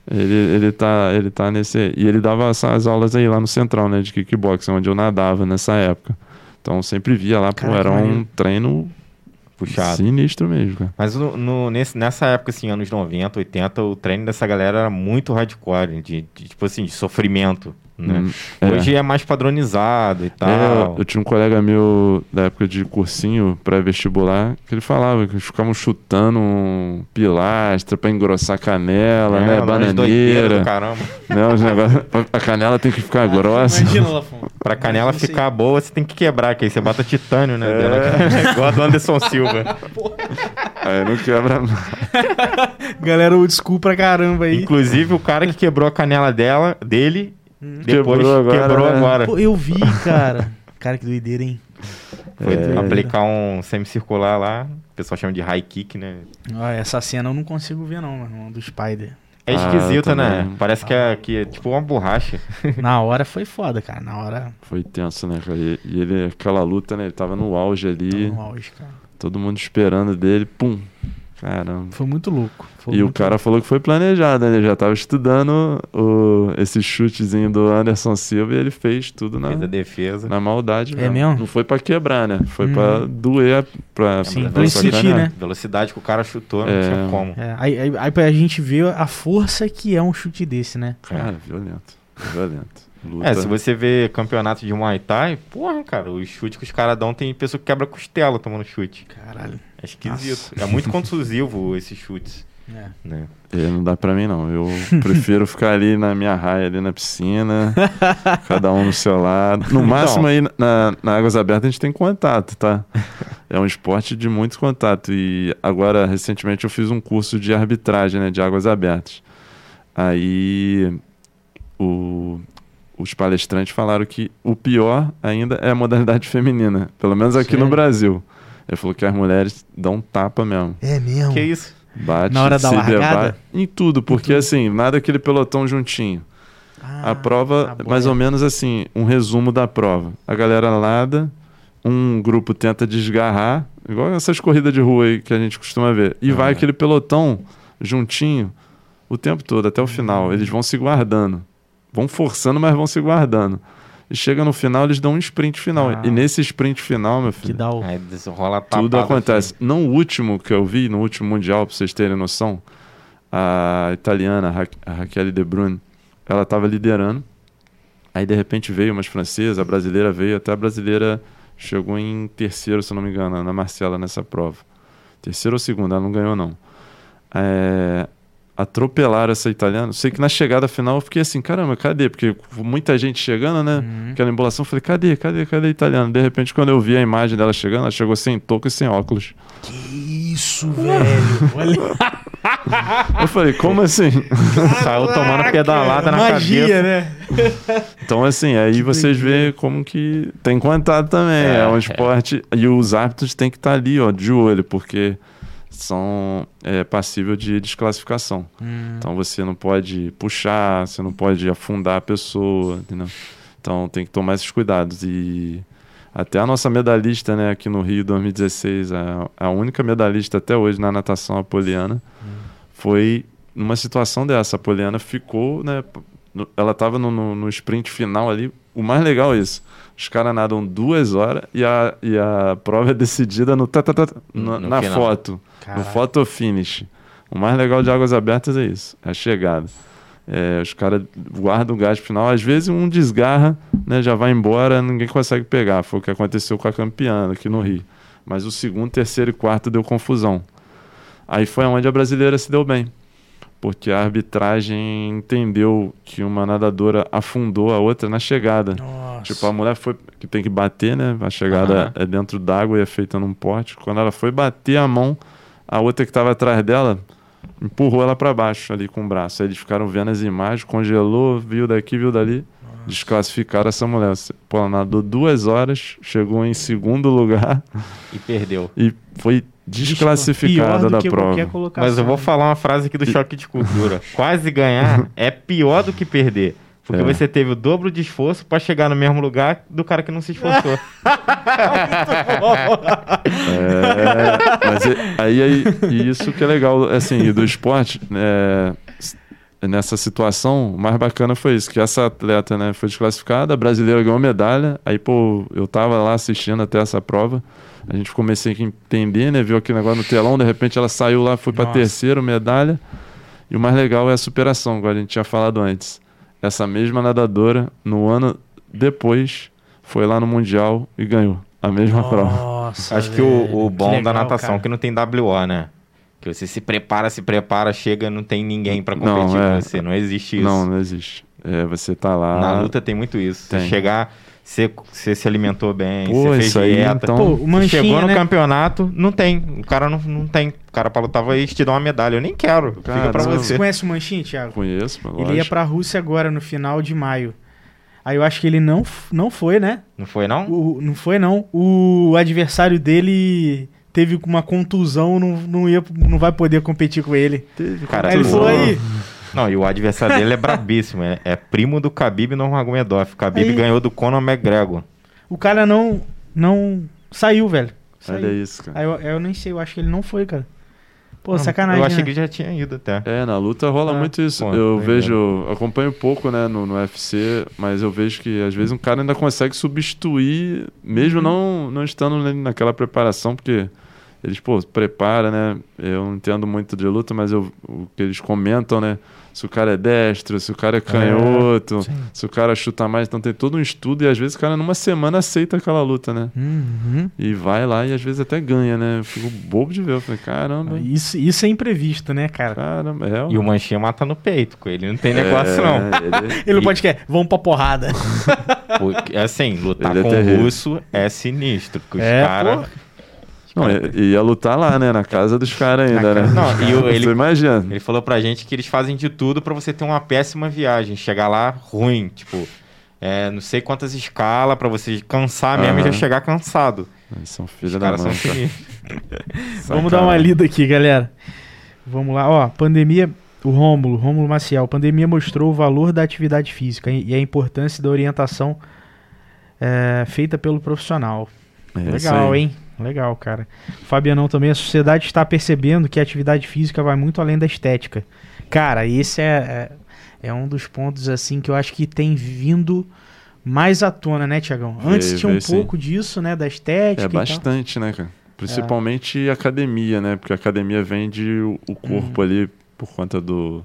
Ele, ele tá. Ele tá nesse. E ele dava essas aulas aí lá no Central, né? De kickboxing, onde eu nadava nessa época. Então eu sempre via lá, pô, Caraca, era um treino Puxado. sinistro mesmo, cara. Mas no, no- nesse, nessa época, assim, anos 90, 80, o treino dessa galera era muito hardcore, de, de, tipo assim, de sofrimento, né? Hum, é. Hoje é. mais padronizado e É, tal. eu tinha um colega meu da época de cursinho pré-vestibular que ele falava que eles ficavam chutando um pilastra pra engrossar a canela, né? É, doideiras Bananeira. do caramba. Né? Os negócios, a canela tem que ficar grossa. Imagina, Lafon. Pra canela ficar boa, você tem que quebrar, que aí você bota titânio, né? É. dela. [laughs] Igual a do Anderson Silva. [laughs] Aí não quebra nada. Galera, old school pra caramba aí. Inclusive, o cara que quebrou a canela dela, dele, depois Quebrou quebrou agora, agora. né? Pô, eu vi, cara. [laughs] Cara, que doideira, hein? Foi É. aplicar um semicircular lá. O pessoal chama de high kick, né? Ó, essa cena eu não consigo ver, não, irmão, do Spider. É Ah, esquisito, eu né? Parece que é, que é tipo uma borracha. [laughs] Na hora foi foda, cara. Na hora. Foi tenso, né, cara? E, e ele, aquela luta, né? Ele tava no auge ali, No auge, cara. todo mundo esperando dele, pum. Caramba. Foi muito louco. Foi E o muito cara falou que foi planejado, né? Ele já tava estudando o, esse chutezinho do Anderson Silva e ele fez tudo na, Fez a defesa. na maldade É mesmo? Não foi pra quebrar, né? Foi Hum. pra doer, pra, Sim, pra pra ele sacanear. sentir, né? Velocidade que o cara chutou, não É. tinha como. É, aí, aí, aí pra gente ver a força que é um chute desse, né? Cara, violento. Violento. Luta. É, se você vê campeonato de Muay Thai, porra, cara, os chutes que os caras dão, tem pessoa que quebra costela tomando chute. Caralho. É esquisito. É muito contusivo esses chutes, É. né? É, não dá pra mim, não. Eu [laughs] prefiro ficar ali na minha raia, ali na piscina, [laughs] cada um no seu lado. No máximo aí, na, na Águas Abertas, a gente tem contato, tá? É um esporte de muito contato. E agora, recentemente, eu fiz um curso de arbitragem, né? De Águas Abertas. Aí, o- os palestrantes falaram que o pior ainda é a modalidade feminina. Pelo menos aqui Sério? no Brasil. Ele falou que as mulheres dão tapa mesmo. É mesmo. Que isso? Bate, Na hora da se largada? debate. Em tudo, porque assim, nada aquele pelotão juntinho. Ah, a prova, tá mais ou menos assim, um resumo da prova. A galera nada, um grupo tenta desgarrar, igual essas corridas de rua aí que a gente costuma ver. E vai Ah. aquele pelotão juntinho o tempo todo, até o final. Hum. Eles vão se guardando. Vão forçando, mas vão se guardando. E chega no final, eles dão um sprint final. Ah. E nesse sprint final, meu Que filho, dá o. Aí rola tapada. tudo acontece. No último que eu vi, no último Mundial, pra vocês terem noção, a italiana, a Ra- a Raquel De Bruyne, ela tava liderando. Aí, de repente, veio umas francesas, a brasileira veio, até a brasileira chegou em terceiro, se eu não me engano, na Marcela, nessa prova. Terceiro ou segundo, ela não ganhou, não. É, atropelaram essa italiana. Sei que na chegada final eu fiquei assim, caramba, cadê? Porque muita gente chegando, né? Uhum. Aquela embolação, eu falei, cadê, cadê, cadê a italiana? De repente, quando eu vi a imagem dela chegando, ela chegou sem touca e sem óculos. Que isso, velho. Olha. [laughs] Eu falei, como assim? Saiu tomando pedalada na Magia, cabeça. né? Então, assim, aí vocês veem como que tem contato também. É, É, um é. esporte. E os árbitros têm que estar ali, ó, de olho, porque são é, passível de desclassificação. Hum. Então você não pode puxar, você não pode afundar a pessoa, entendeu? Então tem que tomar esses cuidados. E até a nossa medalhista, né, aqui no Rio 2016, a, a única medalhista até hoje na natação a Poliana, foi numa situação dessa. A Poliana ficou, né, ela estava no, no, no sprint final ali. O mais legal é isso. Os caras nadam duas horas e a, e a prova é decidida no, tá, No- na, no na final. foto, Caralho. no photo finish. O mais legal de águas abertas é isso, é a chegada. É, os caras guardam o gás pro final. Às vezes um desgarra, né, já vai embora, ninguém consegue pegar. Foi o que aconteceu com a campeã aqui no Rio. Mas o segundo, terceiro e quarto deu confusão. Aí foi onde a brasileira se deu bem. Porque a arbitragem entendeu que uma nadadora afundou a outra na chegada. Nossa. Tipo, a mulher foi. que tem que bater, né? A chegada é dentro d'água e é feita num pote. Quando ela foi bater a mão, a outra que estava atrás dela empurrou ela para baixo ali com o braço. Aí eles ficaram vendo as imagens, congelou, viu daqui, viu dali. Desclassificaram essa mulher. Pô, ela nadou duas horas, chegou em segundo lugar E perdeu. [laughs] e foi desclassificada da prova. Mas eu vou falar uma frase aqui do choque de cultura. Quase ganhar é pior do que perder. Porque É. você teve o dobro de esforço pra chegar no mesmo lugar do cara que não se esforçou. É, mas e- aí, aí e isso que é legal, assim, e do esporte, é, s- nessa situação, o mais bacana foi isso, que essa atleta, né, foi desclassificada, a brasileira ganhou medalha, aí, pô, eu tava lá assistindo até essa prova, a gente comecei a entender, né, viu aquele negócio no telão, de repente ela saiu lá, foi Nossa. terceiro medalha, e o mais legal é a superação, igual a gente tinha falado antes. Essa mesma nadadora, no ano depois, foi lá no Mundial e ganhou a mesma prova. Nossa, Acho que velho, o, o bom da legal, natação cara. é que não tem WO, né? Que você se prepara, se prepara, chega, não tem ninguém pra Não, competir é. com você. Não existe isso. Não, não existe. É, você tá lá. Na luta tem muito isso. Você Tem. chegar, você, você se alimentou bem, Pô, você fez isso aí, dieta. então- Pô, o manchinha, Chegou no né? campeonato, não tem. O cara não, não tem. O cara pra lutar vai te dar uma medalha. Eu nem quero. Fica pra Caramba. Você você. conhece o Manchinha, Thiago? Conheço, mas Ele ia pra Rússia agora, no final de maio. Aí eu acho que ele não, não foi, né? Não foi, não? O- não foi, não. O adversário dele teve uma contusão, não, não, ia, não vai poder competir com ele. Cara, Aí ele falou aí. Não, e o adversário dele é brabíssimo. É, é primo do Khabib Nurmagomedov. Khabib Aí- ganhou do Conor McGregor. O cara não, não saiu, velho. Saiu. Olha isso, cara. Aí eu, eu nem sei, eu acho que ele não foi, cara. Pô, Não, sacanagem. Eu achei né? que já tinha ido até. É, na luta rola Ah, muito isso. pô, eu vejo, acompanho pouco, né, no, no UFC, mas eu vejo que às vezes um cara ainda consegue substituir, mesmo Uhum. não, não estando na- naquela preparação, porque eles, pô, prepara, né? Eu não entendo muito de luta, mas eu, o que eles comentam, né? Se o cara é destro, se o cara é canhoto, sim. se o cara chuta mais, então tem todo um estudo e às vezes o cara numa semana aceita aquela luta, né? Uhum. E vai lá e às vezes até ganha, né? Eu fico bobo de ver. Eu falei, caramba, Isso, isso é imprevisto, né, cara? caramba, é. E o Manchinha mata no peito com ele. Não tem negócio, não. Ele, [laughs] Ele não E- pode querer, vamos pra porrada. [laughs] Porque, assim, lutar Ele é com o russo é sinistro. Porque os É, caras. Não, e- ia lutar lá, né? Na casa dos caras ainda, né? Não, e o- [laughs] ele- imagina. Ele falou pra gente que eles fazem de tudo pra você ter uma péssima viagem. Chegar lá ruim. Tipo, é, não sei quantas escalas pra você cansar mesmo e já chegar cansado. Eles são Os filhos da mãe, cara. [laughs] Vamos dar uma lida aqui, galera. Vamos lá, ó, pandemia, o Rômulo, Rômulo Maciel, pandemia mostrou o valor da atividade física e a importância da orientação é, feita pelo profissional. É Legal, hein? Legal, cara. Fabianão também, a sociedade está percebendo que a atividade física vai muito além da estética. Cara, esse é, é, é um dos pontos, assim, que eu acho que tem vindo mais à tona, né, Tiagão? Antes Veio, tinha um veio sim. pouco disso, né, da estética É bastante, né, cara? Principalmente academia, né? Porque a academia vende o, corpo Uhum. ali por conta do.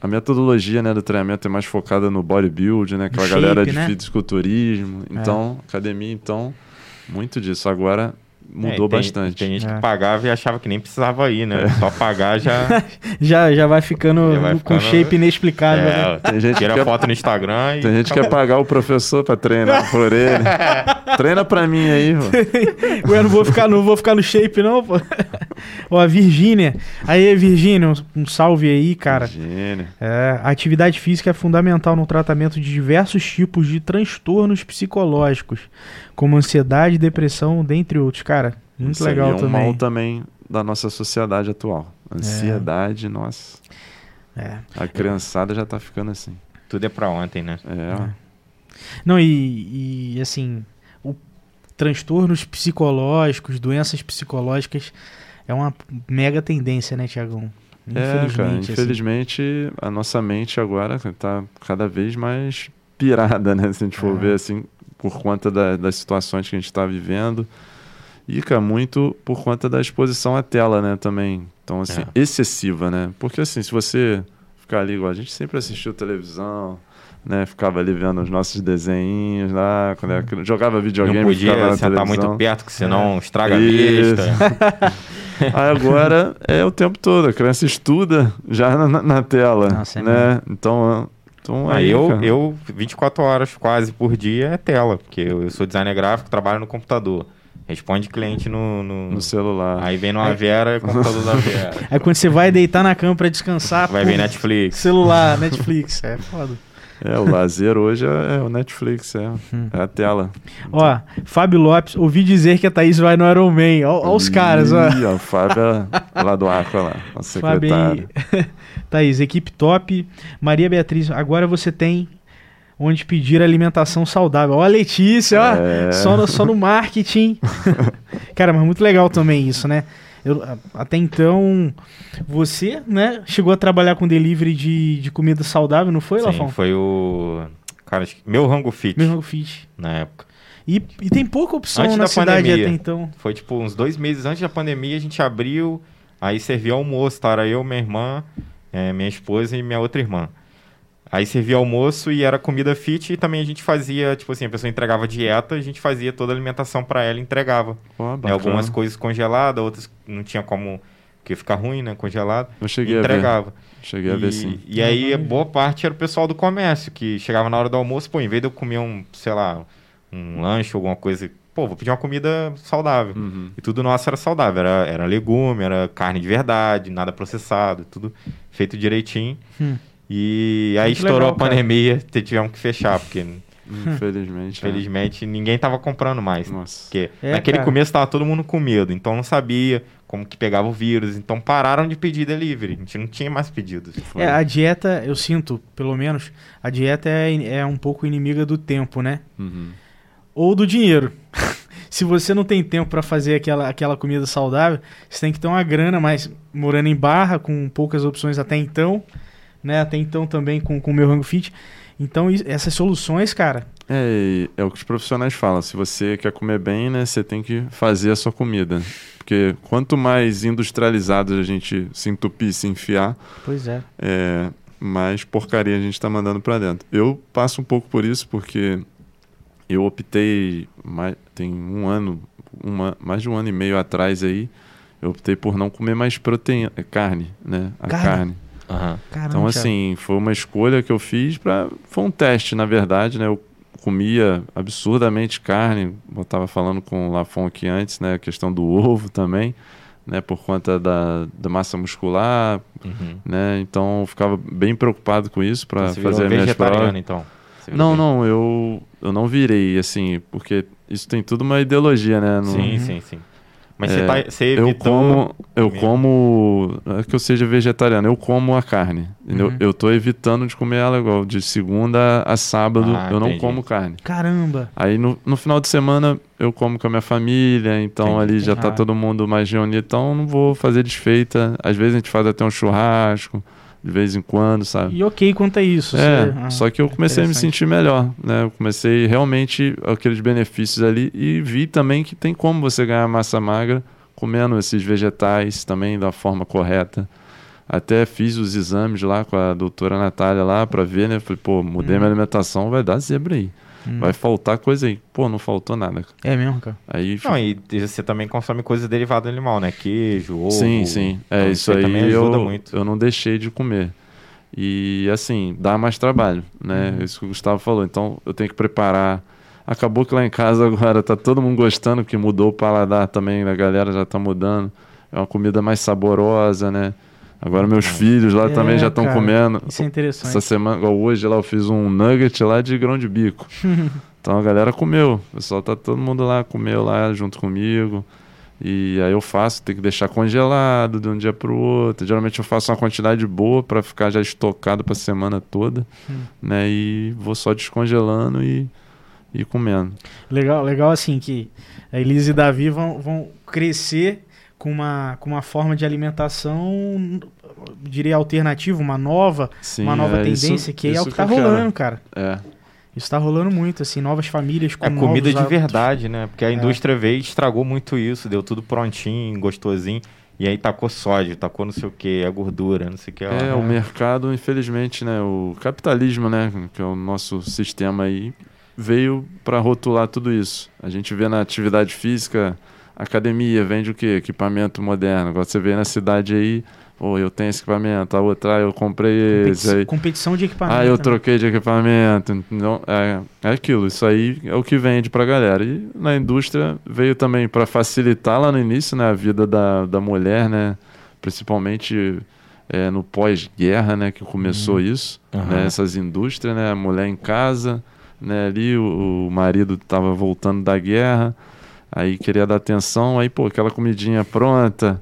A metodologia né, do treinamento é mais focada no bodybuilding, né? Aquela shape, galera de né? fisiculturismo. Então, academia, então, muito disso. Agora mudou É, tem- bastante. Tem gente É. que pagava e achava que nem precisava ir, né? Só pagar já. [laughs] Já, já vai ficando Já vai com ficando- shape inexplicável, né? é, Tem gente que tira quer- foto no Instagram e. Tem gente que quer pagar o professor pra treinar por ele. [laughs] Treina pra mim aí, pô. [laughs] Ué, não vou ficar, não vou ficar no shape, não, pô. Ó, a Virgínia. Aí, Virgínia, um, salve aí, cara. Gênio. É, a atividade física é fundamental no tratamento de diversos tipos de transtornos psicológicos, como ansiedade, depressão, dentre outros. Cara, muito Isso aí legal é um também. mal também da nossa sociedade atual. Ansiedade, nossa. É. A criançada já tá ficando assim. Tudo é pra ontem, né? É, ó. Não, e, e, assim, o transtornos psicológicos, doenças psicológicas é uma mega tendência, né, Tiagão? É, cara, assim. infelizmente a nossa mente agora tá cada vez mais pirada, né? Se a gente for É. ver assim, por conta da- das situações que a gente está vivendo. E, cara, muito por conta da exposição à tela, né, também. Então, assim, É. excessiva, né? Porque, assim, se você ficar ali igual a gente sempre assistiu televisão, né? Ficava ali vendo os nossos desenhinhos lá, quando era jogava videogame, Não ficava podia na sentar televisão. muito perto, que senão estraga a Isso. vista. [laughs] Aí agora é o tempo todo, a criança estuda já na, na tela, Nossa, é né? Então, então Aí eu, cara, eu, 24 horas quase por dia é tela, porque eu, eu sou designer gráfico, trabalho no computador. Responde cliente no. no- no celular. Aí vem no Avera, é computador da Avera. Aí [laughs] quando você vai deitar na cama pra descansar, Vai pô, ver Netflix. celular, Netflix, é foda. É, o lazer hoje é, é o Netflix, é, Hum. é a tela. Ó, Fábio Lopes, ouvi dizer que a Thaís vai no Iron Man. Ó, ó os caras, ó. Ih, ó. Fábio é lá do Aqua lá, nosso Fábio secretário. aí. [laughs] Thaís, equipe top. Maria Beatriz, agora você tem onde pedir alimentação saudável. Ó, a Letícia, ó. É. Só, no, só no marketing. [laughs] Cara, mas muito legal também isso, né? Eu, até então, você, né, chegou a trabalhar com delivery de, de comida saudável, não foi, Sim, Lafão? foi o. Cara, meu rango fit Mesmo fit. na época. E, e tem pouca opção Antes na da cidade pandemia. até então. Foi tipo uns dois meses antes da pandemia, a gente abriu, aí servia almoço, tá? Era eu, minha irmã, eh, minha esposa e minha outra irmã. Aí servia almoço e era comida fit e também a gente fazia, tipo assim, a pessoa entregava dieta, a gente fazia toda a alimentação pra ela e entregava. Né, bacana. Algumas coisas congeladas, outras não tinha como, porque ficar ruim, né, congelado. Eu E cheguei a ver. entregava. Cheguei a ver sim. E, e aí, boa parte era o pessoal do comércio, que chegava na hora do almoço, pô, em vez de eu comer um, sei lá, um lanche, alguma coisa, pô, vou pedir uma comida saudável. Uhum. E tudo nosso era saudável, era, era legume, era carne de verdade, nada processado, tudo feito direitinho. Hum. E aí Muito estourou legal, a pandemia, [laughs] te- tivemos que fechar, porque Infelizmente. é. infelizmente ninguém tava comprando mais. Nossa. Porque É, naquele cara. começo tava todo mundo com medo, então não sabia como que pegava o vírus, então pararam de pedir delivery, a gente não tinha mais pedidos. Foi. É, a dieta, eu sinto, pelo menos, a dieta é, é um pouco inimiga do tempo, né? Uhum. Ou do dinheiro. [laughs] Se você não tem tempo pra fazer aquela, aquela comida saudável, você tem que ter uma grana, mas morando em barra, com poucas opções até então, né? Até então também com o meu rango fit. Então, essas soluções, cara, É, é o que os profissionais falam. Se você quer comer bem, né, você tem que fazer a sua comida. Porque quanto mais industrializado a gente se entupir, se enfiar, pois é. é, mais porcaria a gente está mandando para dentro. Eu passo um pouco por isso porque eu optei mais, tem um ano, uma, mais de um ano e meio atrás aí, eu optei por não comer mais proteína, carne, né? A Carne? carne. Aham. Caramba, Então, assim, foi uma escolha que eu fiz para Foi um teste, na verdade, né? Eu comia absurdamente carne. Eu estava falando com o Lafon aqui antes, né? A questão do ovo também, né? Por conta da, da massa muscular, Uhum. né? Então, eu ficava bem preocupado com isso para virou fazer minhas vegetariano, provas. então. Não, não, eu, eu não virei, assim, porque isso tem tudo uma ideologia, né? Não- Sim, sim, sim. Mas É, você, tá, você eu evitou... como, eu como, não é que eu seja vegetariano, eu como a carne. entendeu? Uhum. Eu tô evitando de comer ela igual de segunda a sábado, Ah, eu não entendi. como carne. Caramba. Aí no, no final de semana eu como com a minha família, então Entendi. ali já tá Ah. todo mundo mais reunido, então não vou fazer desfeita. Às vezes a gente faz até um churrasco, de vez em quando, sabe? E ok quanto a isso. É, você- ah, só que eu comecei a me sentir melhor, né? Eu comecei realmente aqueles benefícios ali e vi também que tem como você ganhar massa magra comendo esses vegetais também da forma correta. Até fiz os exames lá com a doutora Natália lá pra ver, né? Falei, pô, mudei Hum. minha alimentação, vai dar zebra aí. Hum. Vai faltar coisa aí. Pô, não faltou nada. cara. É mesmo, cara. Aí Não, e você também consome coisas derivadas do animal, né? Queijo, ovo. Sim, sim. É Então, isso aí. também ajuda eu, muito. eu não deixei de comer. E assim, dá mais trabalho, né? Uhum. Isso que o Gustavo falou. Então eu tenho que preparar. Acabou que lá em casa [laughs] agora tá todo mundo gostando, porque mudou o paladar também, a galera já tá mudando. É uma comida mais saborosa, né? Agora meus filhos lá É, também já estão comendo. Isso é interessante. Essa semana, igual hoje lá, eu fiz um nugget lá de grão de bico. [laughs] então a galera comeu. O pessoal tá todo mundo lá, comeu lá junto comigo. E aí eu faço, tem que deixar congelado de um dia pro outro. Geralmente eu faço uma quantidade boa para ficar já estocado para semana toda, Hum. né? E vou só descongelando e, e comendo. Legal, legal assim que a Elise e Davi vão, vão crescer com uma, com uma forma de alimentação, diria alternativa, uma nova, Sim, uma nova é isso- tendência, que é o isso que tá rolando, cara. É. Isso tá rolando muito, assim, novas famílias com É comida de hábitos. verdade, né? Porque a indústria veio e estragou muito isso, deu tudo prontinho, gostosinho. E aí tacou sódio, tacou não sei o que, a gordura, não sei o que. É, o mercado, infelizmente, né? O capitalismo, né? Que é o nosso sistema aí, veio para rotular tudo isso. A gente vê na atividade física, academia, vende o quê? Equipamento moderno. Agora você vê na cidade aí, pô, eu tenho esse equipamento, a outra, ah, eu comprei esse. Competi- Aí, competição de equipamento. ah, eu né? troquei de equipamento. Então, é, é aquilo, isso aí é o que vende pra galera. E na indústria veio também para facilitar lá no início, né, a vida da, da mulher, né? Principalmente é, no pós-guerra, né, que começou isso, Aham. né, essas indústrias, né, a mulher em casa, né, ali o, o marido tava voltando da guerra, aí queria dar atenção, aí pô, aquela comidinha pronta,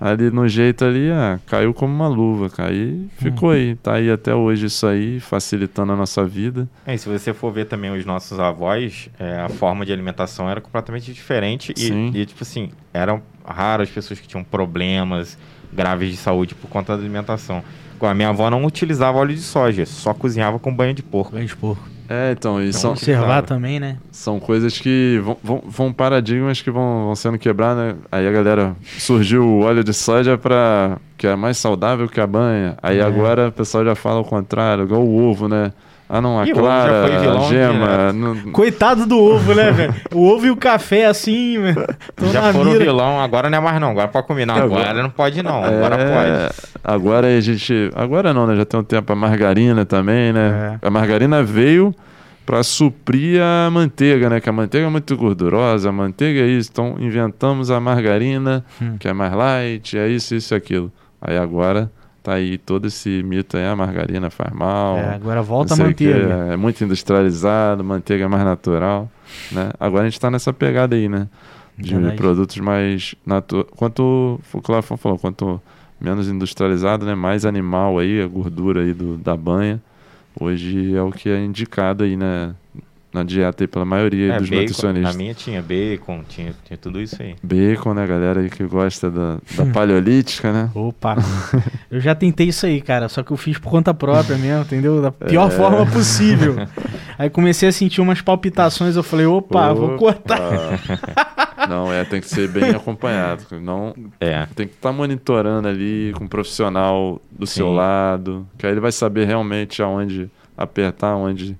ali no jeito ali, ah, caiu como uma luva, cara. Aí ficou aí, tá aí até hoje isso aí, facilitando a nossa vida. É, e se você for ver também os nossos avós, é, a forma de alimentação era completamente diferente. E, e, tipo assim, eram raras as pessoas que tinham problemas graves de saúde por conta da alimentação. A minha avó não utilizava óleo de soja, só cozinhava com banho de porco. Banho de porco. É, então, e são, Observar claro. também, né? são coisas que vão, vão, vão paradigmas que vão, vão sendo quebrados, né? Aí a galera surgiu o óleo de soja para que é mais saudável que a banha. Aí É. agora o pessoal já fala o contrário, igual o ovo, né? Ah, não, a já clara, a gema. direto. não- Coitado do ovo, né, velho? O ovo e o café, assim, velho. Tão Já foram mira. vilão, agora não é mais não. Agora pode comer. Não, Agora- agora não pode não. Agora É, pode. Agora a gente. Agora não, né? Já tem um tempo a margarina também, né? É. A margarina veio para suprir a manteiga, né? Que a manteiga é muito gordurosa, a manteiga é isso. Então inventamos a margarina, Hum. que é mais light, é isso, isso e aquilo. Aí agora tá aí todo esse mito aí, a margarina faz mal. É, agora volta a manteiga. é muito industrializado, manteiga é mais natural, né? Agora a gente tá nessa pegada aí, né? De Verdade. produtos mais naturais. Quanto o Cláudio falou, quanto menos industrializado, né? Mais animal aí, a gordura aí do, da banha. Hoje é o que é indicado aí, né? Na dieta aí pela maioria É, dos bacon, na nutricionistas. minha tinha bacon, tinha, tinha tudo isso aí. Bacon, né, galera aí que gosta da, da [laughs] paleolítica, né? Opa. eu já tentei isso aí, cara. Só que eu fiz por conta própria mesmo, entendeu? Da pior É. forma possível. Aí comecei a sentir umas palpitações. Eu falei, opa, vou Opa. cortar. [laughs] Não, é, tem que ser bem [laughs] acompanhado. Não, É. tem que estar monitorando ali com um profissional do seu Sim. lado, que aí ele vai saber realmente aonde apertar, onde,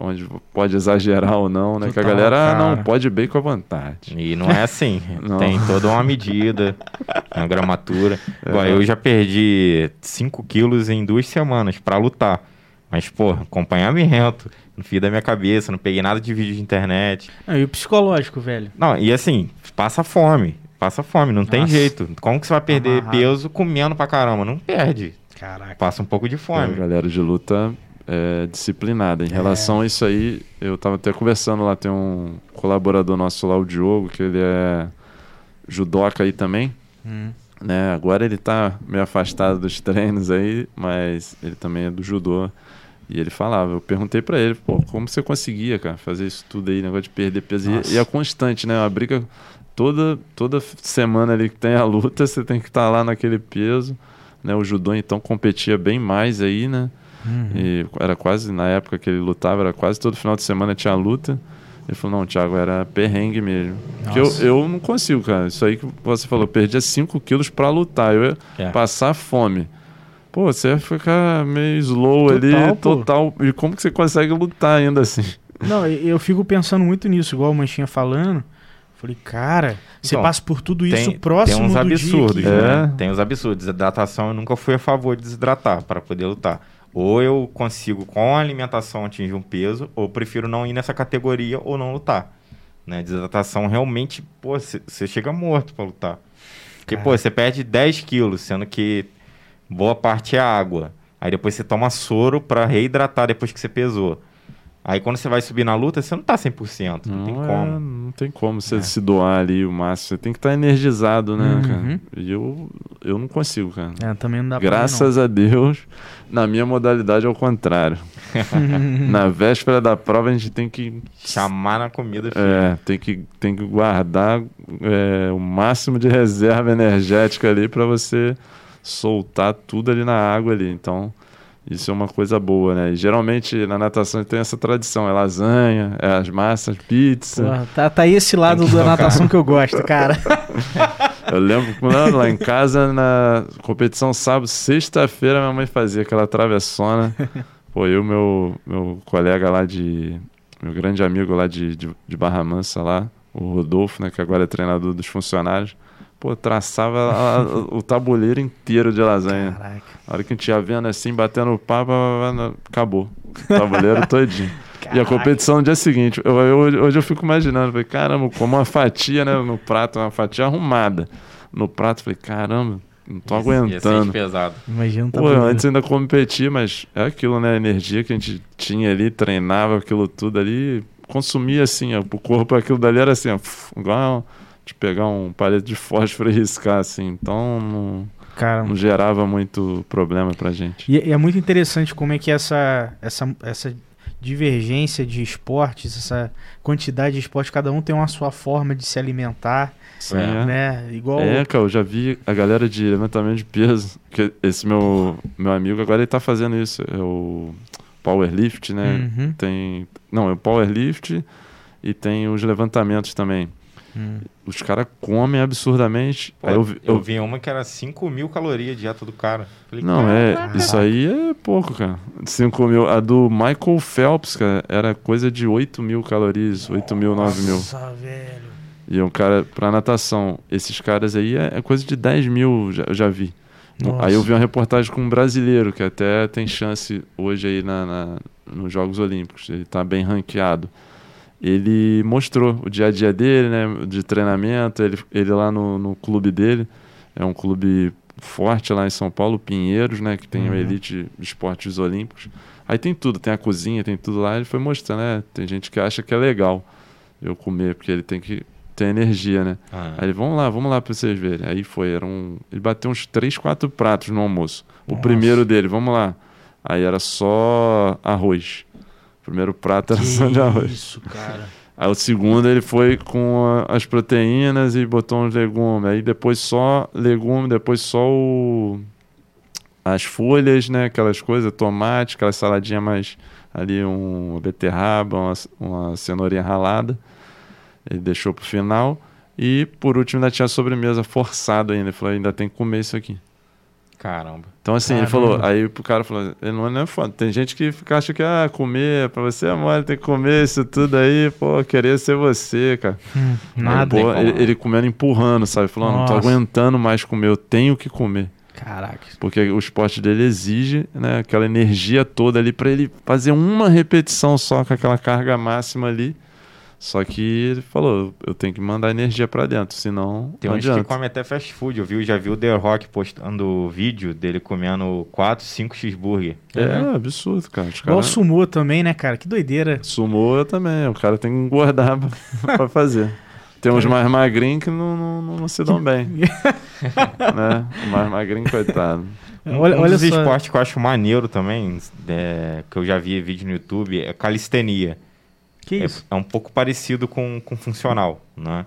onde pode exagerar ou não, né? que a galera, ah, não, pode bem com a vontade. E não é assim. [laughs] Não. Tem toda uma medida, uma gramatura. Igual, eu já perdi 5 quilos em duas semanas pra lutar. Mas, pô, acompanhamento. Não fio da minha cabeça, não peguei nada de vídeo de internet. Não, e o psicológico, velho? Não, e assim, passa fome. Passa fome, não tem Nossa. jeito. Como que você vai perder Amarrado. peso comendo pra caramba? Não perde. Caraca. Passa um pouco de A fome. galera de luta é disciplinada. Em relação a isso aí, eu tava até conversando lá, tem um colaborador nosso lá, o Diogo, que ele é judoca aí também. Hum. né? Agora ele tá meio afastado dos treinos aí, mas ele também é do judô. E ele falava, eu perguntei pra ele, pô, como você conseguia, cara, fazer isso tudo aí, negócio de perder peso? Nossa. E, é constante, né? Uma briga toda, toda semana ali que tem a luta, [laughs] você tem que estar lá naquele peso, né? O judô então competia bem mais aí, né? Uhum. E era quase, na época que ele lutava, era quase todo final de semana tinha luta. Ele falou, não, Thiago, era perrengue mesmo. Porque eu, eu não consigo, cara. Isso aí que você falou, eu perdia 5 quilos pra lutar. Eu ia É. passar fome. Pô, você ia ficar meio slow Total, ali, pô. total. E como que você consegue lutar ainda assim? Não, eu fico pensando muito nisso, igual o Manchinha falando. Falei, cara, você Então, passa por tudo isso Tem, próximo tem uns do absurdos, dia. que- É. né? Tem uns absurdos. Desidratação, eu nunca fui a favor de desidratar para poder lutar. Ou eu consigo, com a alimentação, atingir um peso, ou prefiro não ir nessa categoria ou não lutar. Né? Desidratação realmente, pô, você chega morto para lutar. Porque, Cara. pô, você perde 10 quilos, sendo que boa parte é água. Aí depois você toma soro para reidratar depois que você pesou. Aí quando você vai subir na luta, você não tá 100%, não, tem é- como. não tem como você É. se doar ali o máximo. Você tem que estar energizado, né, Uhum. cara? E eu, eu não consigo, cara. É, também não dá pra Graças a Deus, na minha modalidade é o contrário. [laughs] na véspera da prova a gente tem que Chamar na comida, filho. É, tem que, tem que guardar é, o máximo de reserva energética ali para você soltar tudo ali na água ali. Então, Isso é uma coisa boa, né? E geralmente na natação tem essa tradição, é lasanha, é as massas, pizza. Porra, tá, tá aí esse lado da natação que eu gosto, cara. [laughs] Eu lembro quando lá em casa, na competição sábado, sexta-feira, minha mãe fazia aquela travessona. Pô, eu, meu, meu colega lá de. Meu grande amigo lá de, de, de Barra Mansa lá, o Rodolfo, né, que agora é treinador dos funcionários. Pô, traçava a- o tabuleiro inteiro de lasanha. Caraca. A hora que a gente ia vendo assim, batendo o papo, acabou. O tabuleiro todinho. E a competição no dia seguinte, eu, eu- hoje eu fico imaginando, falei, caramba, como uma fatia, né, no prato, uma fatia arrumada. No prato, falei, caramba, não tô Ia ser aguentando. pesado. Imagina um Pô, antes ainda competia, mas é aquilo, né, a energia que a gente tinha ali, treinava aquilo tudo ali, consumia assim, ó, o corpo, aquilo dali era assim, ó, igual de pegar um palito de fósforo e riscar, assim, então não, Cara, não gerava muito problema pra gente. E, e é muito interessante como é que essa, essa, essa divergência de esportes, essa quantidade de esportes, cada um tem uma sua forma de se alimentar, É. é. né? Igual. É, cara, eu já vi a galera de levantamento de peso, que esse meu, meu amigo agora ele tá fazendo isso, é o powerlift, né? Uhum. Tem, não, é o powerlift e tem os levantamentos também. Hum. Os caras comem absurdamente. Pô, Aí eu, eu, vi- eu- vi uma que era 5 mil calorias a dieta do cara. Falei, não, é, "Caraca." isso aí é pouco, cara. 5 mil. A do Michael Phelps, cara, era coisa de 8 mil calorias, 8 mil, 9 mil. Nossa, velho. E um cara, pra natação, esses caras aí é, é coisa de 10 mil, já, eu já vi. Nossa. Aí eu vi uma reportagem com um brasileiro, que até tem chance hoje aí na, na- nos Jogos Olímpicos. Ele tá bem ranqueado. Ele mostrou o dia a dia dele, né? De treinamento, ele, ele lá no, no clube dele. É um clube forte lá em São Paulo, Pinheiros, né? Que tem Uhum. a elite de esportes olímpicos. Aí tem tudo, tem a cozinha, tem tudo lá. Ele foi mostrando, né? Tem gente que acha que é legal eu comer, porque ele tem que ter energia, né? Ah, Aí ele, vamos lá, vamos lá pra vocês verem. Aí foi, era um, ele bateu uns 3, 4 pratos no almoço. O Nossa. primeiro dele, vamos lá. Aí era só arroz. Primeiro prato era só de arroz. isso, cara. Aí o segundo ele foi com a- as proteínas e botou uns legumes. Aí depois só legume, depois só o, as folhas, né? Aquelas coisas, tomate, aquela saladinha mais ali, um, uma beterraba, uma, uma cenourinha ralada. Ele deixou pro final. E por último ainda tinha a sobremesa forçada ainda. Ele falou, ainda tem que comer isso aqui. Caramba. Então, assim, ele Caramba. falou, aí pro cara falou, ele não é, não é foda. Tem gente que fica, acha que, ah, comer, pra você é mole, tem que comer isso tudo aí, pô, queria ser você, cara. Hum, Aí, nada. pô, como. ele, ele comendo empurrando, sabe? Falou, não tô aguentando mais comer, eu tenho que comer. Caraca. Porque o esporte dele exige, né, aquela energia toda ali pra ele fazer uma repetição só com aquela carga máxima ali. Só que ele falou, eu tenho que mandar energia pra dentro, senão Tem não uns que comem até fast food. Eu vi, já vi o The Rock postando vídeo dele comendo 4, 5 cheeseburger. É, absurdo, cara. Os Igual caras... sumô também, né, cara? Que doideira. Sumô eu também, o cara tem que engordar pra, [laughs] pra fazer. Tem uns mais magrinhos que não, não, não, não se dão [laughs] bem. né? O mais magrinho, coitado. Um, Olha, um olha dos só. esportes que eu acho maneiro também, é, que eu já vi vídeo no YouTube, é calistenia. Que É, isso? é um pouco parecido com, com funcional, né?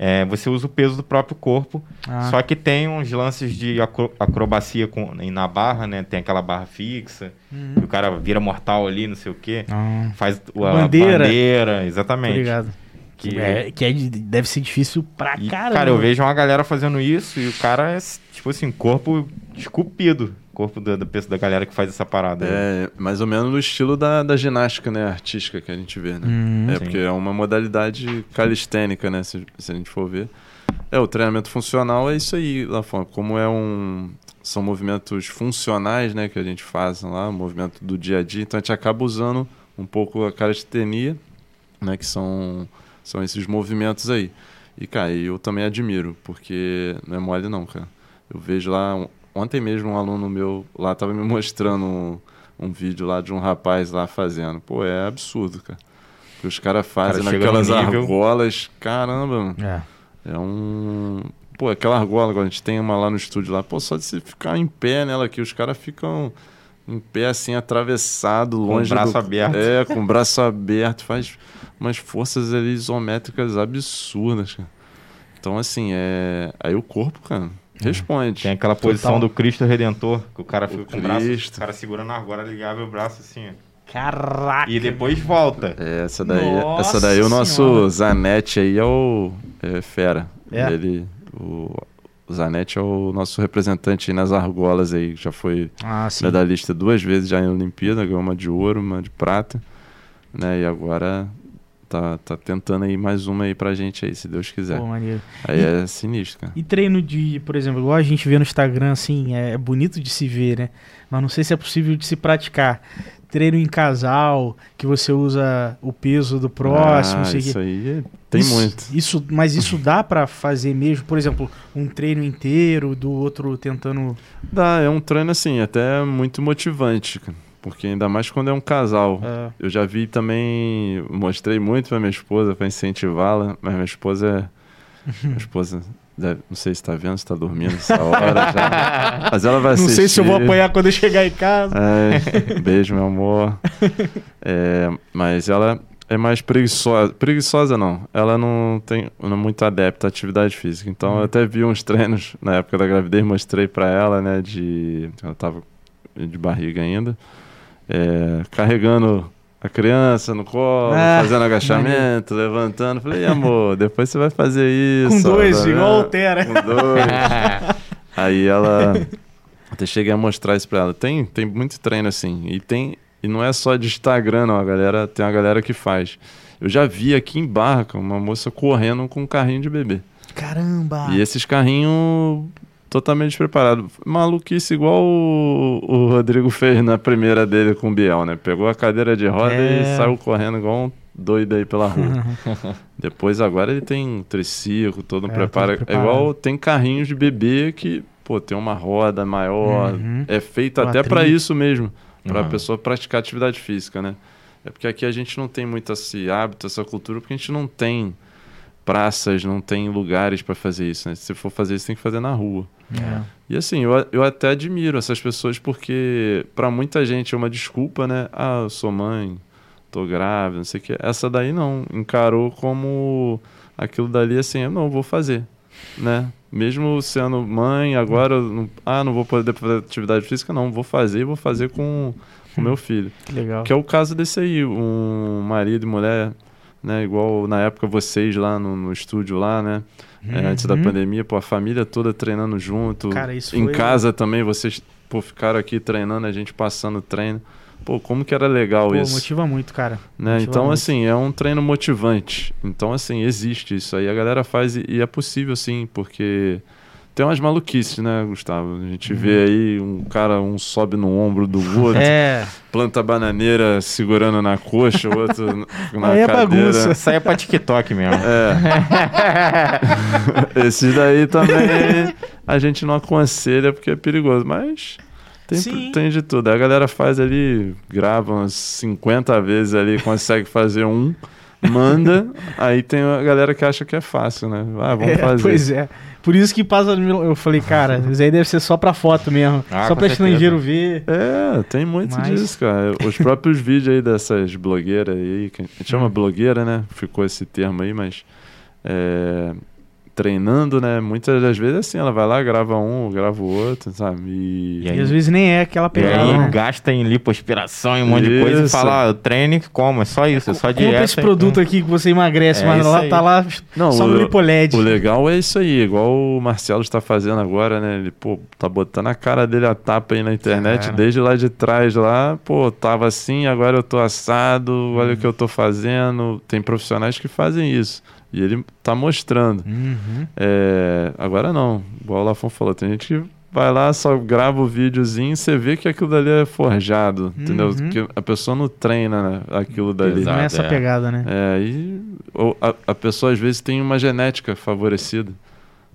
É, você usa o peso do próprio corpo, Ah, só que tem uns lances de acro- acrobacia com, na barra, né? Tem aquela barra fixa, uhum. e o cara vira mortal ali, não sei o quê. Ah, Faz a Bandeira. bandeira, exatamente. obrigado. Que, É, que é de- deve ser difícil pra e, caramba. cara, eu vejo uma galera fazendo isso e o cara é, tipo assim, corpo esculpido. Corpo da, da, da galera que faz essa parada. aí. É mais ou menos no estilo da, da ginástica né, artística que a gente vê, né? Hum, é sim. porque é uma modalidade calistênica, né? Se, se a gente for ver. É, o treinamento funcional é isso aí, Lafon. Como é um. São movimentos funcionais, né? Que a gente faz lá, o movimento do dia a dia. Então a gente acaba usando um pouco a calistenia, né? Que são, são esses movimentos aí. E, cara, eu também admiro, porque não é mole não, cara. Eu vejo lá, um- ontem mesmo um aluno meu lá tava me [laughs] mostrando um, um vídeo lá de um rapaz lá fazendo. Pô, é absurdo, cara. O que os caras fazem Cara, naquelas nível- argolas, caramba, mano. É. É um. Pô, aquela argola, a gente tem uma lá no estúdio lá. Pô, só de você ficar em pé nela aqui, os caras ficam em pé assim, atravessado, longe. o braço do... aberto. É, com o braço aberto, faz umas forças ali isométricas absurdas, cara. Então, assim, é. Aí o corpo, cara. Responde. Tem aquela posição Total. do Cristo Redentor, que o cara fica com o braço, Cristo. o cara segurando agora, abre o braço assim, ó. Caraca. E depois volta. É, essa daí, Nossa essa daí o nosso Senhora. Zanetti aí é o é fera. É? Ele, o, o Zanetti é o nosso representante aí nas argolas aí, já foi Ah, sim. medalhista duas vezes já em Olimpíada, ganhou uma de ouro, uma de prata, né? E agora tá, tá tentando aí mais uma aí pra gente aí, se Deus quiser. Pô, maneiro. Aí é sinistro, cara. E treino de, por exemplo, igual a gente vê no Instagram, assim, é bonito de se ver, né? Mas não sei se é possível de se praticar. Treino em casal, que você usa o peso do próximo, ah, isso aí é- tem Isso- muito. Isso, mas isso [laughs] dá pra fazer mesmo? Por exemplo, um treino inteiro do outro tentando. Dá, é um treino assim, até muito motivante, cara. Porque ainda mais quando é um casal. ah, Eu já vi também, mostrei muito pra minha esposa pra incentivá-la, mas minha esposa é. Minha [laughs] esposa, deve- não sei se tá vendo, se tá dormindo essa hora já. [laughs] Mas ela vai não assistir. sei se eu vou apanhar quando eu chegar em casa. É, beijo, meu amor. [laughs] É, mas ela é mais preguiçosa. Preguiçosa não. Ela não tem não é muito adepta à atividade física. Então eu até vi uns treinos na época da gravidez, mostrei pra ela, né? De. Ela tava de barriga ainda. É, carregando a criança no colo, Ah, fazendo agachamento, levantando. Falei, "E, amor, depois você vai fazer isso. Com dois, tá igual o vendo? Tera. Com dois. [laughs] Aí ela. Até cheguei a mostrar isso pra ela. Tem, tem muito treino assim. E tem. E não é só de Instagram, não. A galera, tem uma galera que faz. Eu já vi aqui em Barca uma moça correndo com um carrinho de bebê. Caramba! E esses carrinhos totalmente despreparados. Maluquice igual o, o Rodrigo fez na primeira dele com o Biel, né? Pegou a cadeira de roda É. e saiu correndo igual um doido aí pela rua. [laughs] Depois agora ele tem um triciclo, todo um É, preparo. É igual tem carrinhos de bebê que, pô, tem uma roda maior. Uhum. É feito Uma até pra trilha. isso mesmo, pra Uhum. pessoa praticar atividade física, né? É porque aqui a gente não tem muito esse hábito, essa cultura, porque a gente não tem praças, não tem lugares pra fazer isso, né? Se for fazer isso, tem que fazer na rua. É. E assim, eu, eu até admiro essas pessoas porque pra muita gente é uma desculpa, né? Ah, eu sou mãe, tô grávida, não sei o que. Essa daí não, encarou como aquilo dali assim, eu não vou fazer, né? Mesmo sendo mãe, agora, não, ah, não vou poder fazer atividade física, não, vou fazer, vou fazer com o meu filho. Que legal. Que é o caso desse aí, um marido e mulher, né? Igual na época vocês lá no, no estúdio lá, né? É, antes da Uhum. pandemia, pô, a família toda treinando junto. Cara, isso em foi- casa também, vocês pô, ficaram aqui treinando, a gente passando treino. Pô, como que era legal Pô, isso, motiva muito, cara. né? motiva Então, muito. assim, é um treino motivante. Então, assim, existe isso aí. A galera faz e, e é possível, sim, porque tem umas maluquices, né, Gustavo? A gente vê aí um cara, um sobe no ombro do outro, Uhum. É, planta bananeira segurando na coxa, o outro na [laughs] Aí é cadeira. bagunça. Aí é pra TikTok mesmo. É. [laughs] Esses daí também a gente não aconselha porque é perigoso, mas tem, tem de tudo. A galera faz ali, grava umas 50 vezes ali, consegue fazer um, manda, aí tem a galera que acha que é fácil, né? Ah, vamos é, fazer. pois é. Por isso que passa. no meu- Eu falei, cara, [laughs] isso aí deve ser só pra foto mesmo. Ah, só pra certeza. estrangeiro ver. É, tem muito Mas- disso, cara. Os [laughs] próprios vídeos aí dessas blogueiras aí, que a gente chama Hum. blogueira, né? Ficou esse termo aí, mas é, treinando, né? Muitas das vezes assim, ela vai lá, grava um, grava o outro, sabe? E, E E, aí- às vezes nem é aquela E pegada. aí né? gasta em lipoaspiração e um monte de coisa e Isso. fala, ah, eu treino e como, é só isso, é só Compra dieta. esse produto aqui que você emagrece, É mas isso lá aí. tá lá Não, só o- no lipoled. O legal é isso aí, igual o Marcelo está fazendo agora, né? Ele, pô, tá botando a cara dele a tapa aí na internet, Cara. desde lá de trás lá, pô, tava assim, agora eu tô assado, olha o que eu tô fazendo. Tem profissionais que fazem isso. E ele tá mostrando. Uhum. É, agora não, igual o Lafon falou, tem gente que vai lá, só grava o videozinho, você vê que aquilo dali é forjado, entendeu? Uhum. Que a pessoa não treina né, aquilo dali. Exato. Não é essa é. pegada, né? É, e ou a, a pessoa às vezes tem uma genética favorecida,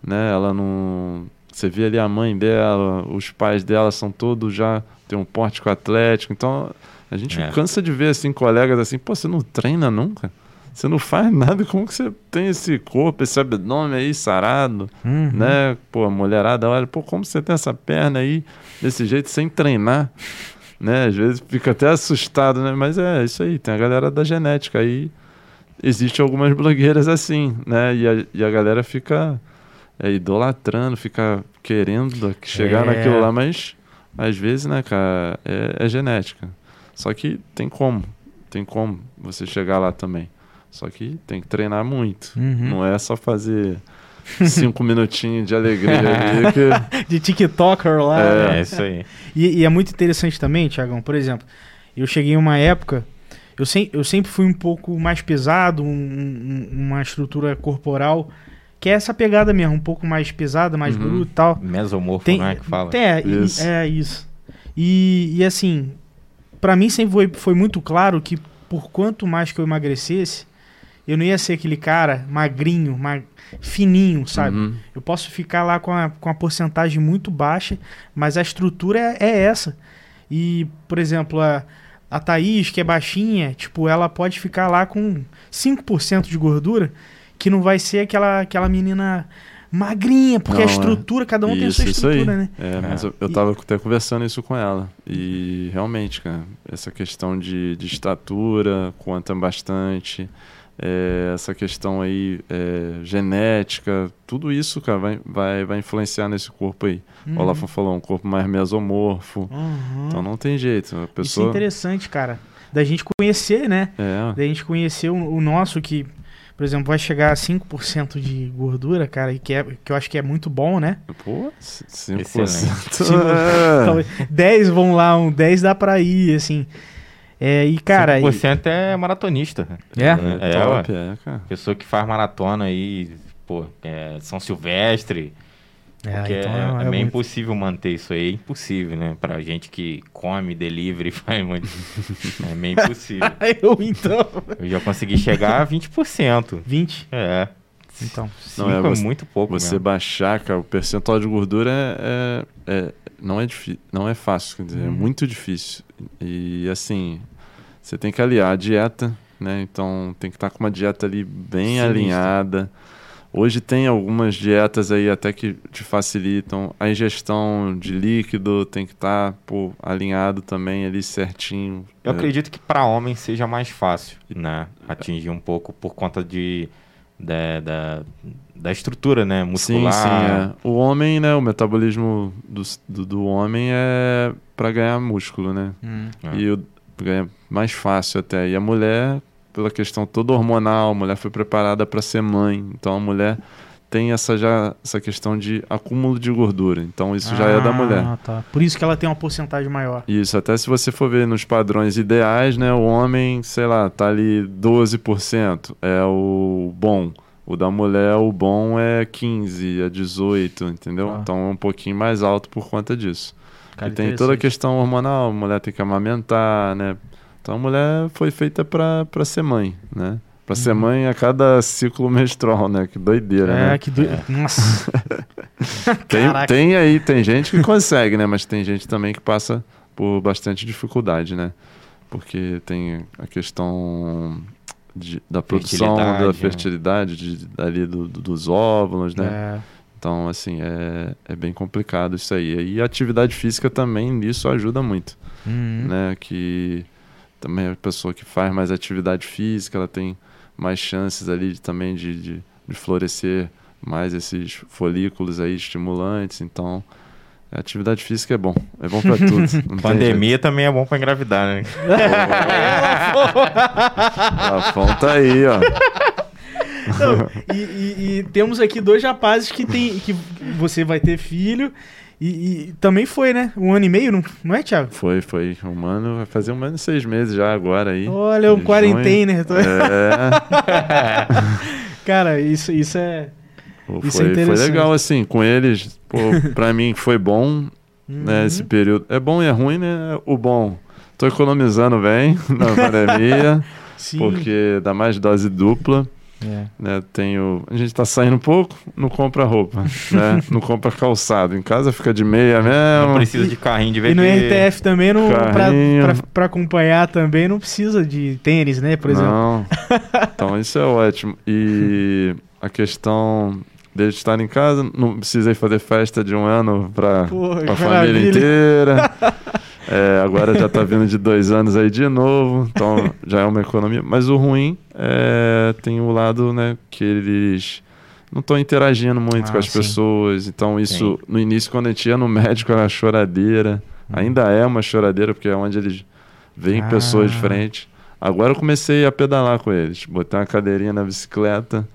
né? Ela não. Você vê ali a mãe dela, os pais dela são todos já tem um pórtico atlético, então a gente É. cansa de ver assim colegas assim, pô, você não treina nunca? Você não faz nada, como que você tem esse corpo, esse abdômen aí sarado, Uhum. né? Pô, a mulherada olha, pô, como você tem essa perna aí desse jeito sem treinar? Né? Às vezes fica até assustado, né? Mas é isso aí, tem a galera da genética aí. Existem algumas blogueiras assim, né? E a, e a galera fica é, idolatrando, fica querendo chegar É. naquilo lá, mas às vezes, né, cara, é, é genética. Só que tem como, tem como você chegar lá também. Só que tem que treinar muito. Uhum. Não é só fazer [laughs] cinco minutinhos de alegria [laughs] ali que De TikToker lá. É. É, isso aí. E, e é muito interessante também, Tiagão, por exemplo, eu cheguei em uma época, eu, sem, eu sempre fui um pouco mais pesado, um- um- uma estrutura corporal, que é essa pegada mesmo, um pouco mais pesada, mais Uhum. bruta e tal. Mesomorfo, Tem, não é que fala? tem- é, e- Isso. é isso. E, e assim, pra mim sempre foi, foi muito claro que por quanto mais que eu emagrecesse, eu não ia ser aquele cara magrinho, ma- fininho, sabe? Uhum. Eu posso ficar lá com a, com a porcentagem muito baixa, mas a estrutura é, é essa. E, por exemplo, a, a Thaís, que é baixinha, tipo, ela pode ficar lá com 5% de gordura, que não vai ser aquela, aquela menina magrinha, porque a Não, é. estrutura, cada um tem a sua Isso, isso estrutura, né? É, mas É. eu, eu E- tava até conversando isso com ela. E realmente, cara, essa questão de, de estatura conta bastante. É, essa questão aí é, genética, tudo isso, cara, vai, vai, vai influenciar nesse corpo aí. Uhum. O Olafon falou, um corpo mais mesomorfo. Uhum. Então não tem jeito. A Isso é pessoa. interessante, cara. Da gente conhecer, né? É, Da gente conhecer o, o nosso, que, por exemplo, vai chegar a 5% de gordura, cara, e que, é, que eu acho que é muito bom, né? pô, 5%. Cinco- [laughs] É. Talvez 10 vão lá, um 10 dá pra ir, assim. É, e, cara. e- 5% é maratonista. É? É, É, top, é, cara. Pessoa que faz maratona aí, pô, é, São Silvestre. É, porque então é, é- é é meio muito- impossível manter isso aí. É impossível, né? Pra gente que come, delivery, [laughs] faz muito. é meio impossível. [laughs] Eu, então. Eu já consegui chegar a 20%. 20? É. Então. Não, é, é, você- muito pouco. Você mesmo. baixar, cara, o percentual de gordura é, é- é- não é não é fácil, quer dizer, é Uhum. muito difícil. E assim, você tem que aliar a dieta, né? Então tem que estar com uma dieta ali bem Sinistra. alinhada. Hoje tem algumas dietas aí até que te facilitam. A ingestão de líquido tem que estar pô, alinhado também ali certinho. Eu É, acredito que para homem seja mais fácil, né? Atingir um pouco por conta de da, da, da estrutura, né? Sim, Muscular. sim. É. O homem, né? O metabolismo do, do, do homem é para ganhar músculo, né? Hum. É. E o ganha mais fácil até. E a mulher, pela questão toda hormonal, a mulher foi preparada para ser mãe. Então a mulher tem essa já essa questão de acúmulo de gordura. Então isso já é da mulher. Ah, tá. Por isso que ela tem uma porcentagem maior. Isso, até se você for ver nos padrões ideais, né, o homem, sei lá, tá ali 12%, é o bom. O da mulher, o bom é 15, é 18, entendeu? Ah. Então é um pouquinho mais alto por conta disso. Cara, e tem toda a questão hormonal, a mulher tem que amamentar, né? Então a mulher foi feita pra pra ser mãe, né? Pra ser Uhum. mãe a cada ciclo menstrual, né? Que doideira, É, né? que doido. Nossa. [laughs] Tem, tem aí, tem gente que consegue, né? Mas tem gente também que passa por bastante dificuldade, né? Porque tem a questão de- da produção, Fertilidade, da fertilidade, de, ali do- do- dos óvulos, né? É. Então, assim, é, é bem complicado isso aí. E a atividade física também nisso ajuda muito, Uhum. né? Que também a pessoa que faz mais atividade física, ela tem mais chances ali de- também de, de, de florescer mais esses folículos aí estimulantes. Então, a atividade física é bom. É bom pra tudo. [laughs] Pandemia também é bom para engravidar, né? [laughs] Rafão tá aí, ó. Não, e, e- e temos aqui dois rapazes que tem. que você vai ter filho. E, e também foi, né? Um ano e meio, não, não é, Thiago? Foi, foi. Um ano, vai fazer um ano e seis meses já agora aí. Olha, um quarentena. junho. É, [laughs] Cara, isso, isso é. Pô, Isso foi, é foi legal, assim, com eles. Pô, pra mim foi bom, né, Uhum. esse período. É bom e é ruim, né? O bom, tô economizando bem [laughs] na [laughs] pandemia, Sim. porque dá mais dose dupla, É. né? Tenho... A gente tá saindo um pouco, não compra roupa, [laughs] né? Não compra calçado. Em casa fica de meia Não mesmo. precisa de carrinho de E no. RTF também, não, pra, Carrinho. pra, pra acompanhar também, não precisa de tênis, né? Por exemplo. Não. [laughs] Então isso é ótimo. E a questão deles estarem em casa, não precisei fazer festa de um ano para a família inteira. [laughs] É, agora já tá vindo de dois anos aí de novo, então já é uma economia. Mas o ruim é, tem o lado né, que eles não estão interagindo muito Ah, com as sim. pessoas. Então, isso, Sim. no início, quando a gente ia no médico, era choradeira. Hum. Ainda é uma choradeira, porque é onde eles veem Ah. pessoas de frente. Agora eu comecei a pedalar com eles. Botei uma cadeirinha na bicicleta,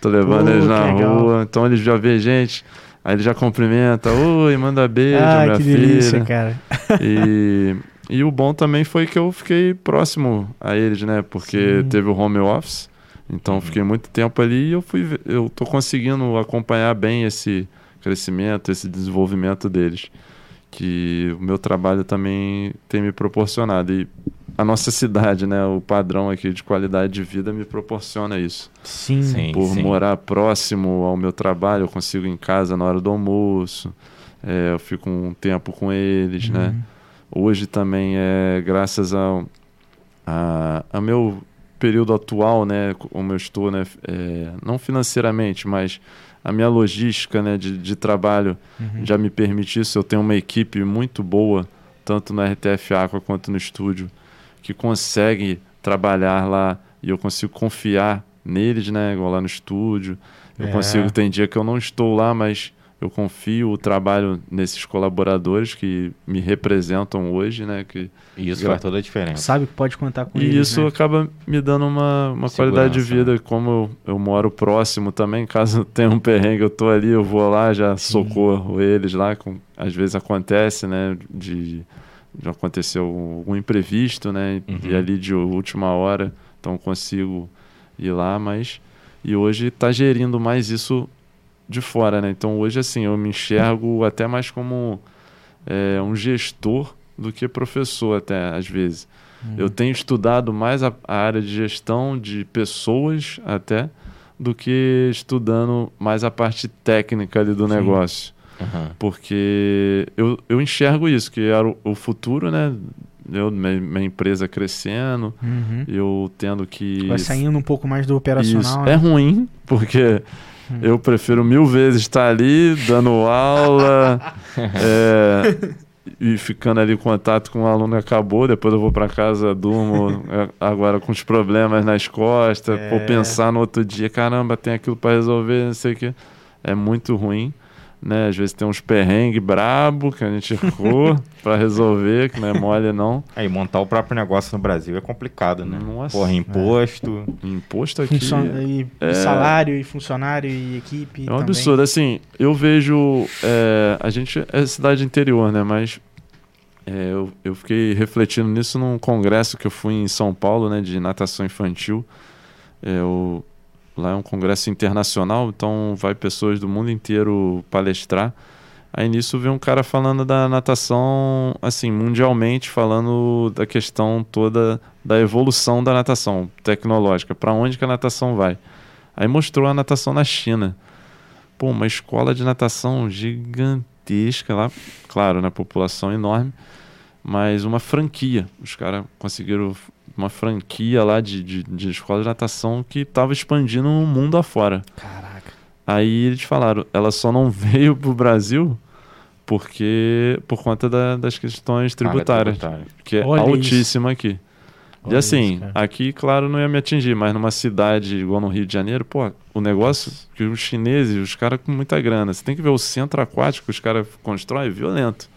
tô levando Pô, eles na legal. rua. Então eles já vê gente, aí eles já cumprimentam. Oi, manda beijo, ah, minha que filha. delícia, cara. [laughs] E, e o bom também foi que eu fiquei próximo a eles, né? Porque Sim. teve o home office. Então Uhum. fiquei muito tempo ali e eu fui eu tô conseguindo acompanhar bem esse crescimento, esse desenvolvimento deles. Que o meu trabalho também tem me proporcionado. E a nossa cidade, né? O padrão aqui de qualidade de vida me proporciona isso. Sim. Sim. Por morar próximo ao meu trabalho, eu consigo ir em casa na hora do almoço. é, eu fico um tempo com eles, né? Uhum. Hoje também é graças ao a, a meu período atual, né, como eu estou, né, é, não financeiramente, mas a minha logística, né, de, de trabalho Uhum. já me permite isso. Eu tenho uma equipe muito boa, tanto na RTF Aqua quanto no estúdio, que consegue trabalhar lá e eu consigo confiar neles, né, igual lá no estúdio. Eu É. consigo, tem dia que eu não estou lá, mas eu confio o trabalho nesses colaboradores que me representam hoje, né, que E isso Gra- faz toda a diferença. Sabe que pode contar com e eles, isso né? acaba me dando uma, uma Segurança, qualidade de vida. né? Como eu, eu moro próximo também, caso [laughs] tenha um perrengue, eu tô ali, eu vou lá, já socorro eles lá. Com, às vezes acontece, né? De, de acontecer algum imprevisto, né? Uhum. E ali de última hora, então consigo ir lá, mas. E hoje tá gerindo mais isso de fora, né? Então hoje, assim, eu me enxergo até mais como é, um gestor do que professor, até às vezes. Uhum. Eu tenho estudado mais a, a área de gestão de pessoas até do que estudando mais a parte técnica ali do Sim. negócio. Aham. Porque eu, eu enxergo isso, que era o, o futuro, né? Eu, minha, minha empresa crescendo, Uhum. eu tendo que. Vai saindo um pouco mais do operacional. Isso. né? É ruim, porque Hum. eu prefiro mil vezes estar ali dando aula [laughs] é, e ficando ali em contato com o aluno acabou, depois eu vou para casa, durmo é, agora com os problemas nas costas, É. por pensar no outro dia, caramba, tem aquilo para resolver, não sei o que. É muito ruim. Né? Às vezes tem uns perrengues brabo que a gente errou [laughs] para resolver, que não é mole não. Aí, montar o próprio negócio no Brasil é complicado, né? Nossa. Porra, imposto. Imposto aqui. Funcion- e É. Salário, e funcionário, e equipe. É um também. absurdo. Assim, eu vejo. é, a gente é cidade interior, né? Mas é, eu, eu fiquei refletindo nisso num congresso que eu fui em São Paulo, né? De natação infantil. É, o- lá é um congresso internacional, então vai pessoas do mundo inteiro palestrar. Aí nisso veio um cara falando da natação, assim, mundialmente, falando da questão toda da evolução da natação tecnológica, para onde que a natação vai. Aí mostrou a natação na China. Pô, uma escola de natação gigantesca lá, claro, na população enorme, mas uma franquia. Os caras conseguiram uma franquia lá de, de, de escola de natação que estava expandindo o mundo afora. Caraca. Aí eles falaram, ela só não [laughs] veio pro Brasil porque por conta da- das questões tributárias, que é Olha altíssima aqui. E Olha assim, isso, aqui, claro, não ia me atingir, mas numa cidade igual no Rio de Janeiro, pô, o negócio que os chineses, os caras com muita grana, você tem que ver o centro aquático que os caras constroem, é violento.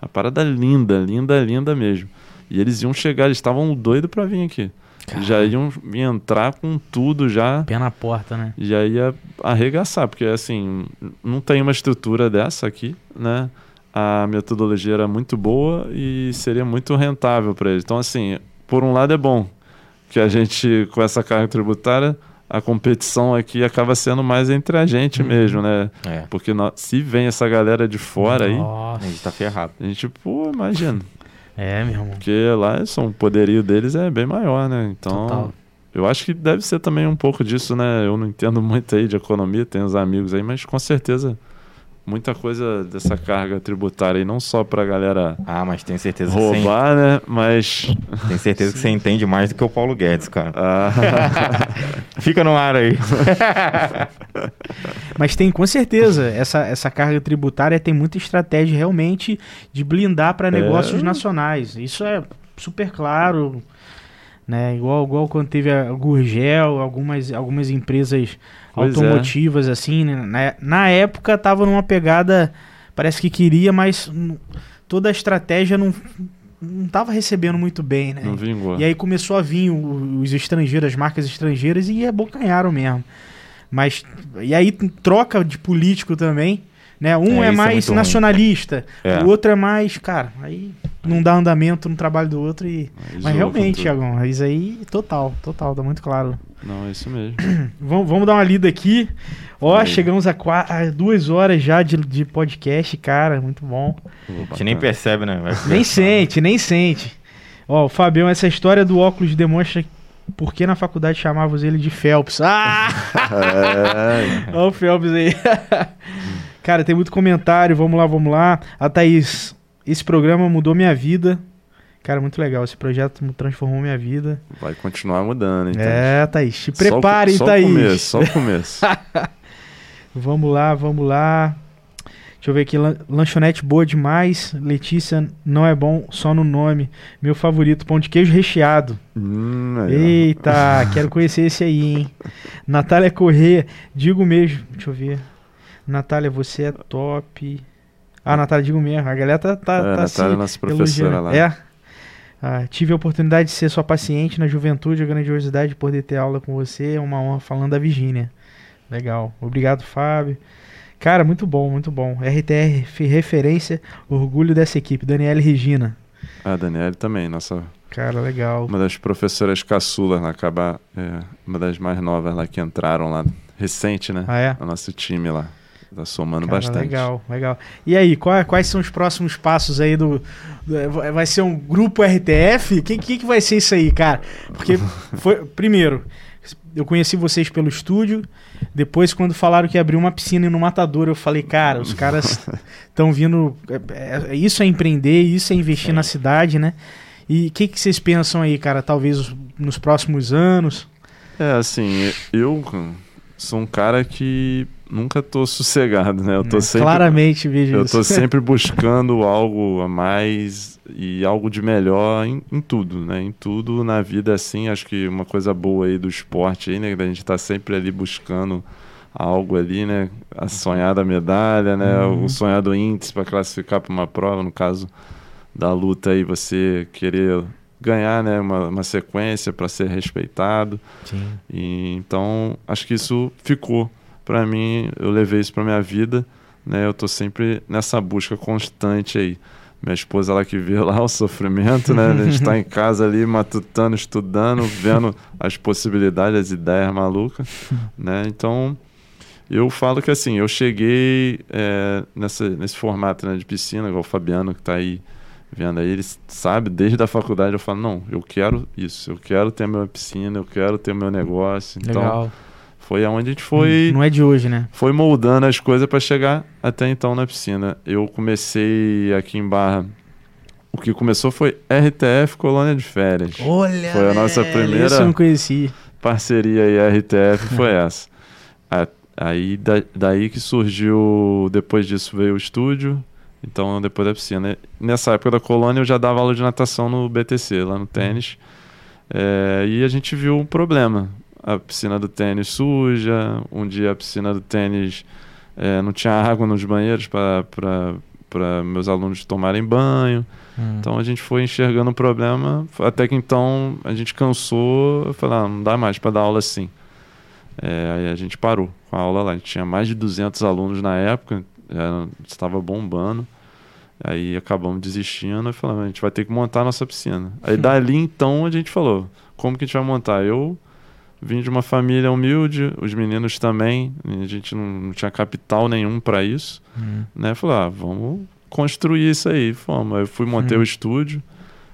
A parada linda, linda, linda mesmo. E eles iam chegar, eles estavam doidos pra vir aqui. Caralho. Já iam entrar com tudo já. Pé na porta, né? E aí ia arregaçar, porque assim, não tem uma estrutura dessa aqui, né? A metodologia era muito boa e seria muito rentável para eles. Então, assim, por um lado é bom que a gente, com essa carga tributária, a competição aqui acaba sendo mais entre a gente Uhum. mesmo, né? É. Porque nó- se vem essa galera de fora aí, A Nossa. gente tá ferrado. a gente, pô, imagina. [laughs] É, meu irmão. Porque lá são, o poderio deles é bem maior, né? Então, Total. eu acho que deve ser também um pouco disso, né? Eu não entendo muito aí de economia, tenho uns amigos aí, mas com certeza muita coisa dessa carga tributária aí, não só pra galera Ah, mas tenho certeza que você, roubar, né? Mas. tenho certeza que você [laughs] entende mais do que o Paulo Guedes, cara. ah, [laughs] Fica no ar aí. [laughs] Mas tem, com certeza, essa, essa carga tributária tem muita estratégia realmente de blindar para negócios nacionais. Isso é super claro. né? Igual, igual quando teve a Gurgel, algumas, algumas empresas Pois é. automotivas, assim, né? na, na época tava numa pegada, parece que queria, mas toda a estratégia não, não tava recebendo muito bem, né? Não vingou. E aí começou a vir os estrangeiros, as marcas estrangeiras, e abocanharam mesmo. Mas, e aí troca de político também, né? Um É, é, é mais ruim. nacionalista, É. o outro é mais, cara, aí não dá andamento no trabalho do outro e... Mas realmente. Thiagão, isso aí, total, total, tá muito claro. Não, é isso mesmo. [clears throat] Vamos, vamos dar uma lida aqui. Ó, Aí. chegamos a, a duas horas já de, de podcast, cara, muito bom. A gente nem percebe, né? Nem sente, nem sente. Ó, o Fabião, essa história do óculos demonstra por que na faculdade chamávamos ele de Phelps. Ah! [laughs] É, Ó o Phelps aí. [laughs] Cara, tem muito comentário, vamos lá, vamos lá. A Thaís, esse programa mudou minha vida. Cara, muito legal, esse projeto transformou minha vida. vai continuar mudando, então. É, Thaís, te Só o- prepare, só Thaís. o começo, só o começo. [laughs] Vamos lá, vamos lá. Deixa eu ver aqui, lan- lanchonete boa demais. Letícia, não é bom só no nome. Meu favorito, pão de queijo recheado. hum, aí. Eita, quero conhecer esse aí, hein? Natália Corrêa, digo mesmo. Deixa eu ver. Natália, você é top. Ah, Natália, digo mesmo. A galera tá, tá, É, tá Natália, se nossa professora elogiando. lá. É. Ah, tive a oportunidade de ser sua paciente na juventude, a grandiosidade de poder ter aula com você. É uma honra falando da Virgínia. Legal. Obrigado, Fábio. Cara, muito bom, muito bom. RTR, referência, orgulho dessa equipe. Daniela e Regina. A Daniela também, nossa, Cara, legal. uma das professoras caçulas lá, acabar, é, uma das mais novas lá que entraram lá, recente, né? Ah, é? No nosso time lá. Tá somando Cara, bastante. Legal, legal. E aí, qual- quais são os próximos passos aí do. do- vai ser um grupo RTF? O que, que, que vai ser isso aí, cara? Porque [laughs] foi. Primeiro, eu conheci vocês pelo estúdio. Depois, quando falaram que abriu uma piscina no Matador, eu falei, cara, os caras [laughs] estão vindo. é- é- isso é empreender, isso é investir na cidade, né? E o que, que vocês pensam aí, cara? Talvez nos próximos anos. É, assim, eu sou um cara que nunca tô sossegado, né? Eu tô né? sempre Claramente vejo Eu isso. tô [laughs] sempre buscando algo a mais e algo de melhor em, em tudo, né? Em tudo na vida, assim, acho que uma coisa boa aí do esporte aí, né? Da gente tá sempre ali buscando algo ali, né? A sonhada medalha, né? Uhum. O sonhado índice para classificar para uma prova, no caso da luta aí, você querer ganhar, né? Uma, uma sequência para ser respeitado. Sim. E, então, acho que isso ficou para mim, eu levei isso para minha vida, né? Eu tô sempre nessa busca constante aí. Minha esposa, ela que vê [laughs] lá o sofrimento, né? A gente tá em casa ali, matutando, estudando, vendo as possibilidades, as ideias malucas, [laughs] né? Então, eu falo que assim, eu cheguei é, nessa, nesse formato né, de piscina, igual o Fabiano que tá aí vendo aí, ele sabe, desde a faculdade eu falo, não, eu quero isso, eu quero ter minha piscina, eu quero ter meu negócio. Então, Legal. foi aonde a gente foi, Não é de hoje, né? foi moldando as coisas para chegar até então na piscina. Eu comecei aqui em Barra. O que começou foi RTF Colônia de Férias. Olha! Foi a nossa primeira- Isso eu não conheci. Parceria aí RTF foi [laughs] essa. A- Aí da- daí que surgiu, depois disso veio o estúdio, então depois da piscina. Nessa época da colônia eu já dava aula de natação no BTC, lá no tênis. É, e a gente viu um problema. A piscina do tênis suja, um dia a piscina do tênis é, não tinha água nos banheiros para meus alunos tomarem banho. Hum. Então a gente foi enxergando o problema, até que então a gente cansou, falei, ah, não dá mais para dar aula assim. É, aí a gente parou com a aula lá, a gente tinha mais de 200 alunos na época, era- estava bombando. Aí acabamos desistindo e falamos, a gente vai ter que montar a nossa piscina. Aí dali então a gente falou, como que a gente vai montar? Eu vim de uma família humilde, os meninos também, a gente não, não tinha capital nenhum para isso Hum. né? Falei, ah, vamos construir isso aí. Fomos. Eu fui montei Hum. o estúdio.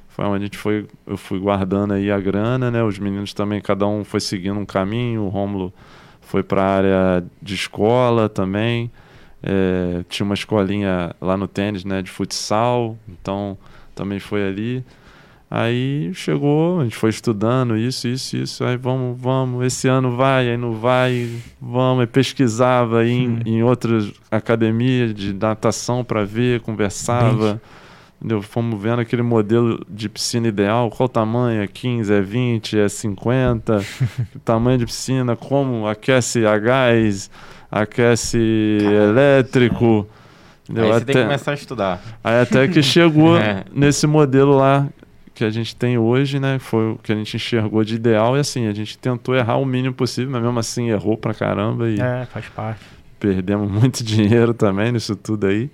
Foi onde a gente foi, eu fui guardando aí a grana, né? Os meninos também, cada um foi seguindo um caminho. O Rômulo foi para a área de escola também. É, tinha uma escolinha lá no tênis, né? De futsal. Então, também foi ali. Aí chegou, a gente foi estudando isso, isso, isso. Aí vamos, vamos. Esse ano vai, aí não vai. Vamos. Aí pesquisava em, Hum. em outras academias de natação para ver, conversava. Entendeu? Fomos vendo aquele modelo de piscina ideal, qual tamanho, é 15, é 20, é 50, o [laughs] tamanho de piscina, como aquece a gás, aquece elétrico. entendeu? Aí você tem que Até- começar a estudar. Aí até que chegou [laughs] É. nesse modelo lá que a gente tem hoje, né? Foi o que a gente enxergou de ideal e assim, a gente tentou errar o mínimo possível, mas mesmo assim errou pra caramba e É, faz parte. perdemos [laughs] muito dinheiro também nisso tudo aí.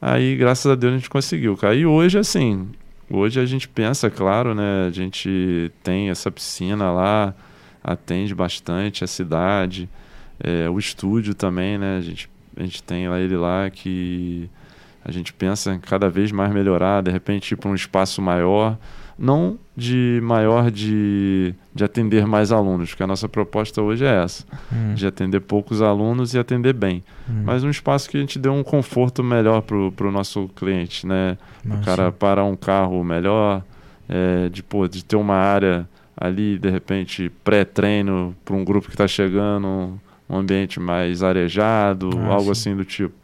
Aí, graças a Deus, a gente conseguiu, cara. E hoje, assim, hoje a gente pensa, claro, né? A gente tem essa piscina lá, atende bastante a cidade, é, o estúdio também, né? A gente, a gente tem lá ele lá que a gente pensa em cada vez mais melhorar, de repente ir para um espaço maior, não de maior de, de atender mais alunos, porque a nossa proposta hoje é essa, Hum, de atender poucos alunos e atender bem hum. mas um espaço que a gente dê um conforto melhor pro, pro nosso cliente, né? Mas, O cara parar um carro melhor, é, de, pô, de ter uma área ali, de repente, pré-treino para um grupo que está chegando, um, ambiente mais arejado, Ah, algo sim. assim do tipo.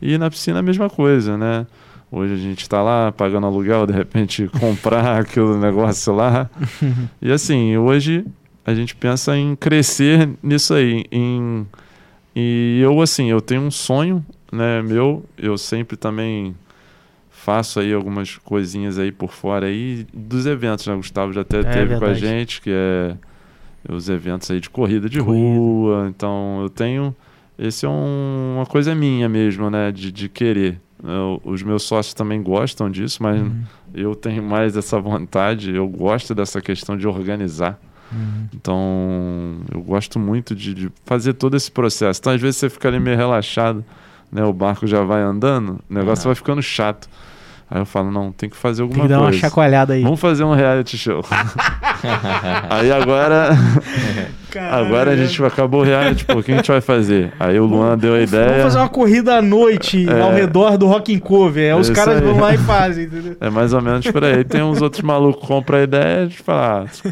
E na piscina a mesma coisa, né? Hoje a gente está lá pagando aluguel, de repente [laughs] comprar aquele negócio lá. [laughs] e assim, hoje a gente pensa em crescer nisso aí, em e eu, assim, eu tenho um sonho, né, meu, eu sempre também faço aí algumas coisinhas aí por fora aí dos eventos, né, Gustavo já até teve com a verdade. gente, que é os eventos aí de corrida de Corrida. rua, então eu tenho, esse é um- uma coisa minha mesmo, né, de, de querer. Eu- os meus sócios também gostam disso, mas Uhum, eu tenho mais essa vontade, eu gosto dessa questão de organizar. uhum. Então, eu gosto muito de, de fazer todo esse processo. Então, às vezes você fica ali meio relaxado, né? O barco já vai andando, o negócio Ah. vai ficando chato. Aí eu falo, não, tem que fazer Tem alguma que dar uma coisa. chacoalhada aí. Vamos fazer um reality show. [laughs] Aí agora, [laughs] [laughs] agora a gente acabou o reality, pô, o que a gente vai fazer? Aí o Luan deu a ideia. Vamos fazer uma corrida à noite É. ao redor do Rock and Cover. Aí os caras aí. vão lá e fazem, entendeu? É mais ou menos por aí. Tem uns outros malucos que compram a ideia, a gente fala, ah,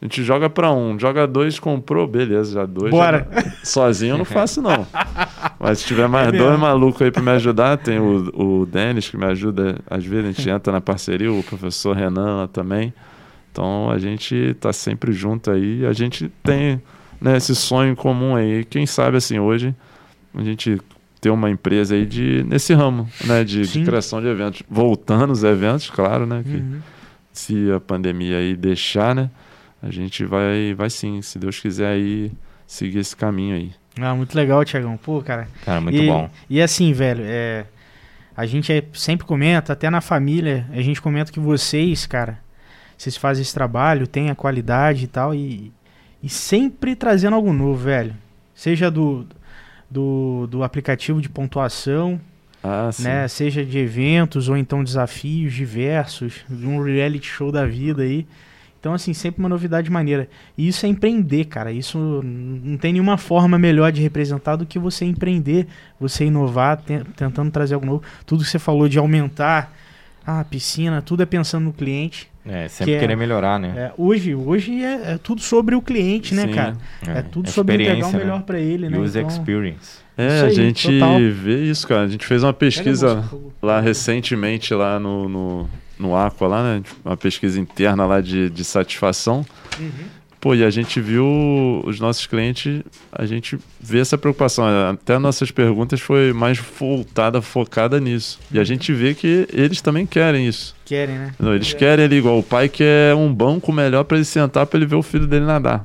a gente joga pra um, joga dois, comprou, beleza, já dois. Bora. já- [laughs] Sozinho eu não faço, não. [laughs] Mas se tiver mais É dois malucos aí pra me ajudar, tem o, o Denis que me ajuda, às vezes a gente [laughs] entra na parceria, o professor Renan lá também. Então a gente tá sempre junto aí, a gente tem né, esse sonho comum aí. Quem sabe assim, hoje a gente ter uma empresa aí de, nesse ramo, né, de, de criação de eventos. Voltando os eventos, claro, né, que Uhum. se a pandemia aí deixar, né, a gente vai, vai sim, se Deus quiser aí seguir esse caminho aí. Ah, muito legal, Tiagão. Pô, cara. Cara, muito e, bom. E assim, velho, é, a gente é- sempre comenta, até na família, a gente comenta que vocês, cara, vocês fazem esse trabalho, têm a qualidade e tal, e, e sempre trazendo algo novo, velho. Seja do, do, do aplicativo de pontuação, Ah, sim. né? Seja de eventos ou então desafios diversos, de um reality show da vida aí. Então, assim, sempre uma novidade maneira. E isso é empreender, cara. Isso não tem nenhuma forma melhor de representar do que você empreender, você inovar, te- tentando trazer algo novo. Tudo que você falou de aumentar a piscina, tudo é pensando no cliente. É, sempre que é- querer melhorar, né? É, hoje hoje é, é tudo sobre o cliente, né, Sim. cara? É, tudo sobre entregar o né? melhor pra ele, né? User Então, experience. É, a aí, gente total. vê isso, cara. A gente fez uma pesquisa lá recentemente, lá no, no, no Aqua, lá, né? Uma pesquisa interna lá de, de satisfação. Uhum. Pô, e a gente viu os nossos clientes, a gente vê essa preocupação. Até nossas perguntas foi mais voltada, focada nisso. E a gente vê que eles também querem isso. Querem, né? Não, eles querem ali, igual o pai quer um banco melhor para ele sentar para ele ver o filho dele nadar.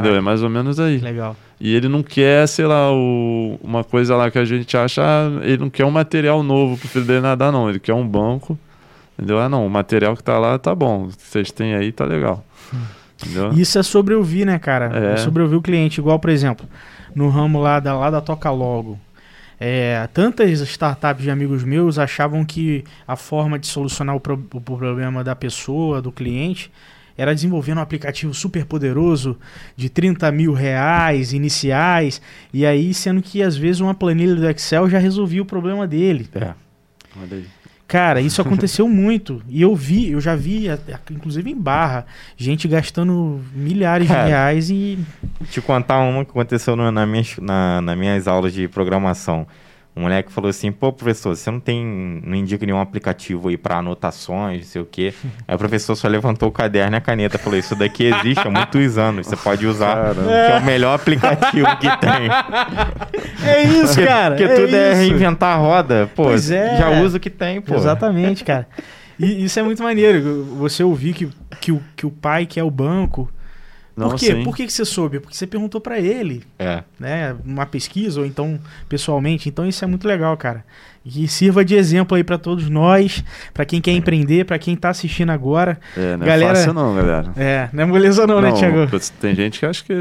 Entendeu? É mais ou menos aí. legal. E ele não quer, sei lá, o- uma coisa lá que a gente acha, ah, ele não quer um material novo pro filho dele nadar, não. Ele quer um banco. Entendeu? Ah, não, o material que tá lá tá bom. Vocês têm aí, tá legal. Entendeu? Isso é sobre ouvir, né, cara? É. É. sobre ouvir o cliente. Igual, por exemplo, no ramo lá da, lá da Toca Logo. É, tantas startups de amigos meus achavam que a forma de solucionar o, pro- o problema da pessoa, do cliente, era desenvolvendo um aplicativo super poderoso de 30 mil reais iniciais. E aí, sendo que às vezes uma planilha do Excel já resolvia o problema dele. É. Olha aí. Cara, isso aconteceu [laughs] muito. E eu vi, eu já vi, inclusive em barra, gente gastando milhares Cara. de reais e. Te contar uma que aconteceu na minhas, na, nas minhas aulas de programação. Um moleque falou assim, pô, professor, você não tem. não indica nenhum aplicativo aí para anotações, não sei o quê. [laughs] Aí o professor só levantou o caderno e a caneta. Falou, isso daqui existe há muitos anos. Você pode usar, Caramba. que é o melhor aplicativo que tem. [laughs] É isso, cara. Porque é tudo é isso. reinventar a roda. Pô, Pois é. já usa o que tem, pô. Exatamente, cara. E [laughs] isso é muito maneiro. Você ouvir que, que, o, que o pai quer o banco. Não, Por quê? sim. Por que, que você soube? Porque você perguntou pra ele, É. né? Numa pesquisa ou então pessoalmente. Então isso é muito legal, cara. E sirva de exemplo aí pra todos nós, pra quem quer empreender, pra quem tá assistindo agora. É, não Galera- é fácil não, galera. É, não é moleza não, né, Thiago? putz, Tem gente que acha que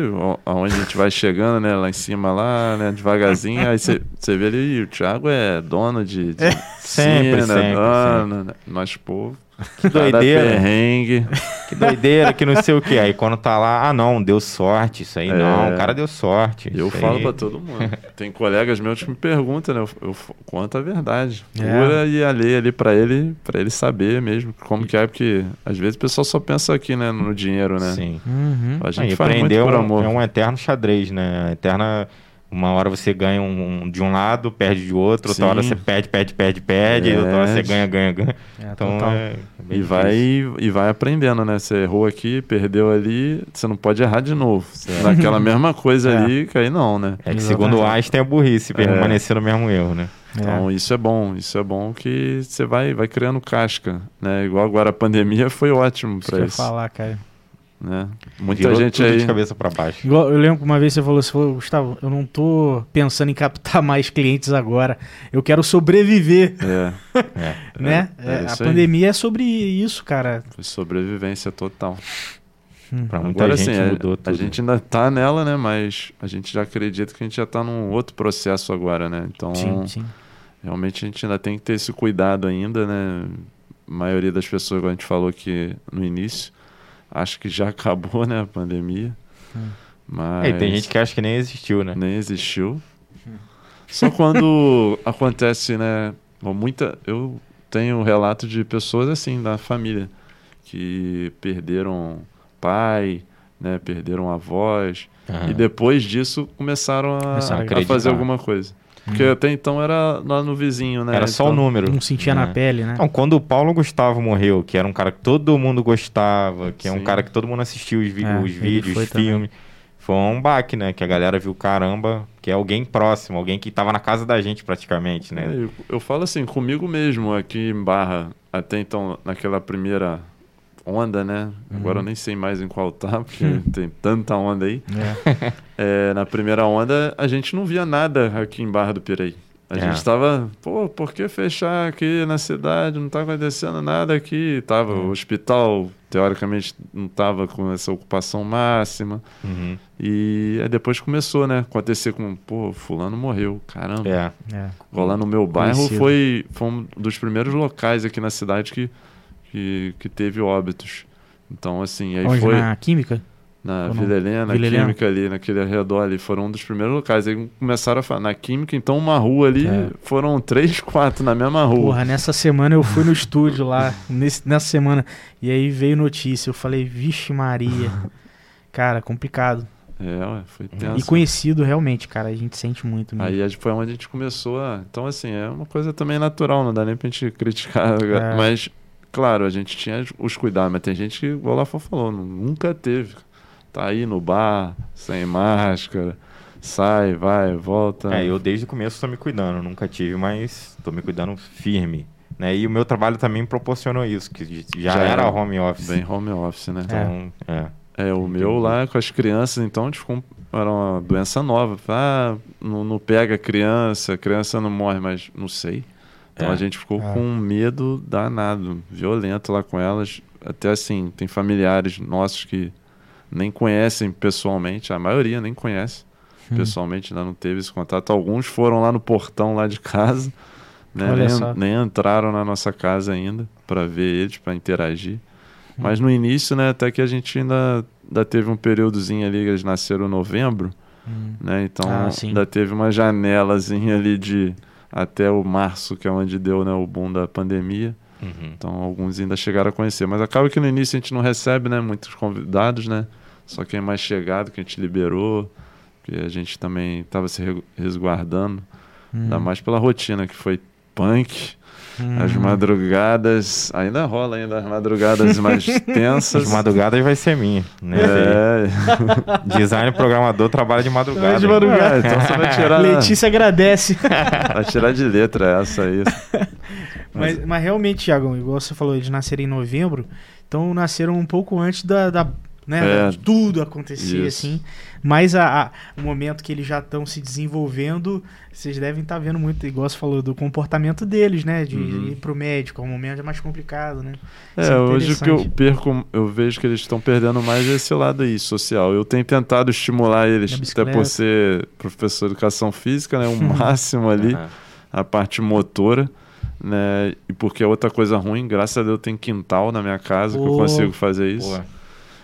aonde a gente vai chegando, né, lá em cima, lá, né, devagarzinho, aí você vê ali, o Thiago é dono de, de Sempre, piscina, sempre, dono, né, mas, pô, Que cada doideira. perrengue. Que doideira, que não sei o que. Aí quando tá lá, ah não, deu sorte, isso aí É. não, o cara deu sorte. Eu falo aí. pra todo mundo. Tem colegas meus que me perguntam, né? Eu, eu conto a verdade. É. Pura e alheia ali pra ele, para ele saber mesmo como que é, porque às vezes o pessoal só pensa aqui, né, no dinheiro, né? Sim. Uhum. A gente e faz muito por amor. é um eterno xadrez, né? Eterna. Uma hora você ganha um, um- de um lado, perde de outro, outra Sim. hora você perde, perde, perde, perde, É. outra hora você ganha, ganha, ganha. É, Então é. E vai, difícil. e vai aprendendo, né? Você errou aqui, perdeu ali, você não pode errar de novo. Naquela mesma coisa [laughs] É. ali, aí não, né? É que Exatamente. segundo o Einstein é burrice permanecer no mesmo erro, né? Então isso é bom, isso é bom que você vai, vai criando casca, né? Igual agora a pandemia foi ótimo Isso que eu falar, cara. Né? Muita Virou gente tudo aí... de cabeça pra baixo. Igual, eu lembro que uma vez você falou, você falou, Gustavo, eu não tô pensando em captar [laughs] mais clientes agora. Eu quero sobreviver, É, [laughs] É. né? é É, a aí. pandemia é sobre isso, cara. foi sobrevivência total. Pra muita Agora gente assim, a- mudou a, tudo. gente ainda tá nela, né? Mas a gente já acredita que a gente já tá num outro processo agora, né? Então, Sim, sim. realmente a gente ainda tem que ter esse cuidado ainda, né? A maioria das pessoas, como a gente falou aqui no início, acho que já [laughs] acabou, né? A pandemia. Hum. Mas É, tem gente que acha que nem existiu, né? nem existiu. Só quando [laughs] acontece, né? Muita, eu tenho relato de pessoas assim da família que perderam pai, né? Perderam avós Aham. e depois disso começaram a, Começaram a a fazer alguma coisa. Porque até então era lá no vizinho, né? Era só o Então, número. Não sentia na né? pele, né? Então, quando o Paulo Gustavo morreu, que era um cara que todo mundo gostava, que é um Sim. cara que todo mundo assistiu os, vi- É, os vídeos, foi os filmes, foi um baque, né? Que a galera viu, caramba, que é alguém próximo, alguém que tava na casa da gente praticamente, né? É, eu, eu falo assim, comigo mesmo aqui em Barra, até então, naquela primeira onda, né? Agora Uhum. eu nem sei mais em qual tá, porque Hum. [laughs] tem tanta onda aí. É. [laughs] É, na primeira onda, a gente não via nada aqui em Barra do Piraí. A É. gente tava, pô, por que fechar aqui na cidade? Não tá acontecendo nada aqui. Tava, É. o hospital, teoricamente, não tava com essa ocupação máxima. Uhum. E aí depois começou, né? Acontecer com, pô, fulano morreu, caramba. É. É. Lá no meu bairro Conhecido. foi, foi um dos primeiros locais aqui na cidade que, que, que teve óbitos. Então, assim, aí Onde? foi Na química? na Ou não? Vila Helena, Vila Helena? Química ali, naquele arredor ali, foram um dos primeiros locais. Aí começaram a falar, na Química, então uma rua ali, É. foram três, quatro na mesma rua. Porra, nessa semana eu fui no estúdio lá, nesse- nessa semana, e aí veio notícia. Eu falei, vixe Maria. [laughs] Cara, complicado. É, foi E tenso. conhecido realmente, cara. A gente sente muito mesmo. Aí gente- foi onde a gente começou a. Então, assim, é uma coisa também natural, não dá nem pra gente criticar. É. Mas, claro, a gente tinha os cuidados, mas tem gente que, igual o Lafa falou, nu- nunca teve. Tá aí no bar, sem máscara, sai, vai, volta. É, eu desde o começo tô me cuidando, nunca tive, mas tô me cuidando firme. Né? E o meu trabalho também proporcionou isso, que já, Já era home office. Bem home office, né? Então, é. É, o meu lá com as crianças, então, tipo, era uma doença nova. Ah, não, não pega criança, criança não morre, mas não sei. Então É. a gente ficou É. com um medo danado, violento lá com elas. Até assim, tem familiares nossos que nem conhecem pessoalmente, a maioria nem conhece Hum. pessoalmente, ainda não teve esse contato. Alguns foram lá no portão lá de casa, né? Nem, nem entraram na nossa casa ainda para ver eles, para interagir. Hum. Mas no início, né, até que a gente ainda, ainda teve um períodozinho ali, eles nasceram em novembro, Hum. né? Então Ah, ainda teve uma janelazinha ali de até o março, que é onde deu né, o boom da pandemia. Uhum. Então alguns ainda chegaram a conhecer. Mas acaba que no início a gente não recebe, né, muitos convidados, né? Só quem é mais chegado que a gente liberou, que a gente também estava se re- resguardando. Ainda mais pela rotina que foi punk. Hum. As madrugadas, ainda rola ainda as madrugadas mais [laughs] tensas. As madrugadas vai ser minha. Né? É, [laughs] Design programador trabalha de madrugada. De madrugada. [laughs] Então você vai tirar, Letícia agradece. vai tirar de letra essa aí. mas, mas realmente, Thiago, igual você falou, eles nasceram em novembro, então nasceram um pouco antes da. da né, É. tudo acontecer, Isso. assim. Mas a, a- o momento que eles já estão se desenvolvendo, vocês devem estar vendo muito, igual você falou, do comportamento deles, né? De Uhum. ir pro médico, é um momento mais complicado, né? É, é hoje o que eu perco, eu vejo que eles estão perdendo mais esse lado aí, social. Eu tenho tentado estimular eles, até por ser professor de educação física, né? O [laughs] máximo ali, Aham. a parte motora, né? E porque é outra coisa ruim, graças a Deus tem quintal na minha casa que eu consigo fazer isso. Pô,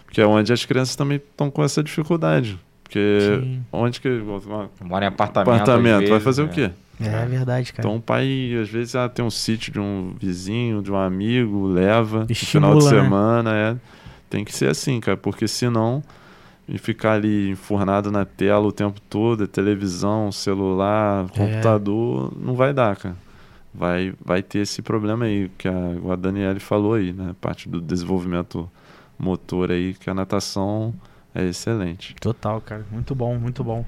Porque é onde as crianças também estão com essa dificuldade. Porque Sim. onde que. mora em apartamento. Apartamento, às vai vezes, fazer o né? quê? É, verdade, cara. Então o pai, às vezes, ah, tem um sítio de um vizinho, de um amigo, leva no Estimula, final de né? semana, é. Tem que ser assim, cara, porque senão e ficar ali enfurnado na tela o tempo todo, é televisão, celular, É. computador, não vai dar, cara. Vai, vai ter esse problema aí, que a, a Daniele falou aí, né? Parte do desenvolvimento motor aí, que a natação é excelente. Total, cara. Muito bom, muito bom.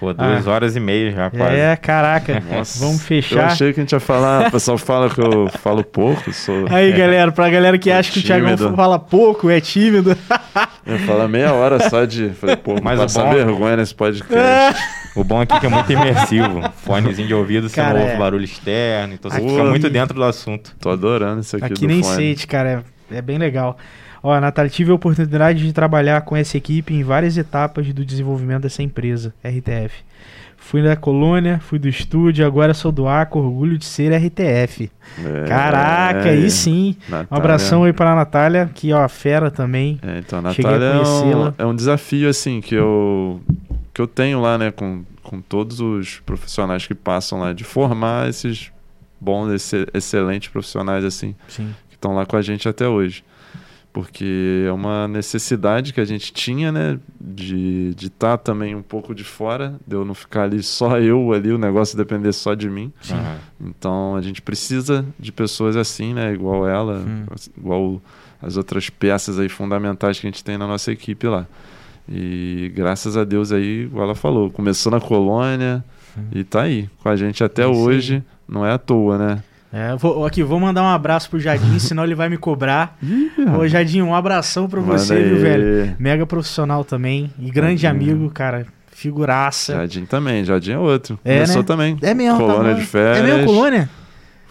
Pô, duas Ah. horas e meia já, quase. É, caraca. Nossa, Vamos Eu fechar. achei que a gente ia falar, o pessoal fala que eu falo pouco, sou... Aí, galera, pra galera que Tô acha que o tímido. fala pouco, é tímido. Eu falo meia hora só de. Falei, pô, Mas passar bom- vergonha nesse podcast. O bom aqui é que é muito imersivo. Fonezinho de ouvido, você Cara, não ouve é. barulho externo, então você Aqui- fica muito dentro do assunto. Tô adorando isso aqui, Aqui do nem fone. sente, cara. É, é bem legal. Ó, Natália, tive a oportunidade de trabalhar com essa equipe em várias etapas do desenvolvimento dessa empresa, RTF. Fui da colônia, fui do estúdio, agora sou do ACO, orgulho de ser RTF. É, Caraca, aí sim. Um Natália- abração aí pra Natália, que ó, fera também. É, então, a Cheguei a Natália é um, é um desafio, assim, que eu, que eu tenho lá, né, com, com todos os profissionais que passam lá, de formar esses bons, esse- excelentes profissionais, assim, Sim. que estão lá com a gente até hoje. Porque é uma necessidade que a gente tinha, né? De estar também um pouco de fora, de eu não ficar ali só eu ali, o negócio depender só de mim. Aham. Então a gente precisa de pessoas assim, né? Igual ela, Hum. igual as outras peças aí fundamentais que a gente tem na nossa equipe lá. E graças a Deus aí, igual ela falou, começou na colônia e tá aí com a gente até É hoje. Não é à toa, né? É, vou, aqui, vou mandar um abraço pro Jardim, [laughs] senão ele vai me cobrar. Ô, Jardim, um abração pra Manda você, viu, aí. velho? Mega profissional também. E grande Jardim. amigo, cara. Figuraça. Jardim também, Jardim é outro. É, Começou né? também. É mesmo, Colônia tá de férias. É mesmo, colônia?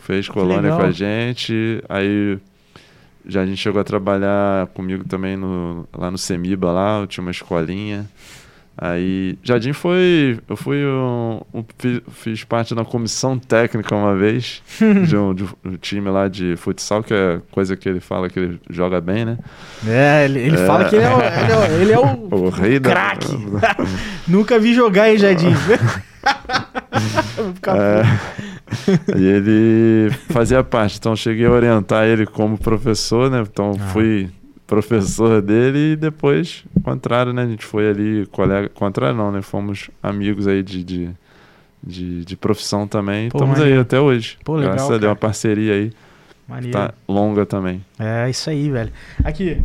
Fez colônia com a gente. Aí já a gente chegou a trabalhar comigo também no, lá no Semiba, lá, eu tinha uma escolinha. Aí, Jardim foi. Eu fui um, um- fi- fiz parte da comissão técnica uma vez, [laughs] de um, de um time lá de futsal, que é coisa que ele fala que ele joga bem, né? É, ele, ele É. fala que ele é o, ele é o- ele é o O rei da. craque. [laughs] Nunca vi jogar, hein, Jardim? [laughs] É. e ele fazia parte, então cheguei a orientar ele como professor, né? Então Ah. fui professor dele e depois, contrário, né? A gente foi ali, colega, contrário não, né? Fomos amigos aí de, de, de, de profissão também. Pô, Estamos aí maneiro. até hoje. Pô, legal, Graças a Deus, uma parceria aí, Maneiro. tá longa também. É, isso aí, velho. Aqui,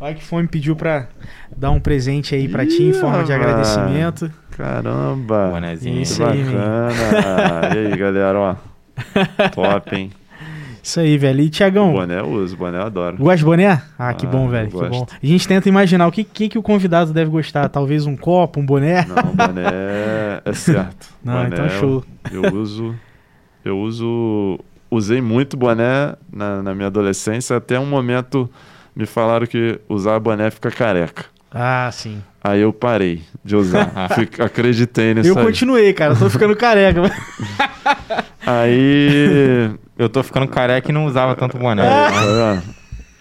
o Ike Fome pediu pra dar um presente aí pra ti em forma de agradecimento. Caramba! Bonezinho. Isso aí, bacana! e aí, galera, ó. [laughs] Top, hein? Isso aí, velho. E, Tiagão, Boné eu uso, boné eu adoro. gosta de boné? Ah, que Ah, bom, velho. eu Que bom. A gente tenta imaginar o que, que, que o convidado deve gostar. Talvez um copo, um boné? Não, boné é certo. [laughs] Não, Boné então eu- show. Eu uso. Eu uso. Usei muito boné na, na minha adolescência. Até um momento me falaram que usar boné fica careca. Ah, sim. Aí eu parei de usar. [laughs] Fic- acreditei nisso Eu aí. continuei, cara. Eu tô ficando careca. Aí. Eu tô ficando careca e não usava tanto boné. Tá vendo?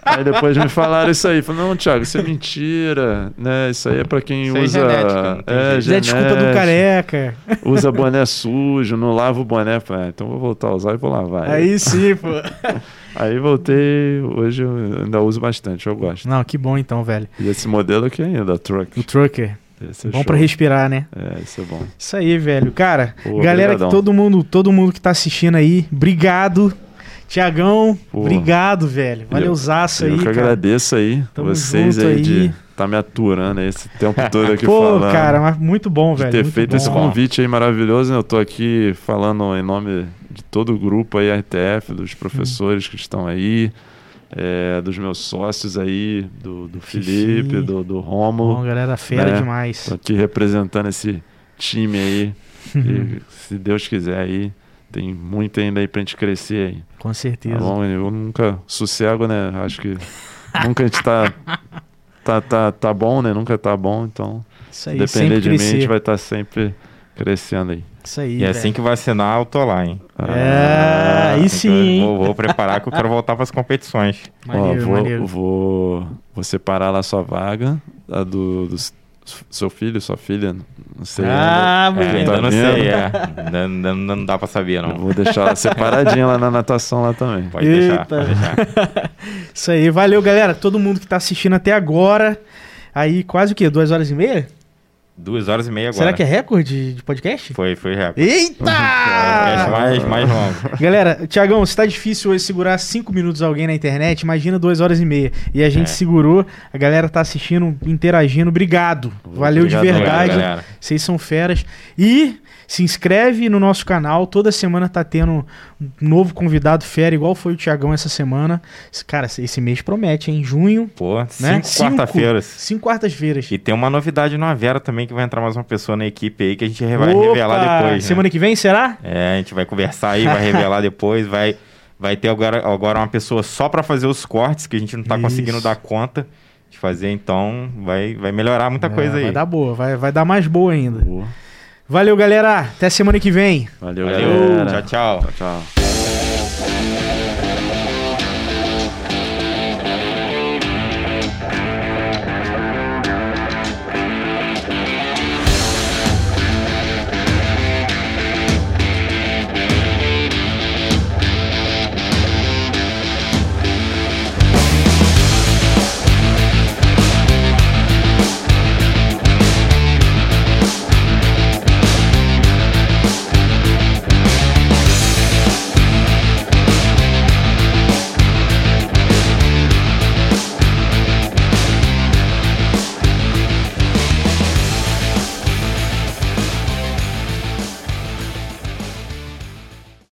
Aí depois me falaram isso aí. Falaram, não, Thiago, isso é mentira. Né? Isso aí é pra quem Isso é usa. genética, não tem é, jeito. Zé, desculpa do genética. careca. Usa boné sujo, não lava o boné. Falei, ah, então vou voltar a usar e vou lavar. Aí sim, pô. [laughs] Aí voltei, hoje eu ainda uso bastante, eu gosto. Não, que bom então, velho. E esse modelo aqui ainda, a Truck. O Trucker. Esse é Bom pra respirar, né? É, isso é bom. Isso aí, velho. Cara, Pô, galera, que todo mundo, todo mundo que tá assistindo aí, obrigado. Tiagão, Pô. obrigado, velho. Valeuzaço aí, Eu que cara. agradeço aí, Tamo vocês aí, aí. de tá me aturando aí esse tempo [laughs] todo aqui Pô, falando. cara, mas muito bom, de velho. ter feito bom. esse convite aí maravilhoso, né? Eu tô aqui falando em nome de todo o grupo aí, RTF, dos professores que estão aí, é, dos meus sócios aí, do, do. Felipe, do, do Bom, Romo. galera, fera né? demais. Tô aqui representando esse time aí. e, [laughs] se Deus quiser aí, tem muito ainda aí pra gente crescer aí. Com Tá certeza. bom? Eu nunca sossego, né? Acho que nunca a gente tá, [laughs] tá, tá, tá bom, né? Nunca tá bom, então Isso aí, depender de mim, a crescer. gente vai estar sempre crescendo aí. Isso aí, E assim velho. que vacinar, eu tô lá, hein? É, aí Então, sim, eu? Vou, vou preparar que eu quero voltar pras competições. [laughs] Ó, Maneiro, vou, maneiro. Vou, vou separar lá sua vaga, a do, do seu filho, sua filha, não sei. Ah, ainda. É, ainda Tá não vendo? sei, é. Ainda, ainda não dá pra saber, Eu não. vou deixar ela separadinha lá na natação lá também. Pode deixar, Eita. pode deixar. [laughs] Isso aí, valeu, galera. Todo mundo que tá assistindo até agora. Aí, quase o quê? Duas horas e meia? Duas horas e meia agora. Será que é recorde de podcast? Foi, foi recorde. Eita! [laughs] É, mais, mais longo. Galera, Tiagão, se tá difícil hoje segurar cinco minutos alguém na internet, imagina duas horas e meia. E a gente É. segurou, a galera tá assistindo, interagindo. Obrigado. Valeu Obrigadão, de verdade. Obrigado, galera. Vocês são feras. E se inscreve no nosso canal. Toda semana tá tendo um novo convidado fera, igual foi o Tiagão essa semana. Cara, esse mês promete, hein? Junho, Pô, né? cinco quarta-feiras. Cinco quartas-feiras. E tem uma novidade no Avera também, que vai entrar mais uma pessoa na equipe aí, que a gente vai Opa! revelar depois. né? Semana que vem, será? É, a gente vai conversar aí, vai revelar [laughs] depois, vai, vai ter agora, agora uma pessoa só pra fazer os cortes, que a gente não tá conseguindo dar conta de fazer, então vai, vai melhorar muita É, coisa aí. Vai dar boa, vai, vai dar mais boa ainda. Boa. Valeu, galera. Até semana que vem. Valeu, Valeu, galera. tchau, tchau. tchau, tchau.